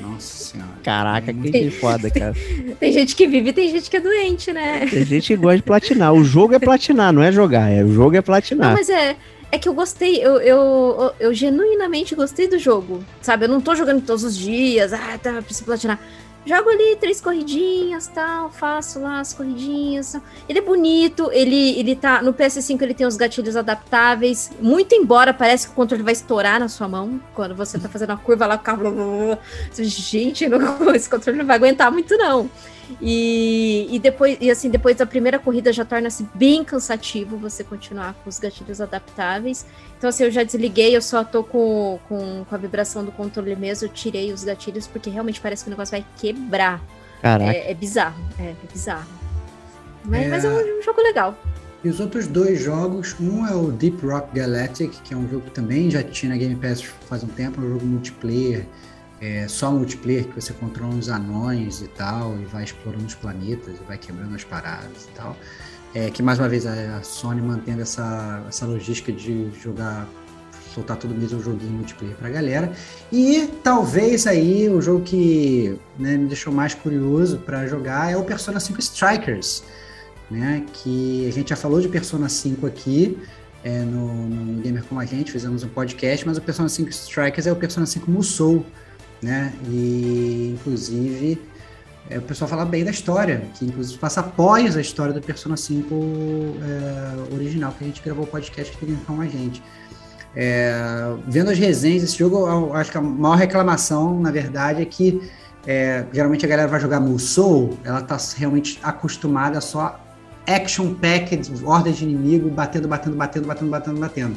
Nossa senhora. Caraca, que foda, cara. tem gente que vive e tem gente que é doente, né? Tem gente que gosta de platinar. O jogo é platinar, não é jogar. É, o jogo é platinar. Não, mas é. É que eu gostei, eu, eu, eu, eu genuinamente gostei do jogo. Sabe, eu não tô jogando todos os dias, ah, tá, preciso platinar. Jogo ali três corridinhas, tal, faço lá as corridinhas. Ele é bonito, ele, ele tá. No PS5 ele tem os gatilhos adaptáveis. Muito embora parece que o controle vai estourar na sua mão. Quando você tá fazendo uma curva lá, o carro. Gente, não, esse controle não vai aguentar muito, não. E, e depois, e assim, depois da primeira corrida já torna-se bem cansativo você continuar com os gatilhos adaptáveis. Então, assim, eu já desliguei, eu só tô com, com, com a vibração do controle mesmo, eu tirei os gatilhos, porque realmente parece que o negócio vai quebrar. Caraca. É, é bizarro, é, é bizarro. Mas é... mas é um, jogo legal. E os outros dois jogos, um é o Deep Rock Galactic, que é um jogo que também já tinha na Game Pass faz um tempo, é um jogo multiplayer, é só multiplayer, que você controla uns anões e tal, e vai explorando os planetas, e vai quebrando as paradas e tal. É, que mais uma vez a Sony mantendo essa, essa logística de jogar, soltar todo mês um joguinho multiplayer pra galera. E talvez aí o jogo que né, me deixou mais curioso para jogar é o Persona 5 Strikers né? Que a gente já falou de Persona 5 aqui é, no, no, Gamer Como a Gente, fizemos um podcast, mas o Persona 5 Strikers é o Persona 5 Musou, né? E inclusive é, o pessoal fala bem da história, que inclusive passa após a história do Persona 5 é, original, que a gente gravou o podcast que Como a Gente. É, vendo as resenhas desse jogo, eu acho que a maior reclamação, na verdade, é que é, geralmente a galera vai jogar Musou, ela tá realmente acostumada só action packed, ordem de inimigo, batendo, batendo, batendo, batendo, batendo, batendo.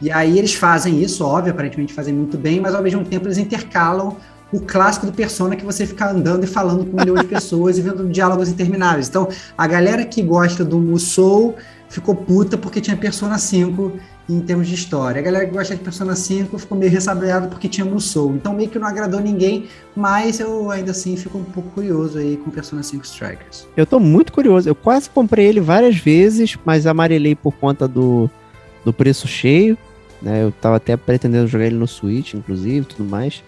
E aí eles fazem isso, óbvio, aparentemente fazem muito bem, mas ao mesmo tempo eles intercalam o clássico do Persona que você fica andando e falando com milhão de pessoas e vendo diálogos intermináveis. Então, a galera que gosta do Musou ficou puta porque tinha Persona 5 em termos de história. A galera que gosta de Persona 5 ficou meio ressabiada porque tinha Musou. Então meio que não agradou ninguém, mas eu ainda assim fico um pouco curioso aí com Persona 5 Strikers. Eu tô muito curioso. Eu quase comprei ele várias vezes, mas amarelei por conta do, do preço cheio. Né? Eu tava até pretendendo jogar ele no Switch, inclusive, tudo mais.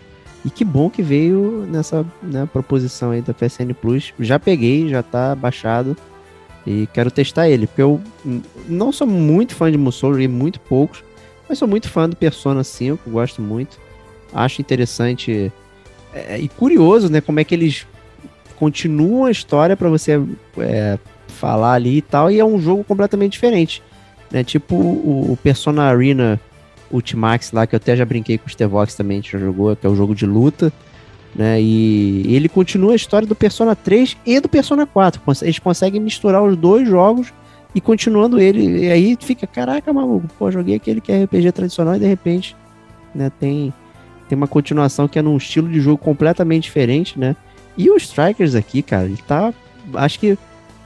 E que bom que veio nessa né, proposição aí da PSN Plus. Já peguei, já tá baixado. E quero testar ele, porque eu não sou muito fã de Musou, joguei muito poucos, mas sou muito fã do Persona 5, gosto muito. Acho interessante é, e curioso, né, como é que eles continuam a história para você é, falar ali e tal, e é um jogo completamente diferente. Né? Tipo o, o Persona Arena Ultimax lá, que eu até já brinquei com o Stevox também, a gente já jogou, que é o um jogo de luta. Né? E ele continua a história do Persona 3 e do Persona 4. Eles conseguem misturar os dois jogos e continuando ele. E aí fica, caraca, maluco, pô, joguei aquele que é RPG tradicional e de repente né, tem, tem uma continuação que é num estilo de jogo completamente diferente, né? E o Strikers aqui, cara, ele tá. Acho que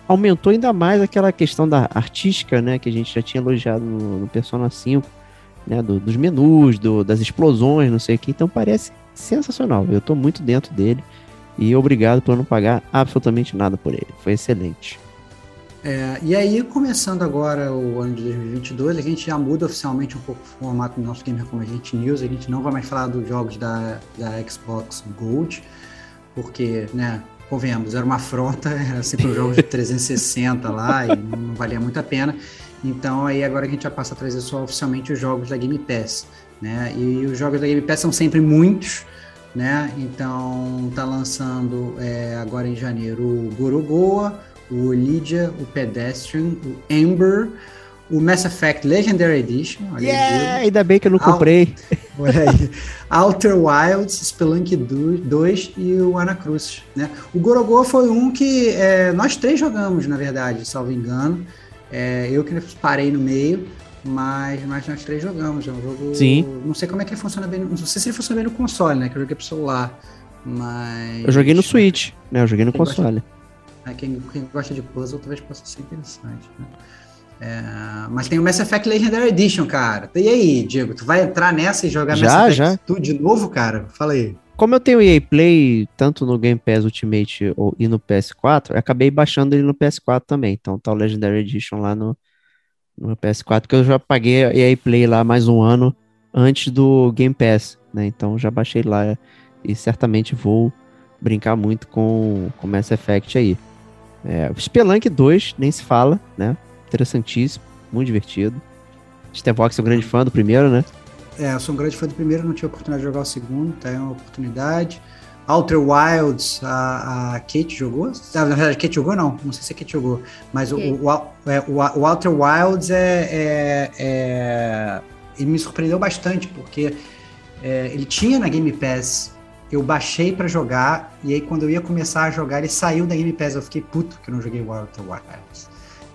aumentou ainda mais aquela questão da artística, né? Que a gente já tinha elogiado no, no Persona 5, né? Do, dos menus, do, das explosões, não sei o que. Então parece sensacional. Eu tô muito dentro dele e obrigado por não pagar absolutamente nada por ele. Foi excelente. É, e aí, começando agora o ano de 2022, a gente já muda oficialmente um pouco o formato do nosso Gamer Gente News. A gente não vai mais falar dos jogos da, da Xbox Gold, porque, né, convenhamos, era uma afronta, era sempre um jogo de 360 lá e não valia muito a pena. Então, aí agora a gente já passa a trazer só oficialmente os jogos da Game Pass né? E os jogos da Game Pass são sempre muitos, né? Então tá lançando é, agora em janeiro o Gorogoa, o Lydia, o Pedestrian, o Ember, o Mass Effect Legendary Edition. yeah, aí, ainda bem que eu não comprei. Outer Wilds, Spelunk 2 e o Anacruz, né? O Gorogoa foi um que é, nós três jogamos, na verdade, salvo engano. É, eu que parei no meio, mas, mas nós três jogamos. É um jogo. Sim. Não sei como é que ele funciona bem. Não sei se ele funciona bem no console, né? Que eu joguei pro celular. Mas. Eu joguei no Switch, né? Eu joguei no quem console. Gosta, é, quem, quem, gosta de puzzle talvez possa ser interessante, né? É, mas tem o Mass Effect Legendary Edition, cara. E aí, Diego, tu vai entrar nessa e jogar já, Mass Effect já. tudo de novo, cara? Fala aí. Como eu tenho EA Play tanto no Game Pass Ultimate ou, e no PS4, eu acabei baixando ele no PS4 também. Então tá o Legendary Edition lá no, no PS4, que eu já paguei EA Play lá mais um ano antes do Game Pass, né? Então já baixei lá e certamente vou brincar muito com, com Mass Effect aí. É, Spelunk 2, nem se fala, né? Interessantíssimo, muito divertido. Stevox é um grande fã do primeiro, né? É, eu sou um grande fã do primeiro, não tive a oportunidade de jogar o segundo, tá? É uma oportunidade. Outer Wilds, a, a Kate jogou? Na verdade, a Kate jogou não, não sei se a Kate jogou, mas okay. o, o, é, o, o, Outer Wilds é, é, é, ele me surpreendeu bastante, porque é, ele tinha na Game Pass, eu baixei para jogar, e aí quando eu ia começar a jogar, ele saiu da Game Pass, eu fiquei puto que eu não joguei o Outer Wilds.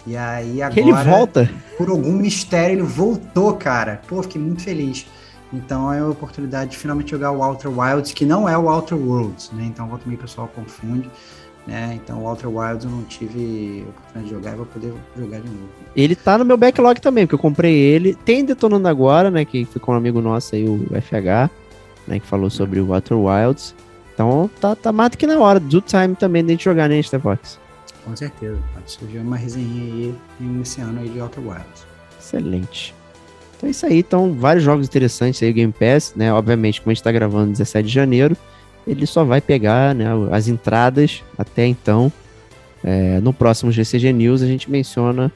E aí agora, ele volta. por algum mistério, ele voltou, cara. Pô, fiquei muito feliz. Então é a oportunidade de finalmente jogar o Outer Wilds, que não é o Outer Worlds, né? Então volta meio o pessoal confunde. né? Então, o Outer Wilds eu não tive oportunidade de jogar e vou poder jogar de novo. Ele tá no meu backlog também, porque eu comprei ele. Tem Detonando Agora, né? Que foi com um amigo nosso aí, o FH, né? Que falou sobre o Outer Wilds. Então tá, tá mais do que na hora. Do time também de gente jogar, né, Stevox? Com certeza. Pode surgir uma resenha aí nesse ano aí de Outer Wilds. Excelente. Então é isso aí. Então, vários jogos interessantes aí, Game Pass, né? Obviamente, como a gente tá gravando 17 de janeiro, ele só vai pegar né, as entradas até então. É, no próximo GCG News a gente menciona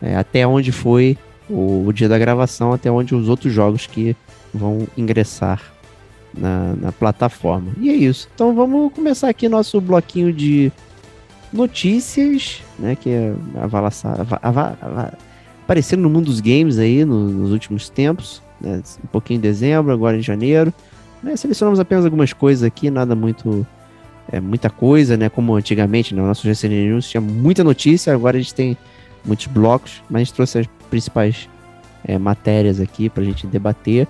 é, até onde foi o, o, dia da gravação, até onde os outros jogos que vão ingressar na, na plataforma. E é isso. Então vamos começar aqui nosso bloquinho de notícias, né? Que é aparecendo no mundo dos games aí no, nos últimos tempos. Né, um pouquinho em dezembro, agora em janeiro. Né, selecionamos apenas algumas coisas aqui, nada muito. É, muita coisa, né? Como antigamente, né, nosso GCN News tinha muita notícia, agora a gente tem muitos blocos, mas a gente trouxe as principais é, matérias aqui para a gente debater.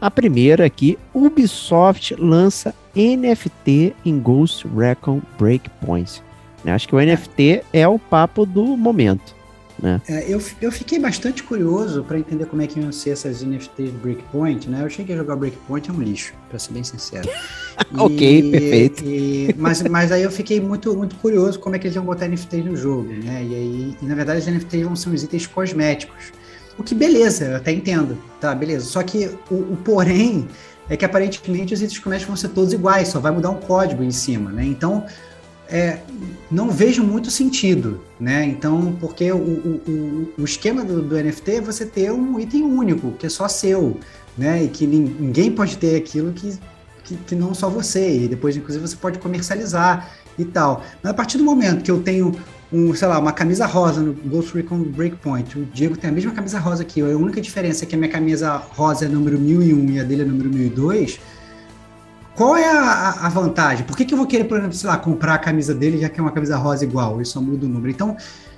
A primeira aqui, Ubisoft lança NFT em Ghost Recon Breakpoints. Acho que o NFT é o papo do momento. Né? É, eu, eu fiquei bastante curioso para entender como é que iam ser essas NFTs Breakpoint, né? Eu cheguei a jogar Breakpoint é um lixo, para ser bem sincero. E, ok, perfeito. E, mas, mas aí eu fiquei muito, muito curioso como é que eles iam botar NFTs no jogo, né? E aí, e na verdade, os NFTs vão ser uns itens cosméticos. O que beleza, eu até entendo, tá, beleza. Só que o, o porém é que aparentemente os itens cosméticos vão ser todos iguais, só vai mudar um código em cima, né? Então, é, não vejo muito sentido, né? Então, porque o, o, o esquema do, do, NFT é você ter um item único, que é só seu, né? E que ninguém pode ter aquilo que, que, que, não só você. E depois, inclusive, você pode comercializar e tal. Mas a partir do momento que eu tenho um, sei lá, uma camisa rosa no Ghost Recon Breakpoint, o Diego tem a mesma camisa rosa que eu, a única diferença é que a minha camisa rosa é número 1001 e a dele é número 1002, qual é a, a, vantagem? Por que, que eu vou querer, por exemplo, sei lá, comprar a camisa dele já que é uma camisa rosa igual, ele só muda o número? Então,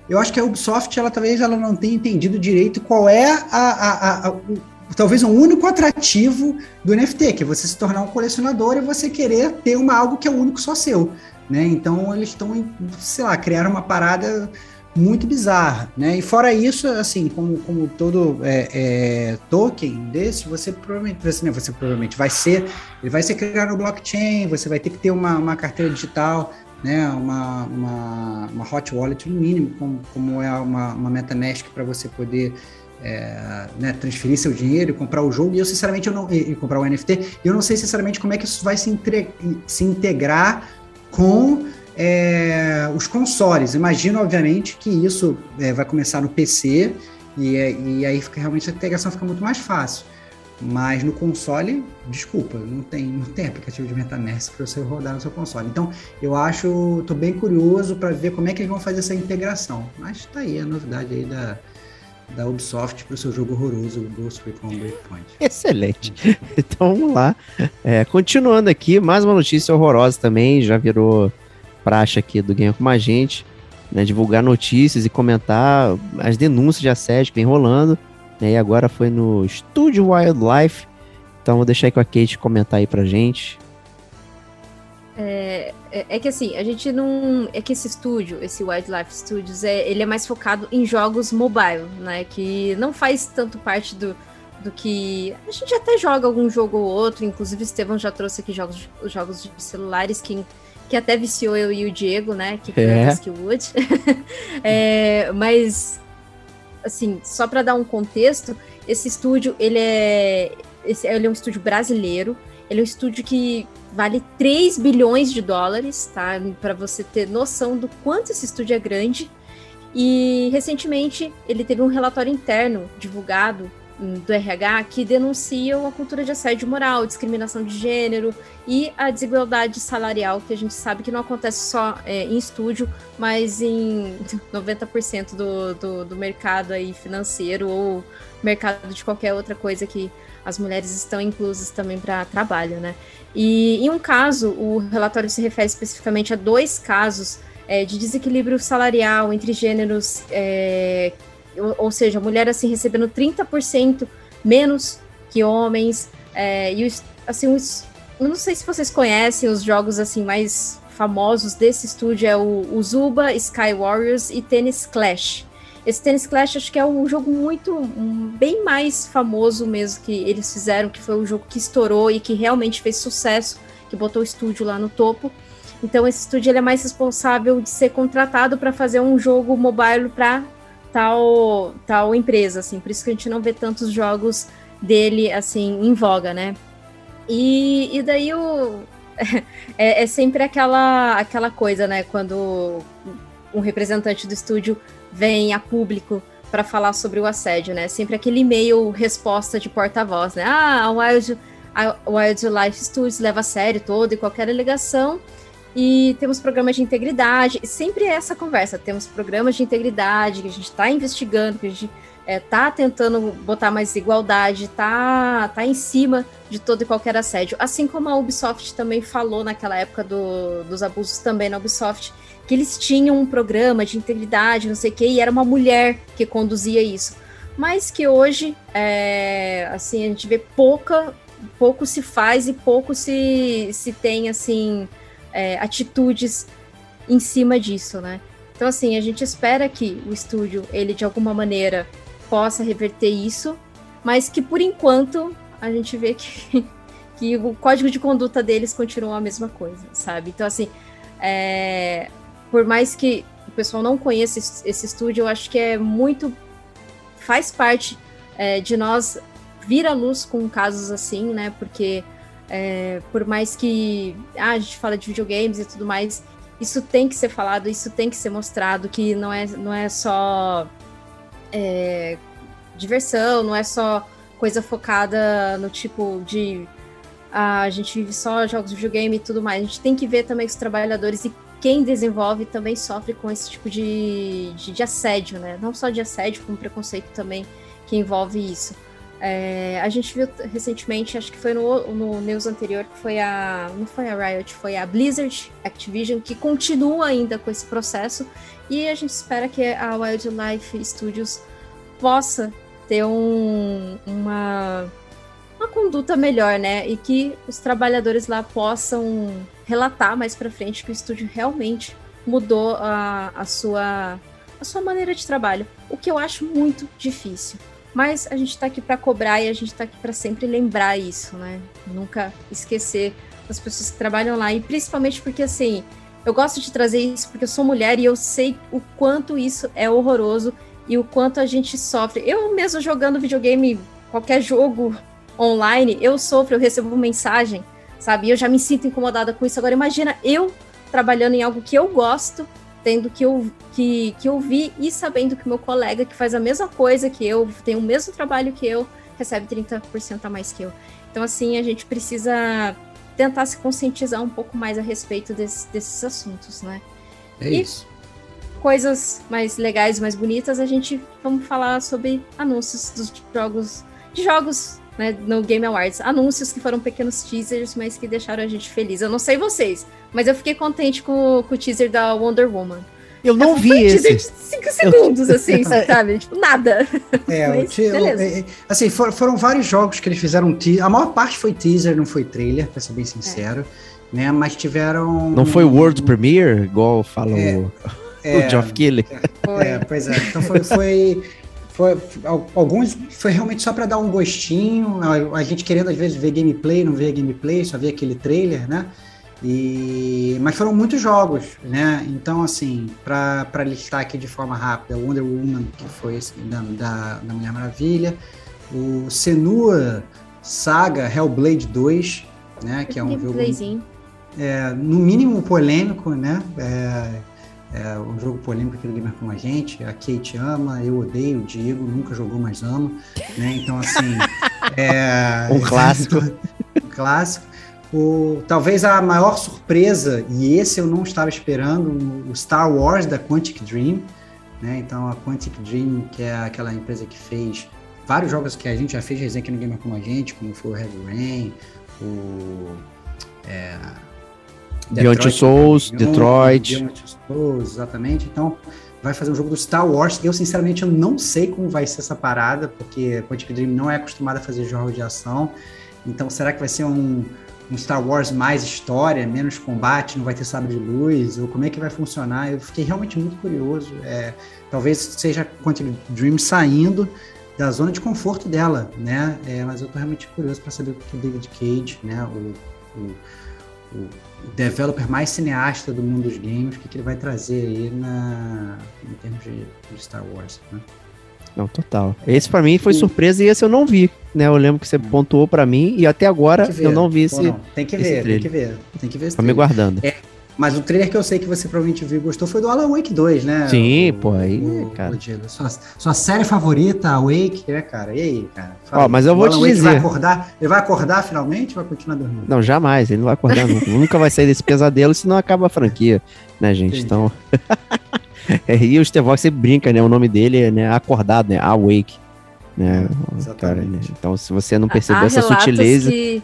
eu acho que a Ubisoft, ela talvez ela não tenha entendido direito qual é a, a, a o, talvez um único atrativo do NFT, que é você se tornar um colecionador e você querer ter uma algo que é único só seu, né? Então eles estão, sei lá, criaram uma parada muito bizarra, né? E fora isso, assim, como, como todo é, é, token desse, você provavelmente, você, né, você provavelmente vai ser, ele vai ser criado no blockchain, você vai ter que ter uma, uma carteira digital, né? Uma, uma, uma hot wallet no mínimo, como, como é uma, uma MetaMask para você poder é, né, transferir seu dinheiro comprar o jogo. E eu sinceramente eu não e, e comprar o NFT. Eu não sei sinceramente como é que isso vai se, entre, se integrar com é, os consoles. Imagino, obviamente, que isso é, vai começar no PC e, é, e aí fica, realmente a integração fica muito mais fácil. Mas no console, desculpa, não tem, não tem aplicativo de MetaMask para você rodar no seu console. Então, eu acho, estou bem curioso para ver como é que eles vão fazer essa integração. Mas está aí a novidade aí da, da Ubisoft para o seu jogo horroroso, Ghost Recon Breakpoint. Excelente. Então vamos lá. É, continuando aqui, mais uma notícia horrorosa também, já virou praxe aqui do Game com a gente, né, divulgar notícias e comentar as denúncias de assédio que vem rolando. Né, e agora foi no Studio Wildlife. Então vou deixar aí com a Kate comentar aí pra gente. É, é, é, que assim, a gente não. É que esse estúdio, esse Wildlife Studios, é, ele é mais focado em jogos mobile, né? Que não faz tanto parte do, do que. A gente até joga algum jogo ou outro, inclusive o Estevão já trouxe aqui jogos, jogos de celulares que que até viciou eu e o Diego, né? Que é. Wood. é, mas, assim, só para dar um contexto, esse estúdio, ele é, esse, ele é um estúdio brasileiro. Ele é um estúdio que vale 3 bilhões de dólares, tá? Para você ter noção do quanto esse estúdio é grande. E recentemente ele teve um relatório interno divulgado do RH que denunciam a cultura de assédio moral, discriminação de gênero e a desigualdade salarial, que a gente sabe que não acontece só é, em estúdio, mas em 90% do, do, do mercado aí financeiro ou mercado de qualquer outra coisa que as mulheres estão inclusas também para trabalho, né? E em um caso, o relatório se refere especificamente a dois casos é, de desequilíbrio salarial entre gêneros é, ou, seja, mulher assim recebendo 30% menos que homens. É, e os, assim, os, eu não sei se vocês conhecem os jogos assim mais famosos desse estúdio é o, o Zuba, Sky Warriors e Tennis Clash. Esse Tennis Clash acho que é um jogo muito um, bem mais famoso mesmo que eles fizeram, que foi um jogo que estourou e que realmente fez sucesso, que botou o estúdio lá no topo. Então esse estúdio é mais responsável de ser contratado para fazer um jogo mobile para tal tal empresa, assim. Por isso que a gente não vê tantos jogos dele assim em voga, né? E, e daí o é, é sempre aquela aquela coisa, né? Quando um representante do estúdio vem a público para falar sobre o assédio, né? Sempre aquele e-mail resposta de porta-voz, né? Ah, a Wild, a Wildlife Studios leva a sério toda e qualquer alegação e temos programas de integridade. Sempre é essa conversa. Temos programas de integridade que a gente está investigando, que a gente está é, tentando botar mais igualdade, está tá em cima de todo e qualquer assédio. Assim como a Ubisoft também falou naquela época do, dos abusos também na Ubisoft, que eles tinham um programa de integridade, não sei o quê, e era uma mulher que conduzia isso. Mas que hoje, é, assim, a gente vê pouca, pouco se faz e pouco se, se tem, assim, é, atitudes em cima disso, né? Então, assim, a gente espera que o estúdio, ele de alguma maneira possa reverter isso, mas que por enquanto a gente vê que, que o código de conduta deles continua a mesma coisa, sabe? Então, assim, é, por mais que o pessoal não conheça esse, estúdio, eu acho que é muito. faz parte é, de nós vir à luz com casos assim, né? Porque é, por mais que ah, a gente fala de videogames e tudo mais, isso tem que ser falado, isso tem que ser mostrado, que não é, não é só é, diversão, não é só coisa focada no tipo de ah, a gente vive só jogos de videogame e tudo mais. A gente tem que ver também os trabalhadores e quem desenvolve também sofre com esse tipo de, de, de assédio, né? Não só de assédio, como preconceito também que envolve isso. É, a gente viu recentemente, acho que foi no, no news anterior, que foi a. Não foi a Riot, foi a Blizzard Activision, que continua ainda com esse processo. E a gente espera que a Wildlife Studios possa ter um, uma uma conduta melhor, né? E que os trabalhadores lá possam relatar mais para frente que o estúdio realmente mudou a, a, sua, a sua maneira de trabalho, o que eu acho muito difícil. Mas a gente está aqui para cobrar e a gente está aqui para sempre lembrar isso, né? Nunca esquecer as pessoas que trabalham lá e principalmente porque assim, eu gosto de trazer isso porque eu sou mulher e eu sei o quanto isso é horroroso e o quanto a gente sofre. Eu mesmo jogando videogame, qualquer jogo online, eu sofro, eu recebo mensagem, sabe? Eu já me sinto incomodada com isso. Agora, imagina eu trabalhando em algo que eu gosto, tendo que, eu, que, que ouvir e sabendo que meu colega que faz a mesma coisa que eu, tem o mesmo trabalho que eu, recebe 30% a mais que eu. Então, assim, a gente precisa tentar se conscientizar um pouco mais a respeito desse, desses assuntos, né? É e isso. Coisas mais legais, mais bonitas, a gente vamos falar sobre anúncios dos jogos, de jogos né, no Game Awards. Anúncios que foram pequenos teasers, mas que deixaram a gente feliz. Eu não sei vocês, mas eu fiquei contente com, com o teaser da Wonder Woman. Eu não vi um esse. de 5 segundos, eu... assim, sabe? Tipo, nada. É, Mas, o é, é, assim, for, foram vários jogos que eles fizeram teaser. A maior parte foi teaser, não foi trailer, pra ser bem sincero. É. Né? Mas tiveram. Não foi World Premiere, igual fala é, o, é, o Geoff Keighley. É, pois é. Então foi, foi foi, alguns foi realmente só para dar um gostinho, a, a, gente querendo às vezes ver gameplay, não ver gameplay, só ver aquele trailer, né? E, mas foram muitos jogos, né? Então, assim, para listar aqui de forma rápida, Wonder Woman, que foi esse, da, da, da Mulher Maravilha, o Senua Saga Hellblade 2, né? Que é um jogo. É, no mínimo polêmico, né? É, é um jogo polêmico aqui do Gamer Como a Gente. A Kate ama, eu odeio, o Diego nunca jogou, mas ama. Né? Então, assim. é, um clássico. um clássico. O, talvez a maior surpresa, e esse eu não estava esperando, o Star Wars da Quantic Dream. Né? Então, a Quantic Dream, que é aquela empresa que fez vários jogos que a gente já fez resenha aqui no Gamer Como a Gente, como foi o Heavy Rain, o. É, Beyond Two Souls, Detroit. Beyond Souls, exatamente. Então, vai fazer um jogo do Star Wars. Eu, sinceramente, eu não sei como vai ser essa parada, porque a Quantic Dream não é acostumada a fazer jogos de ação. Então, será que vai ser um, um Star Wars mais história, menos combate, não vai ter sabre de luz, ou como é que vai funcionar. Eu fiquei realmente muito curioso. É, talvez seja Quantum Dream saindo da zona de conforto dela, né? É, mas eu tô realmente curioso para saber o que o David Cage, né, o, o, o, developer mais cineasta do mundo dos games, o que, que ele vai trazer aí na, em termos de, de Star Wars, né? Não, total. Esse para mim foi surpresa e esse eu não vi, né? Eu lembro que você pontuou para mim e até agora eu não vi esse. Não. Tem que ver, tem que ver, tem que ver. Tá me guardando. É, mas o trailer que eu sei que você provavelmente viu e gostou foi do Alan Wake 2, né? Sim, o, pô, aí, o, cara. O sua, sua, série favorita, Wake, né, cara? E aí, cara? Ó, mas eu vou te dizer. Vai acordar, ele vai acordar finalmente ou vai continuar dormindo? Não, jamais, ele não vai acordar nunca. nunca vai sair desse pesadelo, senão acaba a franquia, né, gente? Entendi. Então. É, e o Stevox sempre brinca, né? O nome dele é né, acordado, né? Awake. Né? Cara, né? Então, se você não percebeu essa sutileza. Que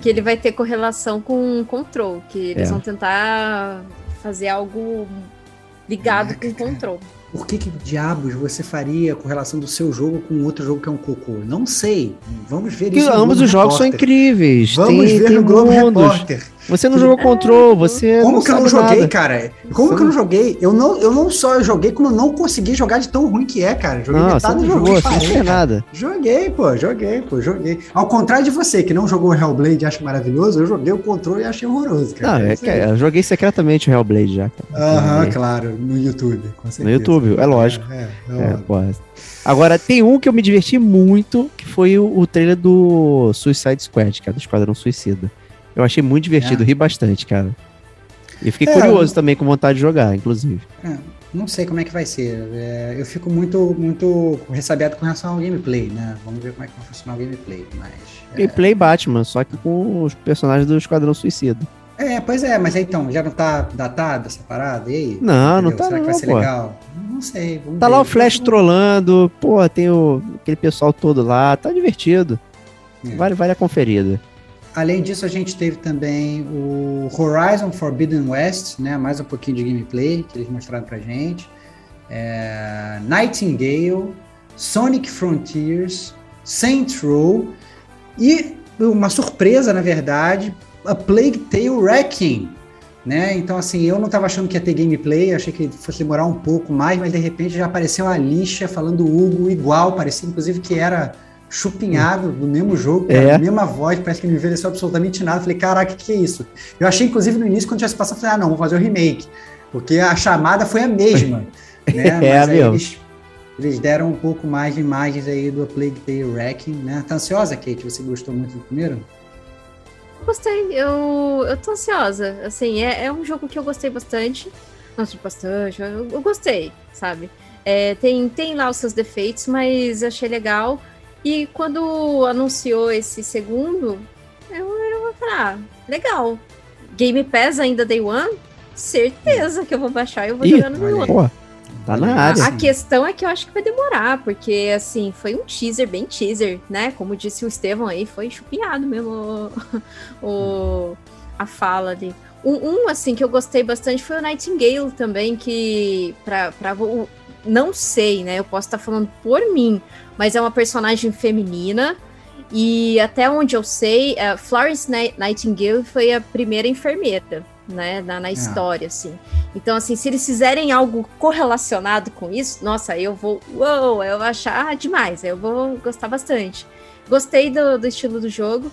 que ele vai ter correlação com control, que eles é. vão tentar fazer algo ligado com control. Por que, que diabos você faria com relação do seu jogo com outro jogo que é um cocô? Não sei. Vamos ver isso. Ambos os jogos são incríveis. Vamos tem, ver tem no Globo Repórter. Você não jogou Control, você. Como que eu não joguei, nada. cara? Como que eu não joguei? Eu não, eu não só joguei, como eu não consegui jogar de tão ruim que é, cara. Joguei não, metade do jogo. Jogou, não nada. Joguei, pô, joguei, pô, joguei. Ao contrário de você, que não jogou Hellblade e acha maravilhoso, eu joguei o Control e achei horroroso, cara. Não, é, que, eu joguei secretamente o Hellblade já. Aham, claro, no YouTube, com certeza. No YouTube, é lógico. É, é, é, é Agora, tem um que eu me diverti muito, que foi o, o trailer do Suicide Squad, que é do Esquadrão Suicida. Eu achei muito divertido, é. ri bastante, cara. E fiquei é, curioso também, com vontade de jogar, inclusive. É, não sei como é que vai ser. É, eu fico muito, muito ressabiado com relação ao gameplay, né? Vamos ver como é que vai funcionar o gameplay. Mas, é. gameplay Batman, só que com os personagens do Esquadrão Suicida. É, pois é, mas então, já não tá datado essa parada? E aí? Não, Entendeu? não tá Será não, que vai ser pô. legal? Não sei. tá ver. lá o Flash trollando, pô, tem o, aquele pessoal todo lá, tá divertido. É. Vale, vale a conferida. Além disso, a gente teve também o Horizon Forbidden West, né? Mais um pouquinho de gameplay que eles mostraram pra gente. É, Nightingale, Sonic Frontiers, Saints Row e uma surpresa, na verdade, a Plague Tale Wrecking, né? Então, assim, eu não estava achando que ia ter gameplay, achei que fosse demorar um pouco mais, mas de repente já apareceu a lixa falando Hugo igual, parecia inclusive que era chupinhado no mesmo jogo, é. a mesma voz, parece que não envelheceu absolutamente nada. Falei, caraca, o que, que é isso? Eu achei, inclusive, no início, quando tinha se passado, falei, ah, não, vou fazer o remake. Porque a chamada foi a mesma. né? É, Mas aí eles, eles, deram um pouco mais de imagens aí do Plague Tale Wrecking, né? Tá ansiosa, Kate? Você gostou muito do primeiro? Gostei, eu, eu tô ansiosa. Assim, é, é um jogo que eu gostei bastante. Nossa, bastante. Eu, eu gostei, sabe? É, tem, tem lá os seus defeitos, mas achei legal. E quando anunciou esse segundo, eu, eu falei, ah, legal. Game Pass ainda Day One? Certeza que eu vou baixar e eu vou Ih, jogar no meu outro. Tá na área. A questão é que eu acho que vai demorar, porque assim, foi um teaser, bem teaser, né? Como disse o Estevão aí, foi chupinhado mesmo o, o a fala ali. Um, um, assim, que eu gostei bastante foi o Nightingale também, que pra, pra não sei, né? Eu posso estar falando por mim, mas é uma personagem feminina. E até onde eu sei, a Florence Nightingale foi a primeira enfermeira, né, na, na ah. história, assim. Então, assim, se eles fizerem algo correlacionado com isso, nossa, eu vou, uou, eu vou achar demais, eu vou gostar bastante. Gostei do, do estilo do jogo.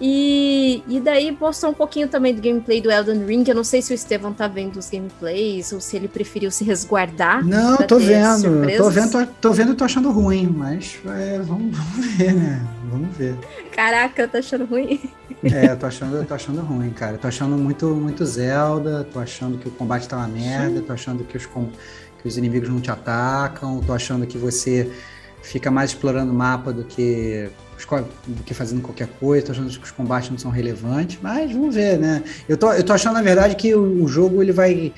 E, e daí mostrou um pouquinho também do gameplay do Elden Ring. Eu não sei se o Estevão tá vendo os gameplays ou se ele preferiu se resguardar. Não, tô vendo. Tô vendo, tô, tô vendo e tô achando ruim, mas é, vamos, vamos ver, né? Vamos ver. Caraca, eu tô achando ruim. É, eu tô achando, eu tô achando ruim, cara. Eu tô achando muito, muito Zelda, tô achando que o combate tá uma merda, tô achando que os, que os inimigos não te atacam, tô achando que você fica mais explorando o mapa do que do que fazendo qualquer coisa, tô achando que os combates não são relevantes, mas vamos ver, né? Eu tô, eu tô achando, na verdade, que o, o jogo ele vai.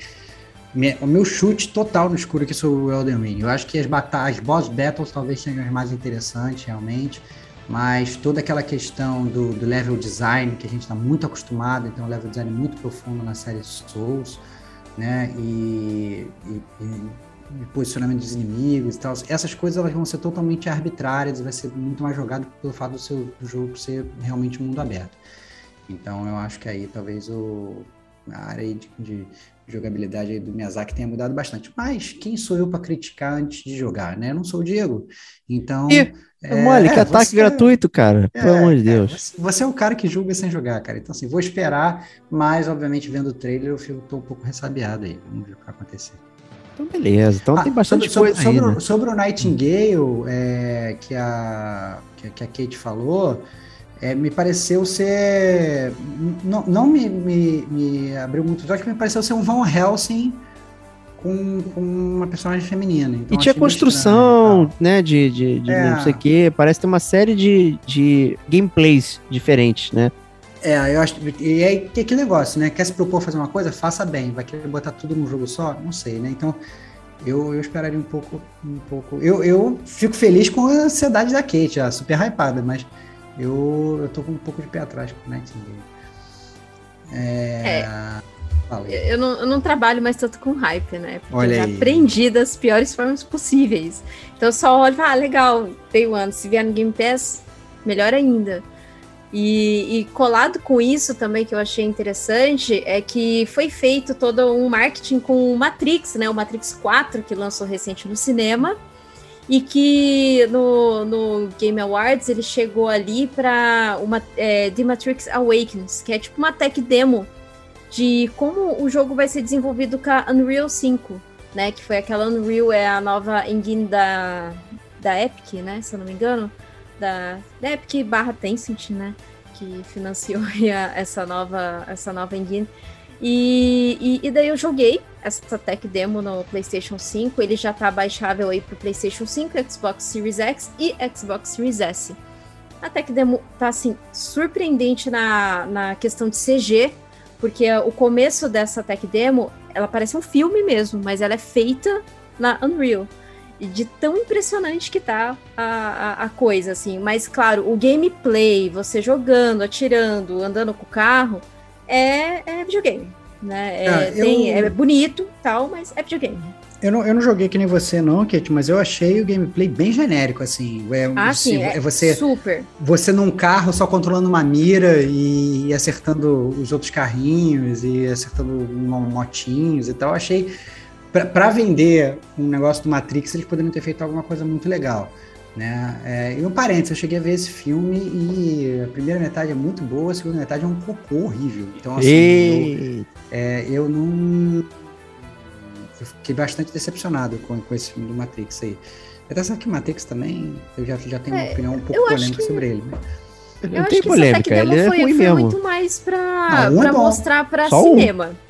O meu chute total no escuro aqui sobre o Elden Ring. Eu acho que as batalhas, as boss battles talvez sejam as mais interessantes, realmente. Mas toda aquela questão do, do level design, que a gente está muito acostumado, então um level design muito profundo na série Souls, né? E, e, e posicionamento dos inimigos e tal. Essas coisas elas vão ser totalmente arbitrárias, vai ser muito mais jogado pelo fato do seu do jogo ser realmente mundo aberto. Então eu acho que aí talvez o, a área de, de jogabilidade do Miyazaki tenha mudado bastante. Mas quem sou eu para criticar antes de jogar, né? Eu não sou o Diego. Então. E, é, mole, que é, ataque você, gratuito, cara. É, Pelo amor de é, Deus. Você, você, é o cara que julga sem jogar, cara. Então, assim, vou esperar, mas, obviamente, vendo o trailer, eu fico, tô um pouco ressabiado aí. Vamos ver o que vai acontecer. Então, beleza. Então ah, tem bastante sobre, coisa sobre, aí, né? sobre o Nightingale, é, que, a, que, a Kate falou, é, me pareceu ser. Não, não me, me, me abriu muito os olhos, me pareceu ser um Van Helsing com, com uma personagem feminina. Então, e tinha construção, né, de, de, de é. não sei o quê. Parece ter uma série de, de gameplays diferentes, né? É, eu acho. E aí, que, que negócio, né? Quer se propor fazer uma coisa? Faça bem. Vai querer botar tudo num jogo só? Não sei, né? Então, eu, eu esperaria um pouco. Um pouco. Eu, eu fico feliz com a ansiedade da Kate, a super hypada, mas eu, eu tô com um pouco de pé atrás com o Nightingale. É. é. Eu não, eu não, trabalho mais tanto com hype, né? Porque Olha eu já aí. aprendi das piores formas possíveis. Então eu só olho e falo, ah, legal, Day One, se vier no Game Pass, melhor ainda. E, e, colado com isso também que eu achei interessante é que foi feito todo um marketing com o Matrix, né? O Matrix 4 que lançou recente no cinema e que no, no Game Awards ele chegou ali para uma é, The Matrix Awakens, que é tipo uma tech demo de como o jogo vai ser desenvolvido com a Unreal 5, né? Que foi aquela Unreal, é a nova engine da, da Epic, né? Se eu não me engano. Da, Epic barra Tencent, né? Que financiou essa nova, essa nova engine. E, e, e, daí eu joguei essa tech demo no PlayStation 5. Ele já tá baixável aí pro PlayStation 5, Xbox Series X e Xbox Series S. A tech demo tá assim surpreendente na, na questão de CG, porque o começo dessa tech demo ela parece um filme mesmo, mas ela é feita na Unreal. De tão impressionante que tá a, a, a coisa, assim. Mas, claro, o gameplay, você jogando, atirando, andando com o carro é, é videogame. Né? É, ah, tem, eu... é bonito tal, mas é videogame. Eu não, eu não joguei que nem você, não, Kate, mas eu achei o gameplay bem genérico, assim. É, ah, sim, é, é você, super. Você num carro só controlando uma mira e, e acertando os outros carrinhos e acertando motinhos e tal. Eu achei. Para vender um negócio do Matrix, eles poderiam ter feito alguma coisa muito legal. Né? É, e um parênteses, eu cheguei a ver esse filme e a primeira metade é muito boa, a segunda metade é um cocô horrível. Então, assim, eu, é, eu não. Eu fiquei bastante decepcionado com, com esse filme do Matrix aí. Até sabe que Matrix também, eu já, já tenho uma é, opinião um pouco polêmica que... sobre ele. Né? Eu não tem polêmica, ele é foi, ruim foi mesmo. muito mais pra, não, um é pra mostrar pra Só cinema. Um.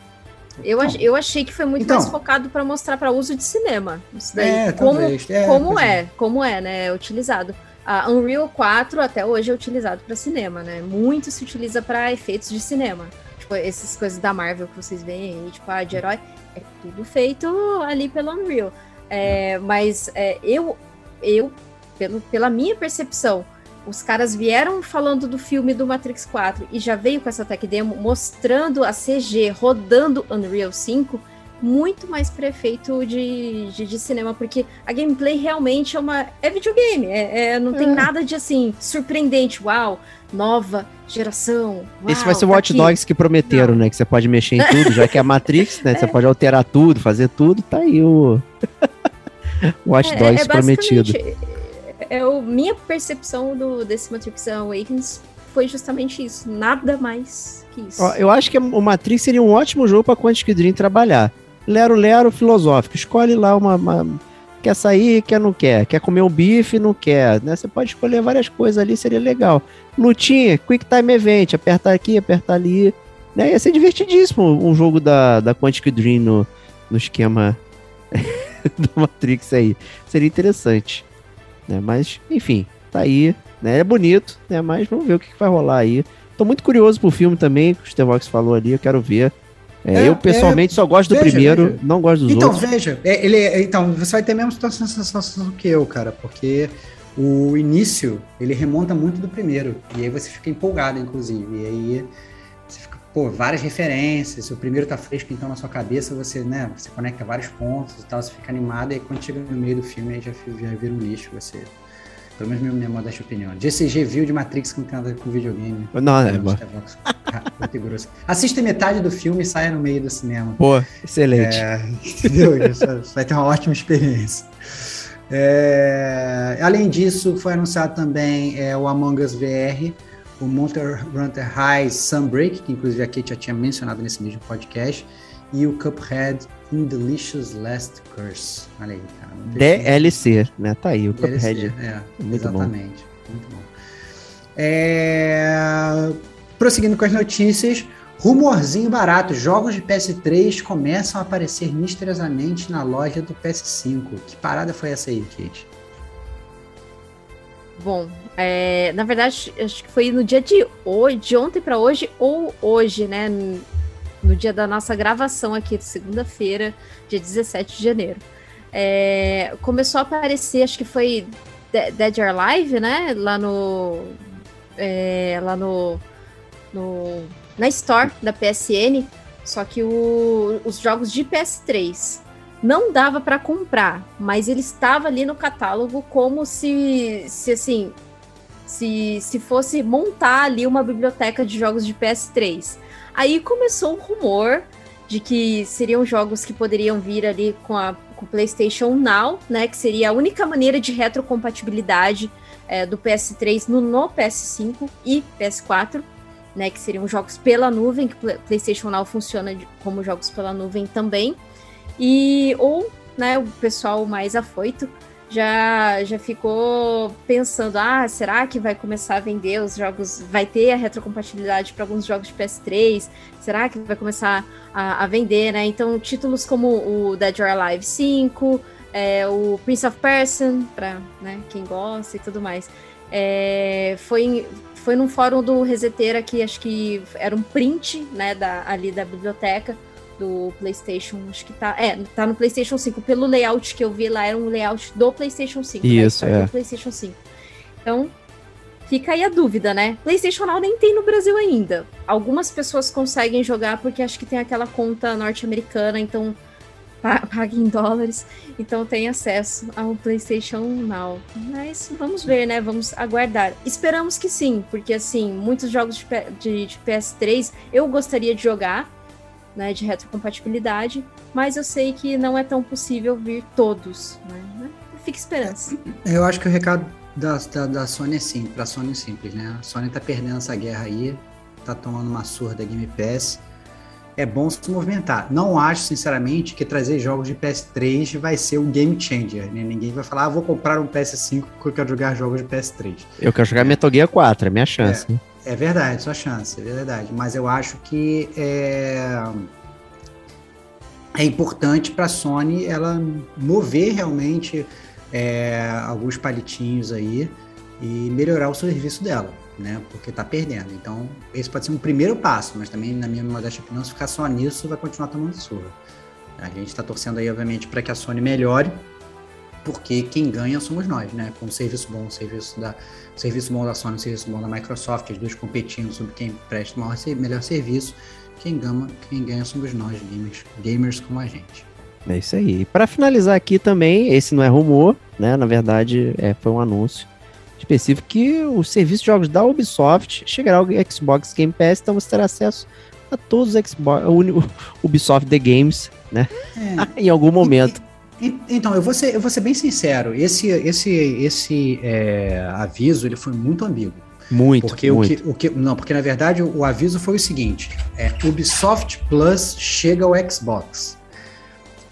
Eu, ach, eu achei que foi muito então, mais focado para mostrar para uso de cinema. Isso daí, é, como, é, como é, como é, né? Utilizado. A Unreal 4 até hoje é utilizado para cinema, né? Muito se utiliza para efeitos de cinema. Tipo, essas coisas da Marvel que vocês veem aí, tipo, a de herói, é tudo feito ali pelo Unreal. É, mas é, eu, eu pelo, pela minha percepção, os caras vieram falando do filme do Matrix 4 e já veio com essa tech demo mostrando a CG rodando Unreal 5 muito mais prefeito de, de, de, cinema, porque a gameplay realmente é uma. É videogame, é, é não tem é. nada de assim, surpreendente, uau, nova geração. Uau, Esse vai ser o tá Watch Dogs que prometeram, não. né? Que você pode mexer em tudo, já que é a Matrix, né? É. Você pode alterar tudo, fazer tudo, tá aí o. Watch é, Dogs prometido o, minha percepção do, desse Matrix Awakens foi justamente isso, nada mais que isso. Eu acho que o Matrix seria um ótimo jogo para Quantic Dream trabalhar. Lero, lero, filosófico. Escolhe lá uma, uma, Quer sair, quer não quer. Quer comer um bife, não quer. Né? Você pode escolher várias coisas ali, seria legal. Lutinha, Quick Time Event, apertar aqui, apertar ali. Né? Ia ser divertidíssimo um jogo da, da Quantic Dream no, no esquema do Matrix aí. Seria interessante. Né? Mas, enfim, tá aí. Né? É bonito, né? Mas vamos ver o que, que vai rolar aí. Tô muito curioso pro filme também, que o Stevox falou ali, eu quero ver. É, é, eu, pessoalmente, é, só gosto do veja, primeiro, veja. não gosto dos então, outros. Então, veja, ele, então, você vai ter a mesma sensação que eu, cara, porque o início, ele remonta muito do primeiro, e aí você fica empolgado, inclusive, e aí pô, várias referências, o primeiro tá fresco, então, na sua cabeça, você, né, você conecta vários pontos e tal, você fica animado, e aí quando chega no meio do filme, aí já, já vira um lixo, você... Pelo menos minha, modesta opinião. DCG viu de Matrix ver com videogame. Não, é, bom. Curta e grossa. Assista metade do filme e saia no meio do cinema. Pô, excelente. É, entendeu? Você vai ter uma ótima experiência. É, além disso, foi anunciado também é, o Among Us VR, o Monster Hunter High Sunbreak, que inclusive a Kate já tinha mencionado nesse mesmo podcast, e o Cuphead In Delicious Last Curse. Olha aí, cara. DLC, né? Tá aí, o DLC, Cuphead. É, Muito bom. exatamente. Muito bom. É, Prosseguindo com as notícias, rumorzinho barato: jogos de PS3 começam a aparecer misteriosamente na loja do PS5. Que parada foi essa aí, Kate? Bom, é, na verdade, acho que foi no dia de hoje, de ontem para hoje, ou hoje, né? No dia da nossa gravação aqui, segunda-feira, dia 17 de janeiro. É, começou a aparecer, acho que foi De- Dead or Alive, né? Lá no. é, lá no, no. Na Store da PSN. Só que o- os jogos de PS3 não dava para comprar, mas ele estava ali no catálogo como se, se assim, se, se fosse montar ali uma biblioteca de jogos de PS3. Aí começou o rumor de que seriam jogos que poderiam vir ali com a com o PlayStation Now, né, que seria a única maneira de retrocompatibilidade é, do PS3 no, no PS5 e PS4, né, que seriam jogos pela nuvem, que PlayStation Now funciona de- como jogos pela nuvem também. E ou, né, o pessoal mais afoito já já ficou pensando, ah, será que vai começar a vender os jogos, vai ter a retrocompatibilidade para alguns jogos de PS3? Será que vai começar a, a vender, né? Então, títulos como o Dead or Alive 5, é, o Prince of Persia, para né, quem gosta e tudo mais. É, foi, foi num fórum do Reseteira que acho que era um print, né, da, ali da biblioteca do PlayStation, acho que tá, é, tá no PlayStation 5. Pelo layout que eu vi lá, era um layout do PlayStation 5. né, Isso, só é. do PlayStation 5. Então, fica aí a dúvida, né? PlayStation Now nem tem no Brasil ainda. Algumas pessoas conseguem jogar porque acho que tem aquela conta norte-americana, então pa- paga em dólares, então tem acesso ao PlayStation Now. Mas vamos ver, né? Vamos aguardar. Esperamos que sim, porque assim, muitos jogos de, de- de PS3 eu gostaria de jogar, né? De retrocompatibilidade, mas eu sei que não é tão possível vir todos, né? Fica esperança. Eu acho que o recado da, da, da Sony é simples, pra Sony é simples, né? A Sony tá perdendo essa guerra aí, tá tomando uma surra da Game Pass. É bom se movimentar. Não acho, sinceramente, que trazer jogos de PS3 vai ser um game changer. Né? Ninguém vai falar, ah, vou comprar um PS5 porque eu quero jogar jogos de PS3. Eu quero jogar Metal Gear 4, é minha chance. né? É verdade, sua chance, é verdade. Mas eu acho que é, é importante para a Sony ela mover realmente é, alguns palitinhos aí e melhorar o serviço dela, né? Porque tá perdendo. Então, esse pode ser um primeiro passo, mas também, na minha modesta opinião, se ficar só nisso, vai continuar tomando surra. A gente está torcendo aí, obviamente, para que a Sony melhore, porque quem ganha somos nós, né? Com um serviço bom, um serviço da, um serviço bom da Sony, um serviço bom da Microsoft, as duas competindo sobre quem presta o maior, melhor serviço, quem ganha, quem ganha somos nós, gamers, gamers como a gente. É isso aí. E pra finalizar aqui também, esse não é rumor, né? Na verdade, é, foi um anúncio específico que o serviço de jogos da Ubisoft chegará ao Xbox Game Pass, então você terá acesso a todos os Xbox, o Ubisoft The Games, né? É, em algum momento. Então, eu vou ser, eu vou ser bem sincero, esse, esse, esse é, aviso ele foi muito ambíguo. Muito, Porque muito. o que, o que. Não, porque na verdade o, o aviso foi o seguinte: é, Ubisoft Plus chega ao Xbox.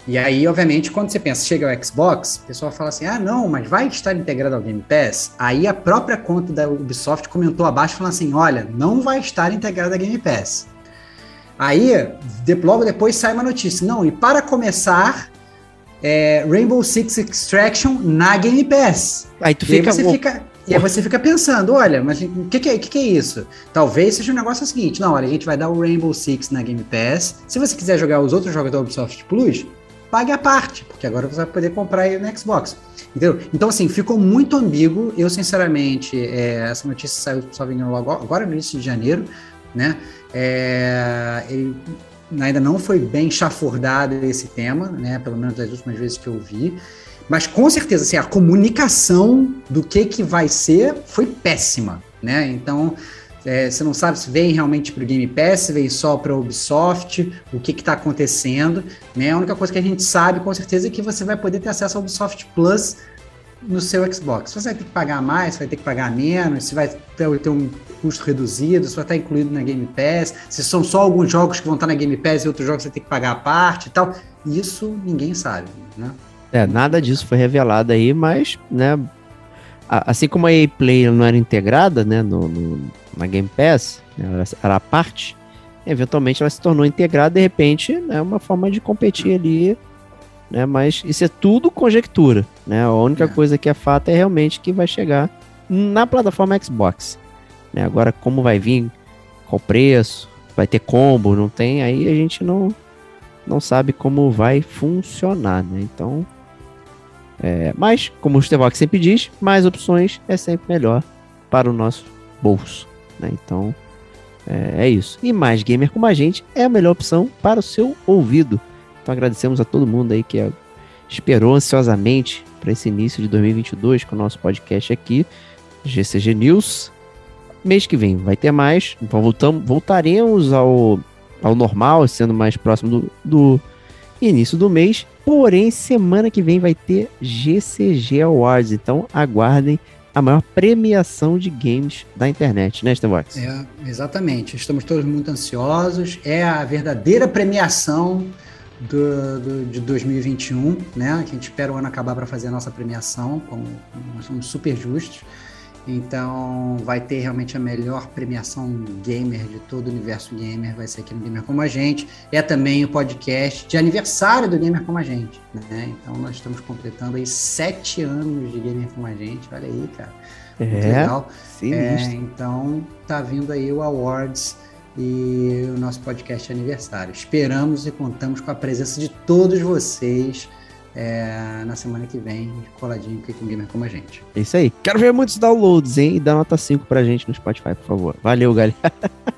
E aí, obviamente, quando você pensa chega ao Xbox, o pessoal fala assim: ah, não, mas vai estar integrado ao Game Pass? Aí a própria conta da Ubisoft comentou abaixo falando assim: olha, não vai estar integrado ao Game Pass. Aí, de- logo depois sai uma notícia: não, e para começar, é, Rainbow Six Extraction na Game Pass. Aí tu E aí fica. você fica, e aí você fica pensando, olha, mas o que, que, é- que, que é isso? Talvez seja um negócio seguinte, não, olha, a gente vai dar o Rainbow Six na Game Pass. Se você quiser jogar os outros jogos da Ubisoft Plus, pague a parte, porque agora você vai poder comprar ele no Xbox. Entendeu? Então, assim, ficou muito ambíguo. Eu, sinceramente, é, essa notícia saiu, só vindo logo agora no início de janeiro, né? É, ainda não foi bem chafurdado esse tema, né? Pelo menos das últimas vezes que eu vi. Mas com certeza, assim, a comunicação do que que vai ser foi péssima, né? Então, É, você não sabe se vem realmente para o Game Pass, se vem só para a Ubisoft, o que está acontecendo. Né? A única coisa que a gente sabe com certeza é que você vai poder ter acesso ao Ubisoft Plus no seu Xbox. Você vai ter que pagar mais, vai ter que pagar menos, se vai ter, ter um custo reduzido, se vai estar incluído na Game Pass, se são só alguns jogos que vão estar na Game Pass e outros jogos você tem que pagar a parte e tal. Isso ninguém sabe, né? É, nada disso foi revelado aí, mas, né, assim como a EA Play não era integrada, né, no, no na Game Pass, né, era, era a parte, eventualmente ela se tornou integrada, de repente, né, uma forma de competir ali, né, mas isso é tudo conjectura, né, a única é. coisa que é fato é realmente que vai chegar na plataforma Xbox, né, agora como vai vir, qual preço, vai ter combo, não tem, aí a gente não, não sabe como vai funcionar, né, então é, mas, como o Stevox sempre diz, mais opções é sempre melhor para o nosso bolso. Né? Então, é, é, isso. E mais gamer como a gente é a melhor opção para o seu ouvido. Então, agradecemos a todo mundo aí que esperou ansiosamente para esse início de 2022 com o nosso podcast aqui, GCG News. Mês que vem vai ter mais. Então, voltamos, voltaremos ao, ao normal, sendo mais próximo do, do início do mês. Porém, semana que vem vai ter GCG Awards, então aguardem a maior premiação de games da internet, né, Stevox? É, exatamente. Estamos todos muito ansiosos. É a verdadeira premiação do, do, de 2021, né? Que a gente espera o ano acabar para fazer a nossa premiação, como nós somos super justos. Então, vai ter realmente a melhor premiação gamer de todo o universo gamer, vai ser aqui no Gamer Como a Gente. É também o podcast de aniversário do Gamer Como a Gente, né? Então, nós estamos completando aí sete anos de Gamer Como a Gente, olha aí, cara. Muito é, legal. Sim, é, então, tá vindo aí o Awards e o nosso podcast de aniversário. Esperamos e contamos com a presença de todos vocês é, na semana que vem, coladinho aqui com o Gamer como a gente. É isso aí. Quero ver muitos downloads, hein? E dá nota 5 pra gente no Spotify, por favor. Valeu, galera.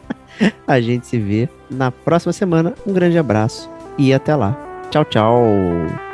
a gente se vê na próxima semana. Um grande abraço e até lá. Tchau, tchau.